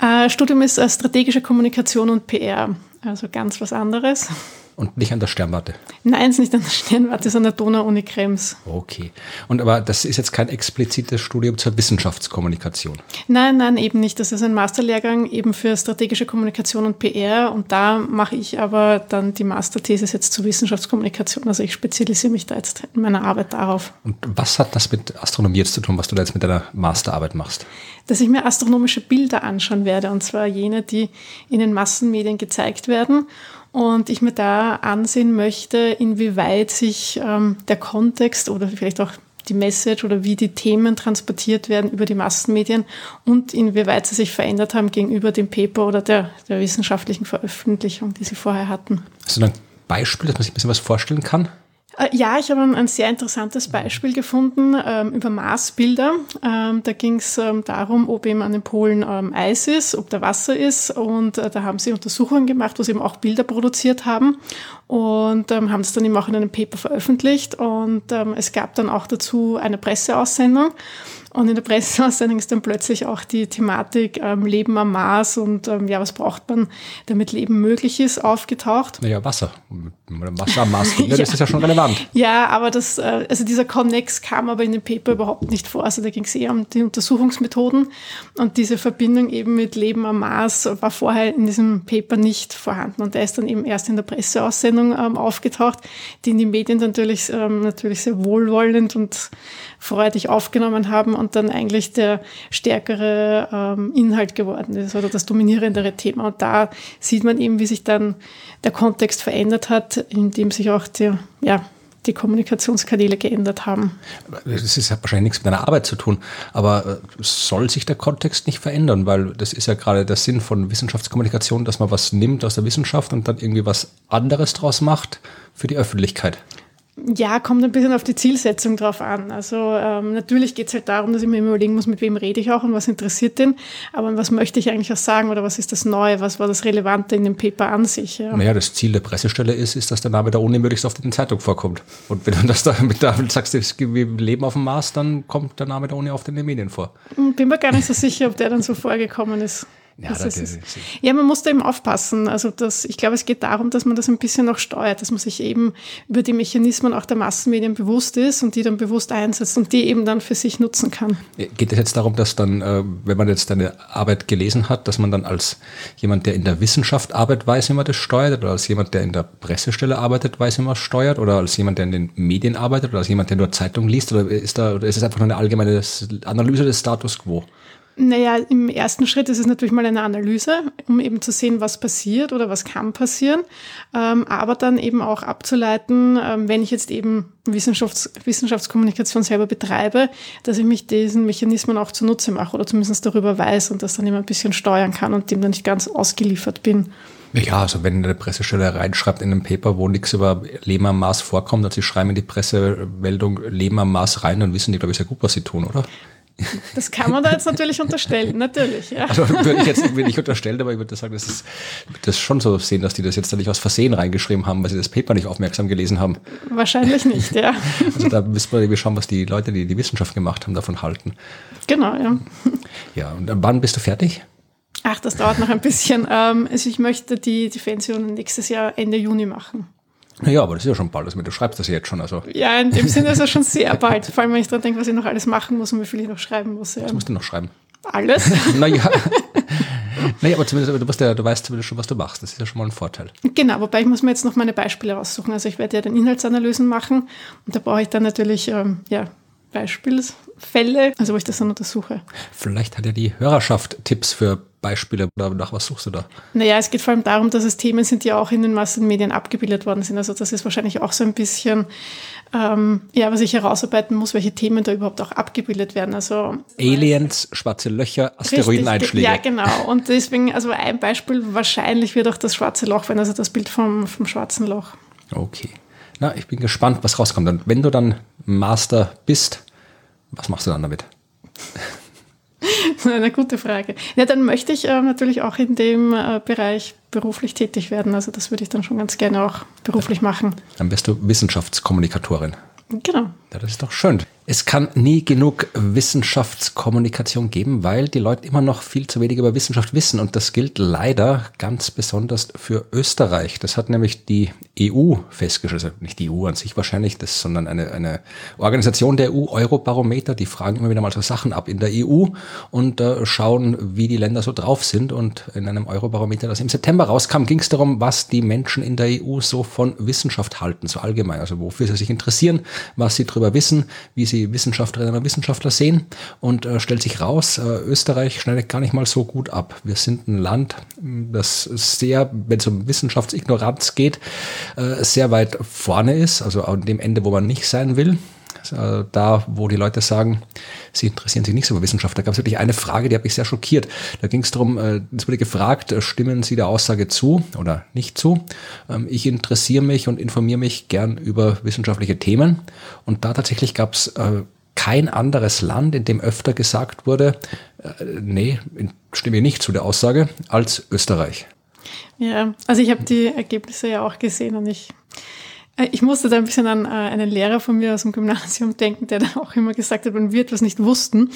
Äh, Studium ist äh, strategische Kommunikation und PR, also ganz was anderes. Und nicht an der Sternwarte? Nein, es ist nicht an der Sternwarte, es ist an der Donau-Uni Krems. Okay. Und aber das ist jetzt kein explizites Studium zur Wissenschaftskommunikation? Nein, nein, eben nicht. Das ist ein Masterlehrgang eben für strategische Kommunikation und PR. Und da mache ich aber dann die Masterthesis jetzt zur Wissenschaftskommunikation. Also ich spezialisiere mich da jetzt in meiner Arbeit darauf. Und was hat das mit Astronomie jetzt zu tun, was du da jetzt mit deiner Masterarbeit machst? Dass ich mir astronomische Bilder anschauen werde. Und zwar jene, die in den Massenmedien gezeigt werden und ich mir da ansehen möchte, inwieweit sich ähm, der Kontext oder vielleicht auch die Message oder wie die Themen transportiert werden über die Massenmedien und inwieweit sie sich verändert haben gegenüber dem Paper oder der, der wissenschaftlichen Veröffentlichung, die sie vorher hatten. Also ein Beispiel, dass man sich ein bisschen was vorstellen kann? Äh, ja, ich habe ein sehr interessantes Beispiel gefunden ähm, über Marsbilder. Ähm, da ging es ähm, darum, ob eben an den Polen ähm, Eis ist, ob da Wasser ist. Und äh, da haben sie Untersuchungen gemacht, wo sie eben auch Bilder produziert haben und ähm, haben es dann eben auch in einem Paper veröffentlicht. Und ähm, es gab dann auch dazu eine Presseaussendung. Und in der Presseaussendung ist dann plötzlich auch die Thematik ähm, Leben am Mars und ähm, ja, was braucht man, damit Leben möglich ist, aufgetaucht. Naja, Wasser. Wasser am Mars (laughs) ja. ist das ja schon relevant. Ja, aber das, äh, also dieser Connex kam aber in dem Paper überhaupt nicht vor. Also da ging es eher um die Untersuchungsmethoden und diese Verbindung eben mit Leben am Mars war vorher in diesem Paper nicht vorhanden. Und der ist dann eben erst in der Presseaussendung ähm, aufgetaucht, die in die Medien natürlich, ähm, natürlich sehr wohlwollend und freudig aufgenommen haben und dann eigentlich der stärkere ähm, Inhalt geworden ist oder das dominierendere Thema. Und da sieht man eben, wie sich dann der Kontext verändert hat, in dem sich auch die, ja, die Kommunikationskanäle geändert haben. Das ist ja wahrscheinlich nichts mit deiner Arbeit zu tun, aber äh, soll sich der Kontext nicht verändern? Weil das ist ja gerade der Sinn von Wissenschaftskommunikation, dass man was nimmt aus der Wissenschaft und dann irgendwie was anderes draus macht für die Öffentlichkeit. Ja, kommt ein bisschen auf die Zielsetzung drauf an. Also ähm, natürlich geht es halt darum, dass ich mir immer überlegen muss, mit wem rede ich auch und was interessiert den. Aber was möchte ich eigentlich auch sagen oder was ist das Neue, was war das Relevante in dem Paper an sich? Ja. Naja, das Ziel der Pressestelle ist, ist, dass der Name der Uni möglichst oft in der Zeitung vorkommt. Und wenn du das da mit damit sagst, wir leben auf dem Mars, dann kommt der Name der Uni oft in den Medien vor. Bin mir gar nicht so sicher, ob der dann so vorgekommen ist. Ja, das ist, ja, man muss da eben aufpassen. Also das, ich glaube, es geht darum, dass man das ein bisschen noch steuert, dass man sich eben über die Mechanismen auch der Massenmedien bewusst ist und die dann bewusst einsetzt und die eben dann für sich nutzen kann. Geht es jetzt darum, dass dann, äh, wenn man jetzt deine Arbeit gelesen hat, dass man dann als jemand, der in der Wissenschaft arbeitet, weiß, wie man das steuert, oder als jemand, der in der Pressestelle arbeitet, weiß, wie man es steuert, oder als jemand, der in den Medien arbeitet, oder als jemand, der nur Zeitung liest, oder ist da, oder ist es einfach nur eine allgemeine Analyse des Status quo? Naja, im ersten Schritt ist es natürlich mal eine Analyse, um eben zu sehen, was passiert oder was kann passieren, ähm, aber dann eben auch abzuleiten, ähm, wenn ich jetzt eben Wissenschafts Wissenschaftskommunikation selber betreibe, dass ich mich diesen Mechanismen auch zunutze mache oder zumindest darüber weiß und das dann immer ein bisschen steuern kann und dem dann nicht ganz ausgeliefert bin. Ja, also wenn eine Pressestelle reinschreibt in einem Paper, wo nichts über Leben am Mars vorkommt, und sie schreiben in die Pressemeldung Leben am Mars rein, dann wissen die, glaube ich, sehr gut, was sie tun, oder? Das kann man da jetzt natürlich unterstellen, natürlich. Ja. Also würde ich jetzt nicht unterstellen, aber ich würde sagen, das ist das schon so sehen, dass die das jetzt da nicht aus Versehen reingeschrieben haben, weil sie das Paper nicht aufmerksam gelesen haben. Wahrscheinlich nicht, ja. Also da müssen wir irgendwie schauen, was die Leute, die die Wissenschaft gemacht haben, davon halten. Genau, ja. Ja, und wann bist du fertig? Ach, das dauert noch ein bisschen. Ähm, also ich möchte die, die Fansion nächstes Jahr Ende Juni machen. Naja, aber das ist ja schon bald. Also, du schreibst das jetzt schon. Also. Ja, in dem Sinne ist es schon (laughs) sehr bald. Vor allem, wenn ich daran denke, was ich noch alles machen muss und wie viel ich noch schreiben muss. Ja. Was musst du noch schreiben? Alles. (laughs) naja. (laughs) naja, aber zumindest, aber du, weißt ja, du weißt zumindest schon, was du machst. Das ist ja schon mal ein Vorteil. Genau, wobei ich muss mir jetzt noch meine Beispiele raussuchen. Also ich werde ja dann Inhaltsanalysen machen und da brauche ich dann natürlich ähm, ja, Beispielsfälle, also wo ich das dann untersuche. Vielleicht hat ja die Hörerschaft Tipps für Beispiele oder nach was suchst du da? Naja, es geht vor allem darum, dass es Themen sind, die auch in den Massenmedien abgebildet worden sind. Also das ist wahrscheinlich auch so ein bisschen, ähm, ja, was ich herausarbeiten muss, welche Themen da überhaupt auch abgebildet werden. Also Aliens, schwarze Löcher, Asteroideneinschläge. Ja, genau. Und deswegen, also ein Beispiel wahrscheinlich wird auch das schwarze Loch werden, also das Bild vom, vom schwarzen Loch. Okay. Na, ich bin gespannt, was rauskommt. Und wenn du dann Master bist, was machst du dann damit? (laughs) Eine gute Frage. Ja, dann möchte ich äh, natürlich auch in dem äh, Bereich beruflich tätig werden. Also das würde ich dann schon ganz gerne auch beruflich machen. Dann bist du Wissenschaftskommunikatorin. Genau. Ja, das ist doch schön. Es kann nie genug Wissenschaftskommunikation geben, weil die Leute immer noch viel zu wenig über Wissenschaft wissen. Und das gilt leider ganz besonders für Österreich. Das hat nämlich die EU festgestellt, also nicht die EU an sich wahrscheinlich, das, sondern eine, eine Organisation der EU, Eurobarometer, die fragen immer wieder mal so Sachen ab in der EU und äh, schauen, wie die Länder so drauf sind. Und in einem Eurobarometer, das im September rauskam, ging es darum, was die Menschen in der EU so von Wissenschaft halten, so allgemein. Also wofür sie sich interessieren, was sie darüber wissen, wie sie Wissenschaftlerinnen und Wissenschaftler sehen und äh, stellt sich raus, äh, Österreich schneidet gar nicht mal so gut ab. Wir sind ein Land, das sehr, wenn es um Wissenschaftsignoranz geht, äh, sehr weit vorne ist, also an dem Ende, wo man nicht sein will. Äh, da, wo die Leute sagen, sie interessieren sich nicht so für Wissenschaft. Da gab es wirklich eine Frage, die hat mich sehr schockiert. Da ging es darum, äh, es wurde gefragt, äh, stimmen Sie der Aussage zu oder nicht zu? Ähm, ich interessiere mich und informiere mich gern über wissenschaftliche Themen. Und da tatsächlich gab es äh, kein anderes Land, in dem öfter gesagt wurde, nee, stimme nicht zu der Aussage, als Österreich. Ja, also ich habe die Ergebnisse ja auch gesehen und ich ich musste da ein bisschen an äh, einen Lehrer von mir aus dem Gymnasium denken, der (laughs) dann auch immer gesagt hat, wenn wir etwas nicht wussten,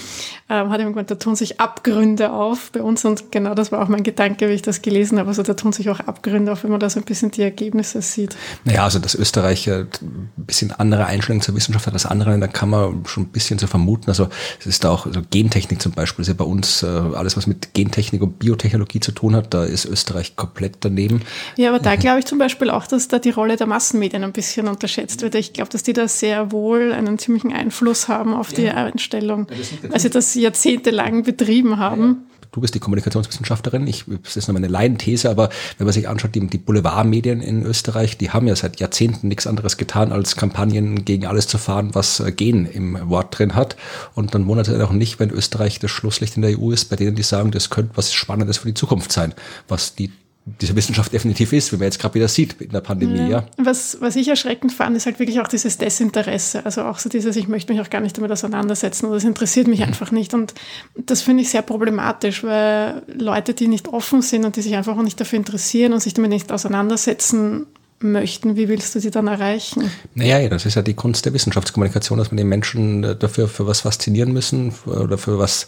ähm, hat er gemeint, da tun sich Abgründe auf bei uns und genau das war auch mein Gedanke, wie ich das gelesen habe. Also da tun sich auch Abgründe auf, wenn man da so ein bisschen die Ergebnisse sieht. Naja, also dass Österreich ein bisschen andere Einstellungen zur Wissenschaft hat als andere, da kann man schon ein bisschen so vermuten. Also es ist da auch also Gentechnik zum Beispiel, ist ja bei uns äh, alles, was mit Gentechnik und Biotechnologie zu tun hat, da ist Österreich komplett daneben. Ja, aber da glaube ich zum Beispiel auch, dass da die Rolle der Massenmedien ein bisschen unterschätzt wird. Ich glaube, dass die da sehr wohl einen ziemlichen Einfluss haben auf die ja. Einstellung, weil sie das jahrzehntelang betrieben haben. Du bist die Kommunikationswissenschaftlerin, ich, das ist nur meine Laienthese, aber wenn man sich anschaut, die, die Boulevardmedien in Österreich, die haben ja seit Jahrzehnten nichts anderes getan, als Kampagnen gegen alles zu fahren, was äh, Gen im Wort drin hat. Und dann wundert es auch nicht, wenn Österreich das Schlusslicht in der EU ist, bei denen die sagen, das könnte was Spannendes für die Zukunft sein, was die diese Wissenschaft definitiv ist, wie man jetzt gerade wieder sieht in der Pandemie. Ja. Was, was ich erschreckend fand, ist halt wirklich auch dieses Desinteresse. Also auch so dieses, ich möchte mich auch gar nicht damit auseinandersetzen oder es interessiert mich einfach nicht. Und das finde ich sehr problematisch, weil Leute, die nicht offen sind und die sich einfach auch nicht dafür interessieren und sich damit nicht auseinandersetzen, möchten, wie willst du sie dann erreichen? Naja, das ist ja die Kunst der Wissenschaftskommunikation, dass man die Menschen äh, dafür für was faszinieren müssen oder für was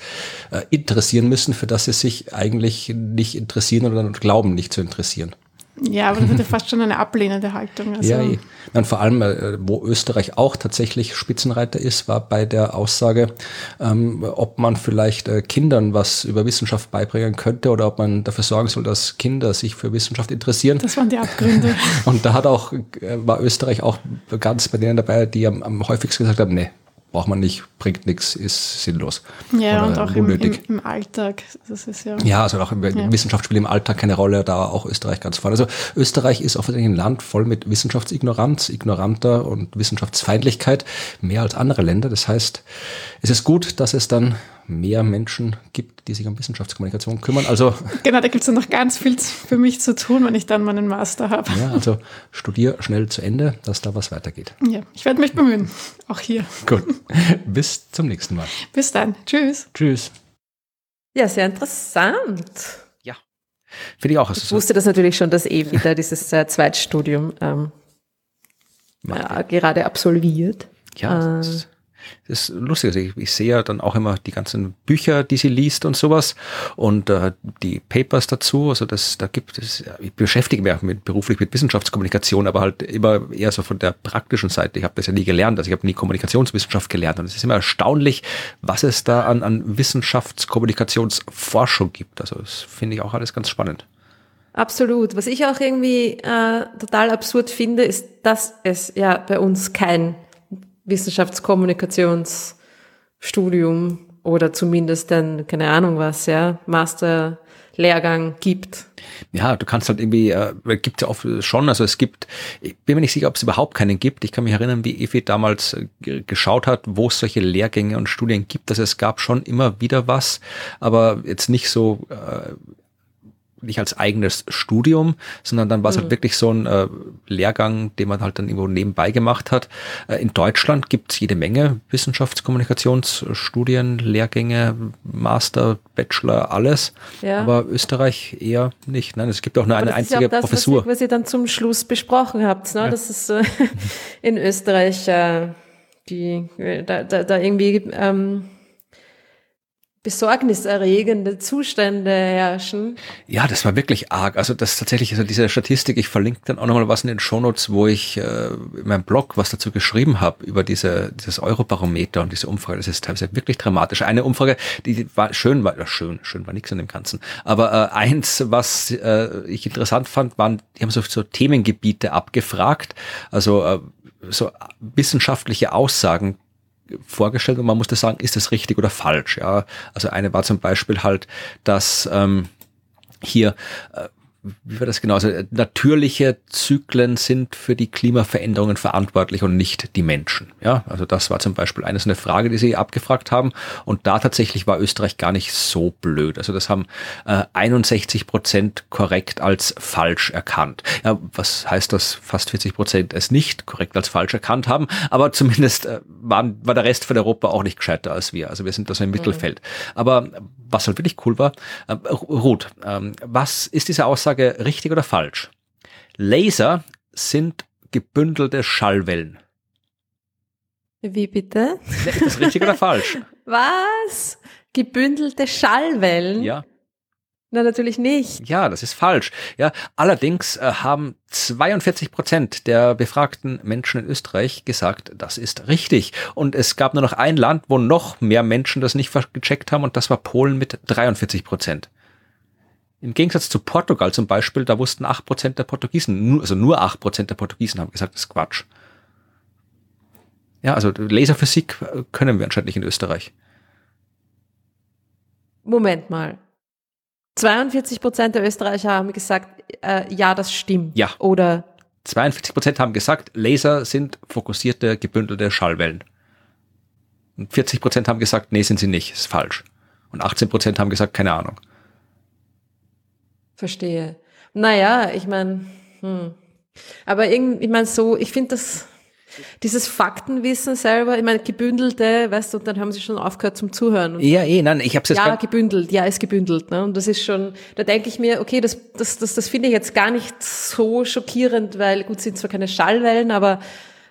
äh, interessieren müssen, für das sie sich eigentlich nicht interessieren oder glauben, nicht zu interessieren. Ja, aber das ist ja fast schon eine ablehnende Haltung. Also. Ja, eh. Dann vor allem, äh, wo Österreich auch tatsächlich Spitzenreiter ist, war bei der Aussage, ähm, ob man vielleicht äh, Kindern was über Wissenschaft beibringen könnte oder ob man dafür sorgen soll, dass Kinder sich für Wissenschaft interessieren. Das waren die Abgründe. (laughs) Und da hat auch, äh, war Österreich auch ganz bei denen dabei, die am, am häufigsten gesagt haben, nee, braucht man nicht, bringt nichts, ist sinnlos. Ja, und auch im, im, im, Alltag. Das ist ja, ja, also auch im, ja. Wissenschaft spielt im Alltag keine Rolle, da auch Österreich ganz vorne. Also Österreich ist offensichtlich ein Land voll mit Wissenschaftsignoranz, ignoranter und Wissenschaftsfeindlichkeit, mehr als andere Länder. Das heißt, es ist gut, dass es dann mehr Menschen gibt, die sich um Wissenschaftskommunikation kümmern. Also genau, da gibt es noch ganz viel für mich zu tun, wenn ich dann meinen Master habe. Ja, also studier schnell zu Ende, dass da was weitergeht. Ja, ich werde mich bemühen, auch hier. Gut, bis zum nächsten Mal. Bis dann, tschüss. Tschüss. Ja, sehr interessant. Ja, finde ich auch. Ich wusste das natürlich schon, dass Evi da dieses äh, Zweitstudium ähm, ja, gerade absolviert. Ja, äh, das ist lustig. Also ich, ich, sehe ja dann auch immer die ganzen Bücher, die sie liest und sowas und äh, die Papers dazu. Also das, da gibt es, ich beschäftige mich auch mit, beruflich mit Wissenschaftskommunikation, aber halt immer eher so von der praktischen Seite. Ich habe das ja nie gelernt, also ich habe nie Kommunikationswissenschaft gelernt und es ist immer erstaunlich, was es da an, an Wissenschaftskommunikationsforschung gibt. Also das finde ich auch alles ganz spannend. Absolut. Was ich auch irgendwie äh, total absurd finde, ist, dass es ja bei uns kein Wissenschaftskommunikationsstudium oder zumindest dann, keine Ahnung was, ja, Masterlehrgang gibt. Ja, du kannst halt irgendwie, äh, gibt ja oft schon, also es gibt, ich bin mir nicht sicher, ob es überhaupt keinen gibt. Ich kann mich erinnern, wie Evi damals äh, geschaut hat, wo es solche Lehrgänge und Studien gibt. Also es gab schon immer wieder was, aber jetzt nicht so äh, nicht als eigenes Studium, sondern dann war es halt mhm. halt wirklich so ein äh, Lehrgang, den man halt dann irgendwo nebenbei gemacht hat. Äh, in Deutschland gibt es jede Menge Wissenschaftskommunikationsstudien, Lehrgänge, Master, Bachelor, alles. Ja. Aber Österreich eher nicht. Nein, es gibt auch nur eine einzige ja das, Professur. Was, was ihr dann zum Schluss besprochen habt, ne? Ja. Das ist äh, (laughs) in Österreich äh, die da, da, da irgendwie ähm, besorgniserregende Zustände herrschen. Ja, das war wirklich arg. Also das tatsächlich, also diese Statistik, ich verlinke dann auch nochmal was in den Shownotes, wo ich äh, in meinem Blog was dazu geschrieben habe über diese, dieses Eurobarometer und diese Umfrage. Das ist teilweise wirklich dramatisch. Eine Umfrage, die war schön, war ja, schön, schön war nichts an dem Ganzen. Aber äh, eins, was äh, ich interessant fand, waren, die haben so, so Themengebiete abgefragt, also äh, so wissenschaftliche Aussagen vorgestellt und man musste sagen, ist das richtig oder falsch? Ja, also eine war zum Beispiel halt, dass ähm, hier äh, wie war das genau? Also natürliche Zyklen sind für die Klimaveränderungen verantwortlich und nicht die Menschen. Ja, also das war zum Beispiel eine so eine Frage, die Sie abgefragt haben. Und da tatsächlich war Österreich gar nicht so blöd. Also das haben äh, 61 Prozent korrekt als falsch erkannt. Ja, was heißt das? Fast 40 Prozent es nicht korrekt als falsch erkannt haben. Aber zumindest äh, waren, war der Rest von Europa auch nicht gescheiter als wir. Also wir sind da so im mhm. Mittelfeld. Aber was halt wirklich cool war, äh, Ruth, äh, was ist diese Aussage richtig oder falsch? Laser sind gebündelte Schallwellen. Wie bitte? Ist das richtig oder (laughs) falsch? Was? Gebündelte Schallwellen? Ja. Na, natürlich nicht. Ja, das ist falsch. Ja, allerdings äh, haben 42 Prozent der befragten Menschen in Österreich gesagt, das ist richtig. Und es gab nur noch ein Land, wo noch mehr Menschen das nicht gecheckt haben, und das war Polen mit 43 Prozent. Im Gegensatz zu Portugal zum Beispiel, da wussten 8 Prozent der Portugiesen, also nur 8 Prozent der Portugiesen haben gesagt, das ist Quatsch. Ja, also Laserphysik äh, können wir anscheinend nicht in Österreich. Moment mal. 42 Prozent der Österreicher haben gesagt, äh, ja, das stimmt. Ja. Oder 42 Prozent haben gesagt, Laser sind fokussierte, gebündelte Schallwellen. Und 40 Prozent haben gesagt, nee, sind sie nicht, ist falsch. Und 18 Prozent haben gesagt, keine Ahnung. Verstehe. Naja, ich meine, hm. aber irgendwie, ich meine so, ich finde das, dieses Faktenwissen selber, ich meine, gebündelte, weißt du, und dann haben sie schon aufgehört zum Zuhören. ja, eh, nein, ich habe es jetzt Ja, gebündelt, ja, ist gebündelt. Ne? Und das ist schon, da denke ich mir, okay, das, das, das, das finde ich jetzt gar nicht so schockierend, weil gut, sind zwar keine Schallwellen, aber,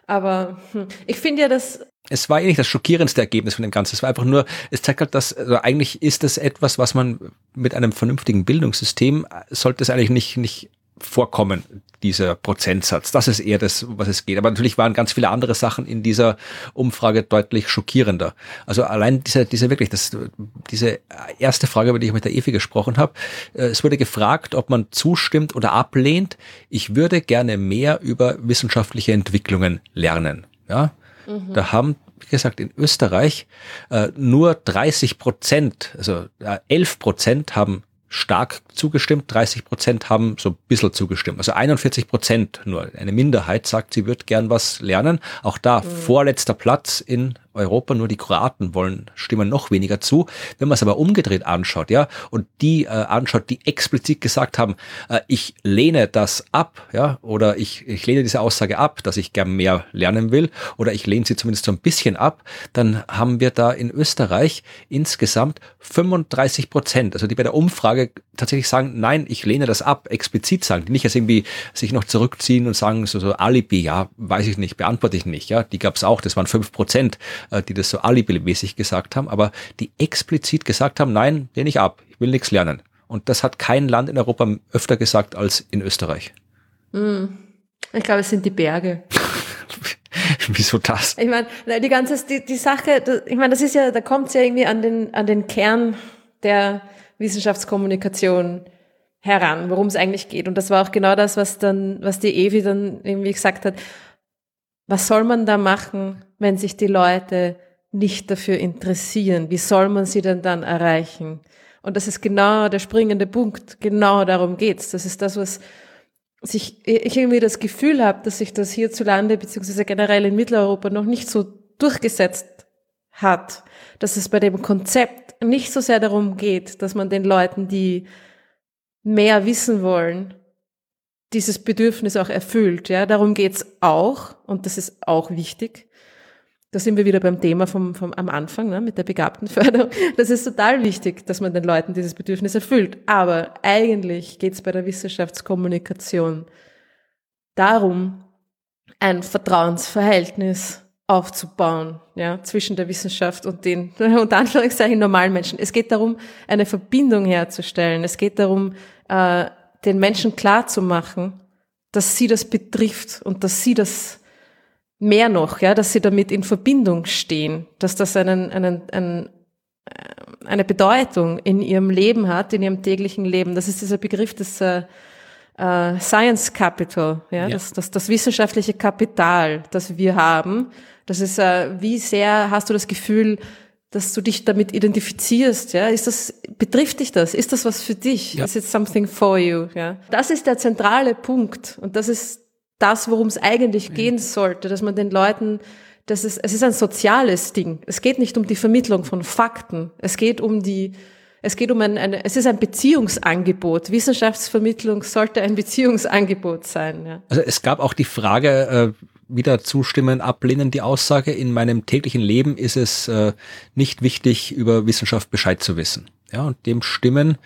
aber hm. ich finde ja, dass es war eh nicht das schockierendste Ergebnis von dem Ganzen. Es war einfach nur, es zeigt halt, dass also eigentlich ist das etwas, was man mit einem vernünftigen Bildungssystem sollte es eigentlich nicht, nicht vorkommen, dieser Prozentsatz. Das ist eher das, was es geht. Aber natürlich waren ganz viele andere Sachen in dieser Umfrage deutlich schockierender. Also allein diese, diese wirklich, das, diese erste Frage, über die ich mit der Evi gesprochen habe, äh, es wurde gefragt, ob man zustimmt oder ablehnt. Ich würde gerne mehr über wissenschaftliche Entwicklungen lernen. Ja, mhm. da haben wie gesagt, in Österreich äh, nur 30 Prozent, also äh, 11 Prozent haben stark zugestimmt, 30 Prozent haben so ein bisschen zugestimmt. Also 41 Prozent nur. Eine Minderheit sagt, sie wird gern was lernen. Auch da mhm. vorletzter Platz in Europa, nur die Kroaten wollen, stimmen noch weniger zu. Wenn man es aber umgedreht anschaut, ja, und die äh, anschaut, die explizit gesagt haben, äh, ich lehne das ab, ja, oder ich, ich lehne diese Aussage ab, dass ich gern mehr lernen will, oder ich lehne sie zumindest so ein bisschen ab, dann haben wir da in Österreich insgesamt 35 Prozent, also die bei der Umfrage tatsächlich sagen, nein, ich lehne das ab, explizit sagen, die. Nicht jetzt irgendwie sich noch zurückziehen und sagen, so, so Alibi, ja, weiß ich nicht, beantworte ich nicht, ja, die gab es auch, das waren fünf Prozent die das so alibimäßig gesagt haben, aber die explizit gesagt haben, nein, lehne ich ab, ich will nichts lernen. Und das hat kein Land in Europa öfter gesagt als in Österreich. Hm. Ich glaube, es sind die Berge. (laughs) Wieso das? Ich meine, die ganze, die, die Sache, ich meine, das ist ja, da kommt es ja irgendwie an den, an den Kern der Wissenschaftskommunikation heran, worum es eigentlich geht. Und das war auch genau das, was dann, was die Evi dann irgendwie gesagt hat. Was soll man da machen, wenn sich die Leute nicht dafür interessieren? Wie soll man sie denn dann erreichen? Und das ist genau der springende Punkt. Genau darum geht's. Das ist das, was sich, ich irgendwie das Gefühl habe, dass sich das hierzulande beziehungsweise generell in Mitteleuropa noch nicht so durchgesetzt hat, dass es bei dem Konzept nicht so sehr darum geht, dass man den Leuten, die mehr wissen wollen, dieses Bedürfnis auch erfüllt. Ja, darum geht's auch und das ist auch wichtig. Da sind wir wieder beim Thema vom, vom, am Anfang ne, mit der Begabtenförderung. Das ist total wichtig, dass man den Leuten dieses Bedürfnis erfüllt. Aber eigentlich geht's bei der Wissenschaftskommunikation darum, ein Vertrauensverhältnis aufzubauen, ja, zwischen der Wissenschaft und den, (laughs) unter Anführungszeichen, normalen Menschen. Es geht darum, eine Verbindung herzustellen. Es geht darum, äh, den Menschen klar zu machen, dass sie das betrifft und dass sie das mehr noch, ja, dass sie damit in Verbindung stehen, dass das einen, einen, einen, äh, eine Bedeutung in ihrem Leben hat, in ihrem täglichen Leben. Das ist dieser Begriff des äh, äh, Science Capital, ja, ja. Das, das, das wissenschaftliche Kapital, das wir haben. Das ist, äh, wie sehr hast du das Gefühl, dass du dich damit identifizierst, ja? Ist das, betrifft dich das? Ist das was für dich? Ja. Is it something for you, ja? Das ist der zentrale Punkt. Und das ist das, worum es eigentlich gehen sollte, dass man den Leuten, das ist, es ist ein soziales Ding. Es geht nicht um die Vermittlung von Fakten. Es geht um die, es geht um ein, eine, es ist ein Beziehungsangebot. Wissenschaftsvermittlung sollte ein (laughs) Beziehungsangebot sein. Ja. Also es gab auch die Frage, äh, wieder zustimmen, ablehnen die Aussage. In meinem täglichen Leben ist es äh, nicht wichtig, über Wissenschaft Bescheid zu wissen. Ja, und dem stimmen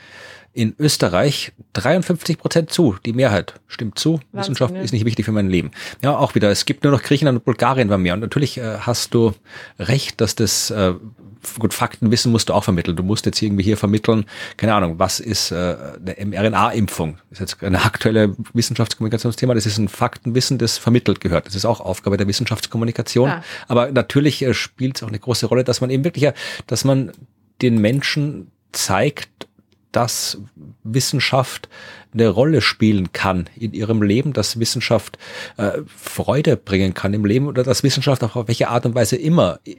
in Österreich 53 Prozent zu. Die Mehrheit stimmt zu. Wahnsinn, Wissenschaft ja. ist nicht wichtig für mein Leben. Ja, auch wieder. Es gibt nur noch Griechenland und Bulgarien bei mir. Und natürlich äh, hast du recht, dass das äh, gut Faktenwissen musst du auch vermitteln. Du musst jetzt irgendwie hier vermitteln, keine Ahnung, was ist äh, eine mRNA-Impfung? Das ist jetzt ein aktuelle Wissenschaftskommunikationsthema. Das ist ein Faktenwissen, das vermittelt gehört. Das ist auch Aufgabe der Wissenschaftskommunikation. Ja. Aber natürlich äh, spielt es auch eine große Rolle, dass man eben wirklich, dass man den Menschen zeigt, dass Wissenschaft eine Rolle spielen kann in ihrem Leben, dass Wissenschaft äh, Freude bringen kann im Leben oder dass Wissenschaft auch auf welche Art und Weise immer äh,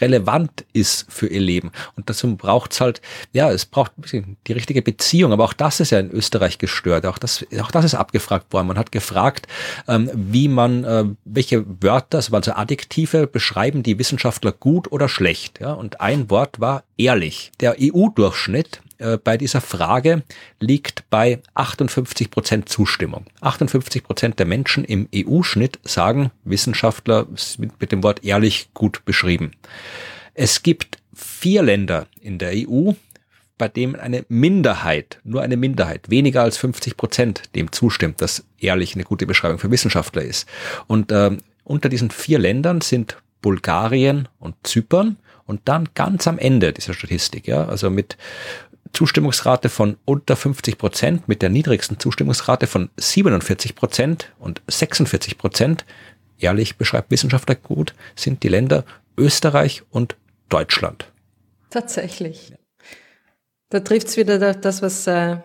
relevant ist für ihr Leben. Und dazu braucht es halt, ja, es braucht ein bisschen die richtige Beziehung, aber auch das ist ja in Österreich gestört. Auch das, auch das ist abgefragt worden. Man hat gefragt, ähm, wie man, äh, welche Wörter, also Adjektive beschreiben die Wissenschaftler gut oder schlecht. Ja? Und ein Wort war ehrlich. Der EU-Durchschnitt äh, bei dieser Frage liegt bei 58 Prozent Zustimmung. 58 Prozent der Menschen im EU-Schnitt sagen, Wissenschaftler mit dem Wort ehrlich gut beschrieben. Es gibt vier Länder in der EU, bei dem eine Minderheit, nur eine Minderheit, weniger als 50 Prozent dem zustimmt, dass ehrlich eine gute Beschreibung für Wissenschaftler ist. Und äh, unter diesen vier Ländern sind Bulgarien und Zypern und dann ganz am Ende dieser Statistik, ja, also mit Zustimmungsrate von unter 50 Prozent mit der niedrigsten Zustimmungsrate von 47 Prozent und 46 Prozent, ehrlich beschreibt Wissenschaftler gut, sind die Länder Österreich und Deutschland. Tatsächlich. Da trifft's wieder das, was äh,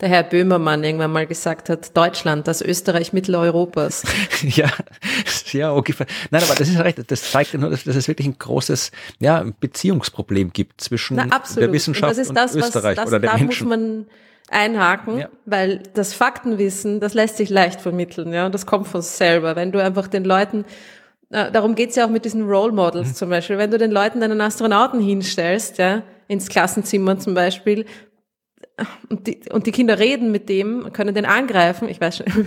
der Herr Böhmermann irgendwann mal gesagt hat, Deutschland, das Österreich Mitteleuropas. (laughs) ja, ja, okay. Nein, aber das ist recht. Das zeigt nur, dass, dass es wirklich ein großes ja, Beziehungsproblem gibt zwischen Na, der Wissenschaft und, das, und Österreich was, das, oder den da Menschen. Muss man einhaken, ja. weil das Faktenwissen, das lässt sich leicht vermitteln, ja, und das kommt von selber. Wenn du einfach den Leuten Darum geht's ja auch mit diesen Role Models mhm. zum Beispiel. Wenn du den Leuten einen Astronauten hinstellst, ja, ins Klassenzimmer zum Beispiel, und die, und die Kinder reden mit dem, können den angreifen. Ich weiß schon, (laughs)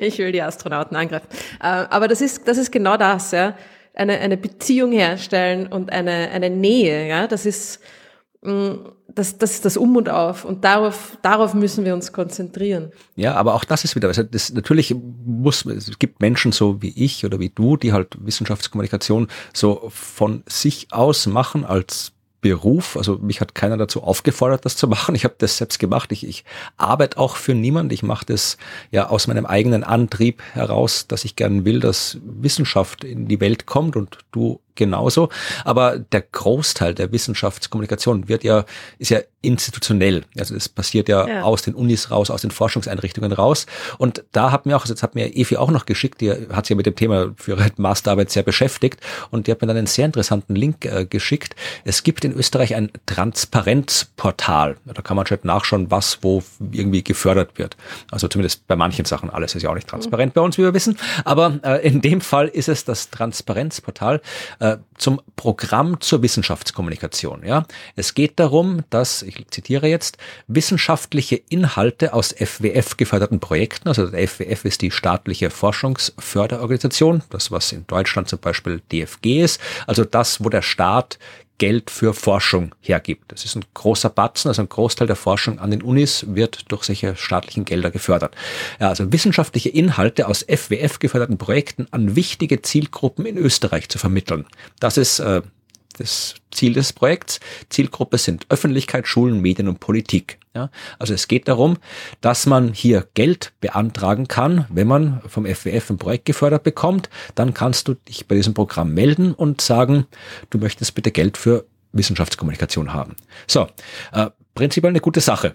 ich will die Astronauten angreifen. Äh, aber das ist, das ist genau das, ja. Eine, eine Beziehung herstellen und eine, eine Nähe, ja. Das ist, mm, das, das ist das Um und Auf. Und darauf, darauf müssen wir uns konzentrieren. Ja, aber auch das ist wieder, also das, natürlich muss, es gibt Menschen so wie ich oder wie du, die halt Wissenschaftskommunikation so von sich aus machen als Beruf. Also mich hat keiner dazu aufgefordert, das zu (laughs) machen. Ich habe das selbst gemacht. Ich, ich arbeite auch für niemand. Ich mache das ja aus meinem eigenen Antrieb heraus, dass ich gern will, dass Wissenschaft in die Welt kommt und du genauso. Aber der Großteil der Wissenschaftskommunikation wird ja, ist ja institutionell. Also es passiert ja, ja, aus den Unis raus, aus den Forschungseinrichtungen raus. Und da hat mir auch, also jetzt hat mir Evi auch noch geschickt, die hat sich ja mit dem Thema für ihre Masterarbeit sehr beschäftigt und die hat mir dann einen sehr interessanten Link äh, geschickt. Es gibt in Österreich ein Transparenzportal. Da kann man schon nachschauen, was wo irgendwie gefördert wird. Also zumindest bei manchen Sachen. Alles ist ja auch nicht transparent mhm. bei uns, wie wir wissen. Aber äh, in dem Fall ist es das Transparenzportal äh, zum Programm zur Wissenschaftskommunikation. Ja, es geht darum, dass ich zitiere jetzt wissenschaftliche Inhalte aus FWF geförderten Projekten, also der FWF ist die staatliche Forschungsförderorganisation, das was in Deutschland zum Beispiel DFG ist, also das, wo der Staat Geld für Forschung hergibt. Das ist ein großer Batzen, also ein Großteil der Forschung an den Unis wird durch solche staatlichen Gelder gefördert. Ja, also wissenschaftliche Inhalte aus FWF geförderten Projekten an wichtige Zielgruppen in Österreich zu vermitteln. Das ist äh, das Ziel des Projekts. Zielgruppe sind Öffentlichkeit, Schulen, Medien und Politik. Ja, also es geht darum, dass man hier Geld beantragen kann, wenn man vom FWF ein Projekt gefördert bekommt, dann kannst du dich bei diesem Programm melden und sagen, du möchtest bitte Geld für Wissenschaftskommunikation haben. So, äh, prinzipiell eine gute Sache.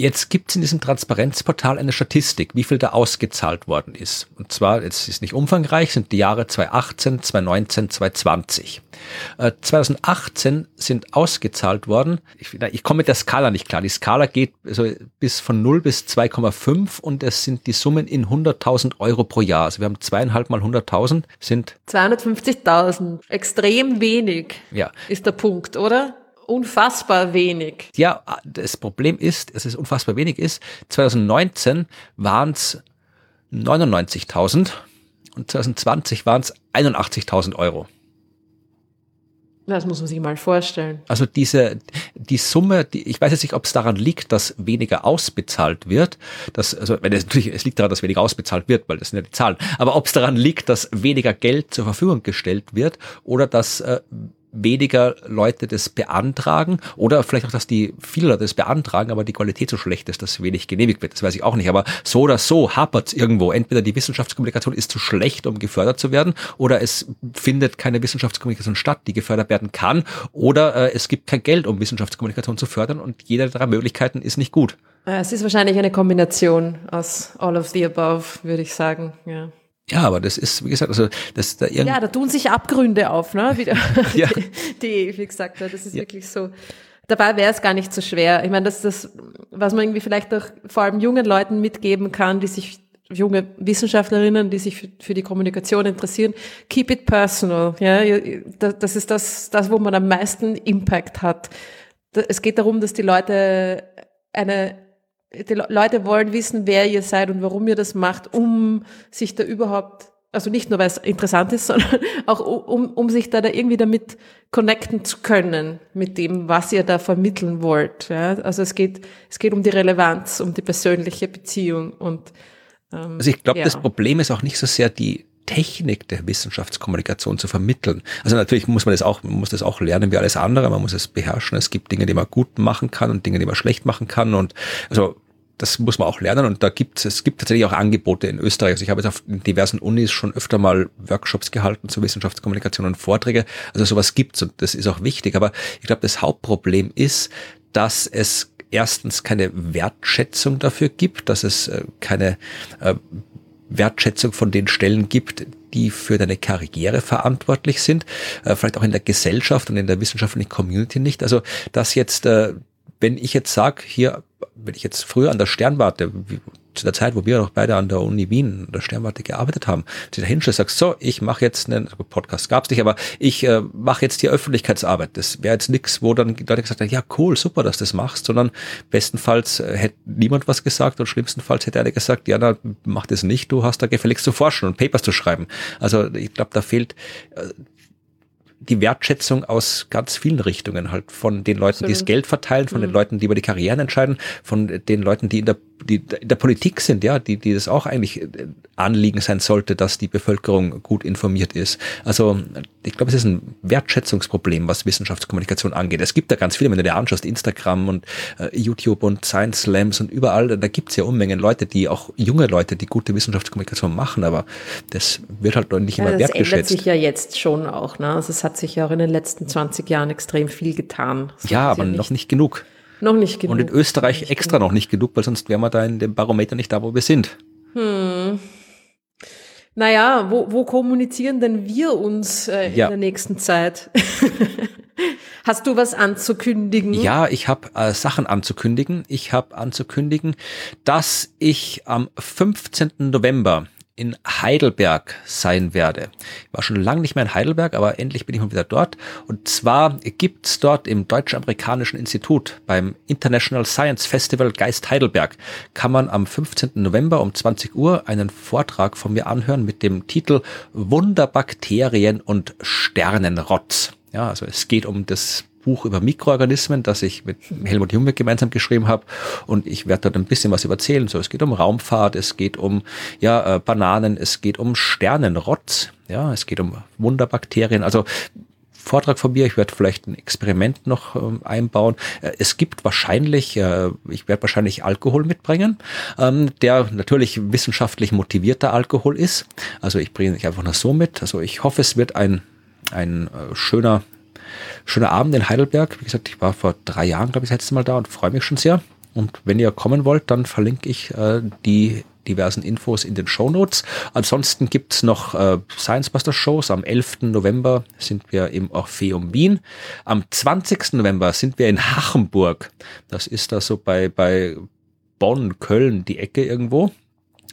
Jetzt gibt es in diesem Transparenzportal eine Statistik, wie viel da ausgezahlt worden ist. Und zwar, jetzt ist nicht umfangreich, sind die Jahre 2018, 2019, 2020. Äh, 2018 sind ausgezahlt worden, ich, ich komme mit der Skala nicht klar, die Skala geht also bis von 0 bis 2,5 und es sind die Summen in 100.000 Euro pro Jahr. Also wir haben zweieinhalb mal 100.000 sind 250.000, extrem wenig ja. ist der Punkt, oder? Unfassbar wenig. Ja, das Problem ist, dass es unfassbar wenig ist. 2019 waren es 99.000 und 2020 waren es 81.000 Euro. Das muss man sich mal vorstellen. Also diese, die Summe, die, ich weiß jetzt nicht, ob es daran liegt, dass weniger ausbezahlt wird. Dass, also, wenn es natürlich, es liegt daran, dass weniger ausbezahlt wird, weil das sind ja die Zahlen. Aber ob es daran liegt, dass weniger Geld zur Verfügung gestellt wird oder dass äh, weniger Leute das beantragen oder vielleicht auch, dass die viele Leute das beantragen, aber die Qualität so schlecht ist, dass wenig genehmigt wird. Das weiß ich auch nicht. Aber so oder so hapert es irgendwo. Entweder die Wissenschaftskommunikation ist zu schlecht, um gefördert zu werden, oder es findet keine Wissenschaftskommunikation statt, die gefördert werden kann, oder äh, es gibt kein Geld, um Wissenschaftskommunikation zu fördern und jede der drei Möglichkeiten ist nicht gut. Es ist wahrscheinlich eine Kombination aus all of the above, würde ich sagen. Ja. Ja, aber das ist, wie gesagt, also das da irgendwie. Ja, da tun sich Abgründe auf, ne? Wie, (laughs) ja. die, wie gesagt das ist ja. wirklich so. Dabei wäre es gar nicht so schwer. Ich meine, das ist das, was man irgendwie vielleicht auch vor allem jungen Leuten mitgeben kann, die sich junge Wissenschaftlerinnen, die sich für, für die Kommunikation interessieren, keep it personal. Ja, das ist das, das, wo man am meisten Impact hat. Es geht darum, dass die Leute eine die Leute wollen wissen, wer ihr seid und warum ihr das macht, um sich da überhaupt, also nicht nur weil es interessant ist, (laughs) sondern auch um, um sich da, da irgendwie damit connecten zu können mit dem, was ihr da vermitteln wollt. Ja? Also es geht, es geht um die Relevanz, um die persönliche Beziehung und ähm, also ich glaube, ja. das Problem ist auch nicht so sehr die Technik der Wissenschaftskommunikation zu vermitteln. Also natürlich muss man das auch, man muss das auch lernen wie alles andere, man muss es beherrschen. Es gibt Dinge, die man gut machen kann und Dinge, die man schlecht machen kann und also das muss man auch lernen und da gibt es, gibt tatsächlich auch Angebote in Österreich. Also ich habe jetzt auf diversen Unis schon öfter mal Workshops gehalten zur Wissenschaftskommunikation und Vorträge. Also sowas gibt's und das ist auch wichtig. Aber ich glaube, das Hauptproblem ist, dass es erstens keine Wertschätzung dafür gibt, dass es äh, keine äh, Wertschätzung von den Stellen gibt, die für deine Karriere verantwortlich sind, äh, vielleicht auch in der Gesellschaft und in der wissenschaftlichen Community nicht. Also dass jetzt, äh, wenn ich jetzt sage, hier, wenn ich jetzt früher an der Sternwarte, zu der Zeit, wo wir noch beide an der Uni Wien, an der Sternwarte gearbeitet haben, du da hinstellst, sagst, so, ich mache jetzt einen Podcast, gab's nicht, aber ich äh, mache jetzt die Öffentlichkeitsarbeit. Das wäre jetzt nichts, wo dann Leute gesagt haben, ja cool, super, dass du das machst, sondern bestenfalls äh, hätte niemand was gesagt und schlimmstenfalls hätte einer gesagt, ja, na, mach das nicht, du hast da gefälligst zu forschen und Papers zu schreiben. Also ich glaube, da fehlt äh, die Wertschätzung aus ganz vielen Richtungen halt von den Leuten, Absolut. die das Geld verteilen, von mhm. den Leuten, die über die Karrieren entscheiden, von den Leuten, die in der die in der Politik sind, ja, die, die das auch eigentlich äh, Anliegen sein sollte, dass die Bevölkerung gut informiert ist. Also ich glaube, es ist ein Wertschätzungsproblem, was Wissenschaftskommunikation angeht. Es gibt da ganz viele, wenn du dir anschaust, Instagram und äh, YouTube und Science Slams und überall, da gibt's ja Unmengen Leute, die auch junge Leute, die gute Wissenschaftskommunikation machen, aber das wird halt noch nicht immer ja, wertgeschätzt. Das ändert sich ja jetzt schon auch. Ne? Es hat sich ja auch in den letzten 20 Jahren extrem viel getan. Das ja, aber ja noch nicht genug. Noch nicht genug. Und in Österreich noch extra genug. noch nicht genug, weil sonst wären wir da in dem Barometer nicht da, wo wir sind. Hm. Naja, wo, wo kommunizieren denn wir uns äh, ja. in der nächsten Zeit? (laughs) Hast du was anzukündigen? Ja, ich habe äh, Sachen anzukündigen. Ich habe anzukündigen, dass ich am 15. November in Heidelberg sein werde. Ich war schon lange nicht mehr in Heidelberg, aber endlich bin ich mal wieder dort. Und zwar gibt's dort im Deutsch-Amerikanischen Institut beim International Science Festival Geist Heidelberg, kann man am 15. November um 20 Uhr einen Vortrag von mir anhören mit dem Titel Wunderbakterien und Sternenrotz. Ja, also es geht um das Buch über Mikroorganismen, das ich mit Helmut Junge gemeinsam geschrieben habe. Und ich werde dort ein bisschen was erzählen. So, es geht um Raumfahrt, es geht um ja, äh, Bananen, es geht um Sternenrotz, ja, es geht um Wunderbakterien. Also Vortrag von mir. Ich werde vielleicht ein Experiment noch ähm, einbauen. Äh, es gibt wahrscheinlich, äh, ich werde wahrscheinlich Alkohol mitbringen, ähm, der natürlich wissenschaftlich motivierter Alkohol ist. Also ich bringe nicht einfach nur so mit. Also ich hoffe, es wird ein, ein äh, schöner schöner Abend in Heidelberg. Wie gesagt, ich war vor drei Jahren, glaube ich, das letzte Mal da und freue mich schon sehr. Und wenn ihr kommen wollt, dann verlinke ich äh, die diversen Infos in den Show Notes. Ansonsten gibt's noch äh, Science Buster Shows. Am 11. November sind wir im Orpheum Wien. Am 20. November sind wir in Hachenburg. Das ist da so bei, bei Bonn, Köln, die Ecke irgendwo.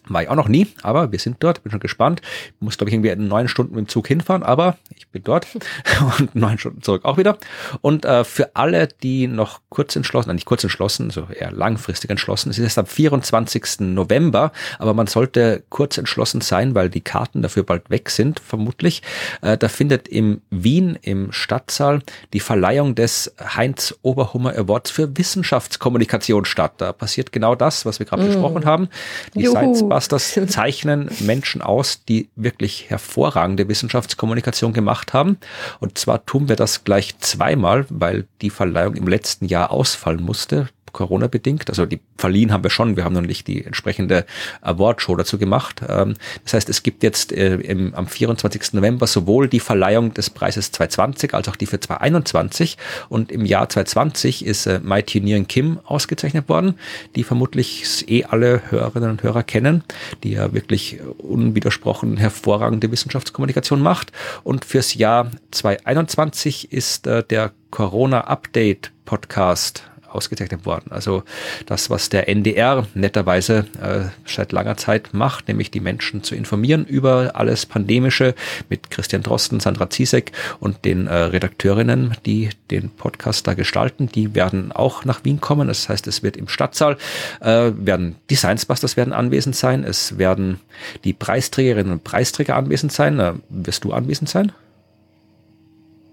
War ich auch noch nie, aber wir sind dort, bin schon gespannt. Ich muss, glaube ich, irgendwie in neun Stunden mit dem Zug hinfahren, aber ich bin dort (laughs) und neun Stunden zurück auch wieder. Und äh, für alle, die noch kurz entschlossen, nicht kurz entschlossen, so eher langfristig entschlossen, es ist erst am 24. November, aber man sollte kurz entschlossen sein, weil die Karten dafür bald weg sind, vermutlich. Äh, da findet im Wien im Stadtsaal die Verleihung des Heinz Oberhummer Awards für Wissenschaftskommunikation statt. Da passiert genau das, was wir gerade mm. besprochen haben. Die Ghostbusters (laughs) zeichnen Menschen aus, die wirklich hervorragende Wissenschaftskommunikation gemacht haben. Und zwar tun wir das gleich zweimal, weil die Verleihung im letzten Jahr ausfallen musste. Corona bedingt. Also die verliehen haben wir schon, wir haben noch nicht die entsprechende Awardshow dazu gemacht. Ähm, das heißt, es gibt jetzt äh, im, am 24. November sowohl die Verleihung des Preises 2020 als auch die für 2021 und im Jahr 2020 ist äh, Mai Nguyen Kim ausgezeichnet worden, die vermutlich eh alle Hörerinnen und Hörer kennen, die ja wirklich unwidersprochen hervorragende Wissenschaftskommunikation macht und fürs Jahr 2021 ist äh, der Corona Update Podcast ausgezeichnet worden. Also das, was der NDR netterweise äh, seit langer Zeit macht, nämlich die Menschen zu informieren über alles Pandemische mit Christian Drosten, Sandra Ziesek und den äh, Redakteurinnen, die den Podcast da gestalten, die werden auch nach Wien kommen. Das heißt, es wird im Stadtsaal äh, werden die Sciencebusters werden anwesend sein. Es werden die Preisträgerinnen und Preisträger anwesend sein. Äh, wirst du anwesend sein?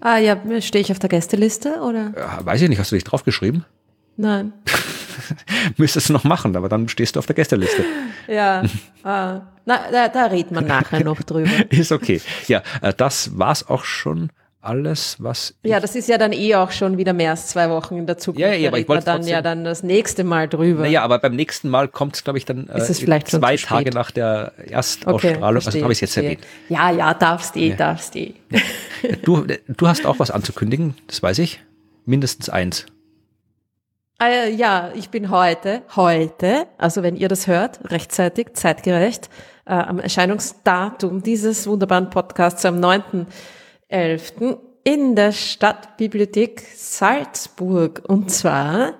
Ah ja, stehe ich auf der Gästeliste oder? Ja, weiß ich nicht, hast du dich draufgeschrieben? Nein. (laughs) Müsstest du noch machen, aber dann stehst du auf der Gästeliste. (laughs) Ja, äh, na, da, da redet man nachher noch drüber. (laughs) Ist okay. Ja, äh, das war's auch schon alles, was. Ja, das ist ja dann eh auch schon wieder mehr als zwei Wochen in der Zukunft. Ja, ja, aber ich wollte dann trotzdem, ja dann das nächste Mal drüber. Naja, aber beim nächsten Mal kommt es, glaube ich, dann äh, ist es vielleicht zwei Tage nach der Erstausstrahlung. Okay, also habe ich es jetzt erwähnt. Ja, ja, darfst eh, ja. darfst eh. Du, du hast auch was anzukündigen, das weiß ich. Mindestens eins. Äh, ja, ich bin heute, heute, also wenn ihr das hört, rechtzeitig, zeitgerecht, äh, am Erscheinungsdatum dieses wunderbaren Podcasts am 9.11. in der Stadtbibliothek Salzburg. Und zwar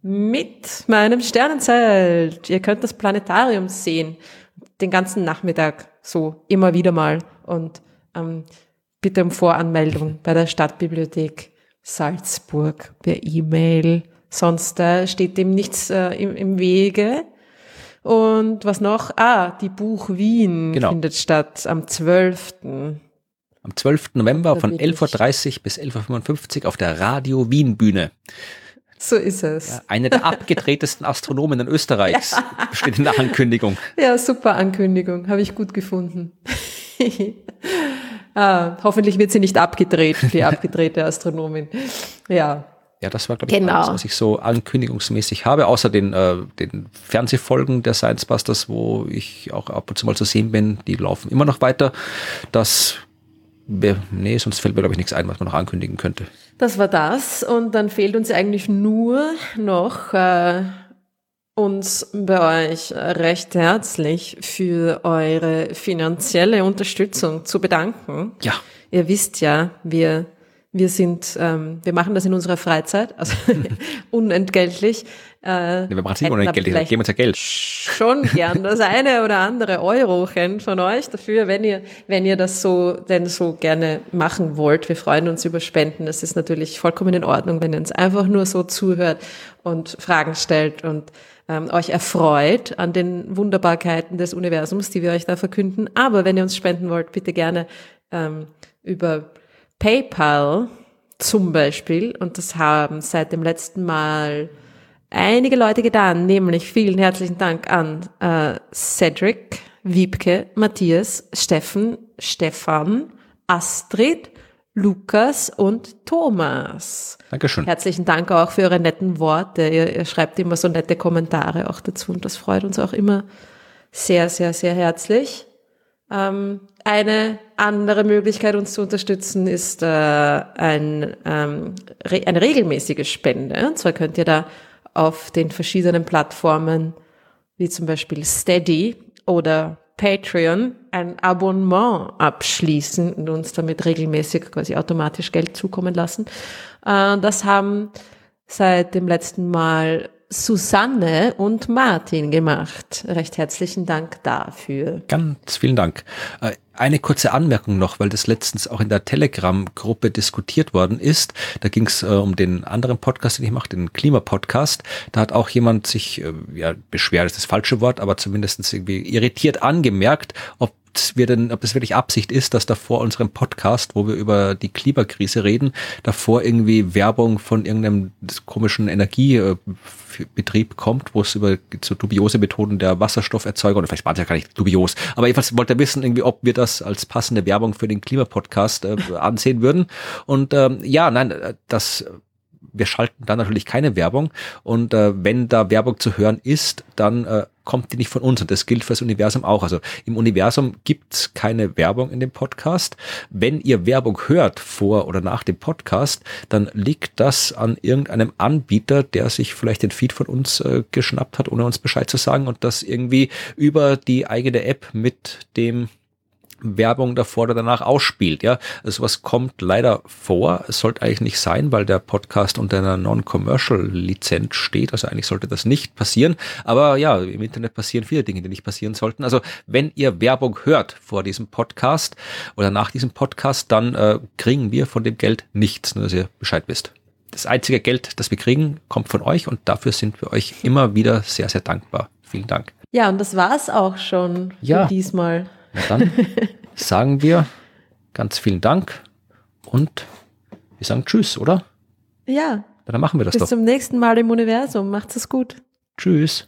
mit meinem Sternenzelt. Ihr könnt das Planetarium sehen. Den ganzen Nachmittag. So, immer wieder mal. Und ähm, bitte um Voranmeldung bei der Stadtbibliothek Salzburg per E-Mail Sonst äh, steht dem nichts äh, im, im Wege. Und was noch? Ah, die Buch Wien genau. findet statt am 12. Am 12. November von 11.30 Uhr bis 11.55 Uhr auf der Radio Wien Bühne. So ist es. Ja, eine der abgedrehtesten Astronomen in Österreichs (laughs) ja. steht in der Ankündigung. Ja, super Ankündigung. Habe ich gut gefunden. (laughs) ah, hoffentlich wird sie nicht abgedreht, die (laughs) abgedrehte Astronomin. Ja. Ja, das war, glaube ich, genau. alles, was ich so ankündigungsmäßig habe, außer den, äh, den Fernsehfolgen der Science Busters, wo ich auch ab und zu mal zu sehen bin, die laufen immer noch weiter. Das Nee, sonst fällt mir, glaube ich, nichts ein, was man noch ankündigen könnte. Das war das. Und dann fehlt uns eigentlich nur noch äh, uns bei euch recht herzlich für eure finanzielle Unterstützung zu bedanken. Ja. Ihr wisst ja, wir wir sind, ähm, wir machen das in unserer Freizeit, also (laughs) unentgeltlich. Äh, wir machen es nicht unentgeltlich, wir geben uns ja Geld. Schon gern das eine oder andere Eurochen von euch dafür, wenn ihr, wenn ihr das so, denn so gerne machen wollt. Wir freuen uns über Spenden. Das ist natürlich vollkommen in Ordnung, wenn ihr uns einfach nur so zuhört und Fragen stellt und ähm, euch erfreut an den Wunderbarkeiten des Universums, die wir euch da verkünden. Aber wenn ihr uns spenden wollt, bitte gerne ähm, über PayPal zum Beispiel, und das haben seit dem letzten Mal einige Leute getan, nämlich vielen herzlichen Dank an äh, Cedric, Wiebke, Matthias, Steffen, Stefan, Astrid, Lukas und Thomas. Dankeschön. Herzlichen Dank auch für eure netten Worte. Ihr, ihr schreibt immer so nette Kommentare auch dazu und das freut uns auch immer sehr, sehr, sehr herzlich. Ähm, eine andere Möglichkeit, uns zu unterstützen, ist äh, ein, ähm, re eine regelmäßige Spende. Und zwar könnt ihr da auf den verschiedenen Plattformen, wie zum Beispiel Steady oder Patreon, ein Abonnement abschließen und uns damit regelmäßig quasi automatisch Geld zukommen lassen. Äh, das haben seit dem letzten Mal Susanne und Martin gemacht. Recht herzlichen Dank dafür. Ganz vielen Dank. Äh, eine kurze Anmerkung noch, weil das letztens auch in der Telegram-Gruppe diskutiert worden ist. Da ging es äh, um den anderen Podcast, den ich mache, den Klimapodcast. Da hat auch jemand sich, äh, ja, beschwert ist das falsche Wort, aber zumindest irgendwie irritiert angemerkt, ob wir denn, ob das wirklich Absicht ist, dass da vor unserem Podcast, wo wir über die Klimakrise reden, davor irgendwie Werbung von irgendeinem komischen Energiebetrieb kommt, wo es über so dubiose Methoden der Wasserstofferzeugung, oder vielleicht war es ja gar nicht dubios, aber jedenfalls wollte er wissen, irgendwie, ob wir das als passende Werbung für den Klimapodcast äh, ansehen würden. Und ähm, ja, nein, das wir schalten da natürlich keine Werbung und äh, wenn da Werbung zu hören ist, dann äh, kommt die nicht von uns und das gilt für das Universum auch. Also im Universum gibt's keine Werbung in dem Podcast. Wenn ihr Werbung hört vor oder nach dem Podcast, dann liegt das an irgendeinem Anbieter, der sich vielleicht den Feed von uns äh, geschnappt hat, ohne uns Bescheid zu sagen und das irgendwie über die eigene App mit dem Werbung davor oder danach ausspielt. Ja, also sowas kommt leider vor. Es sollte eigentlich nicht sein, weil der Podcast unter einer Non-Commercial-Lizenz steht. Also eigentlich sollte das nicht passieren. Aber ja, im Internet passieren viele Dinge, die nicht passieren sollten. Also wenn ihr Werbung hört vor diesem Podcast oder nach diesem Podcast, dann äh, kriegen wir von dem Geld nichts, nur dass ihr Bescheid wisst. Das einzige Geld, das wir kriegen, kommt von euch und dafür sind wir euch immer wieder sehr, sehr dankbar. Vielen Dank. Ja, und das war's auch schon ja. für diesmal. Na dann (laughs) sagen wir ganz vielen Dank und wir sagen Tschüss, oder? Ja. Dann machen wir das Bis doch. Bis zum nächsten Mal im Universum. Macht's es gut. Tschüss.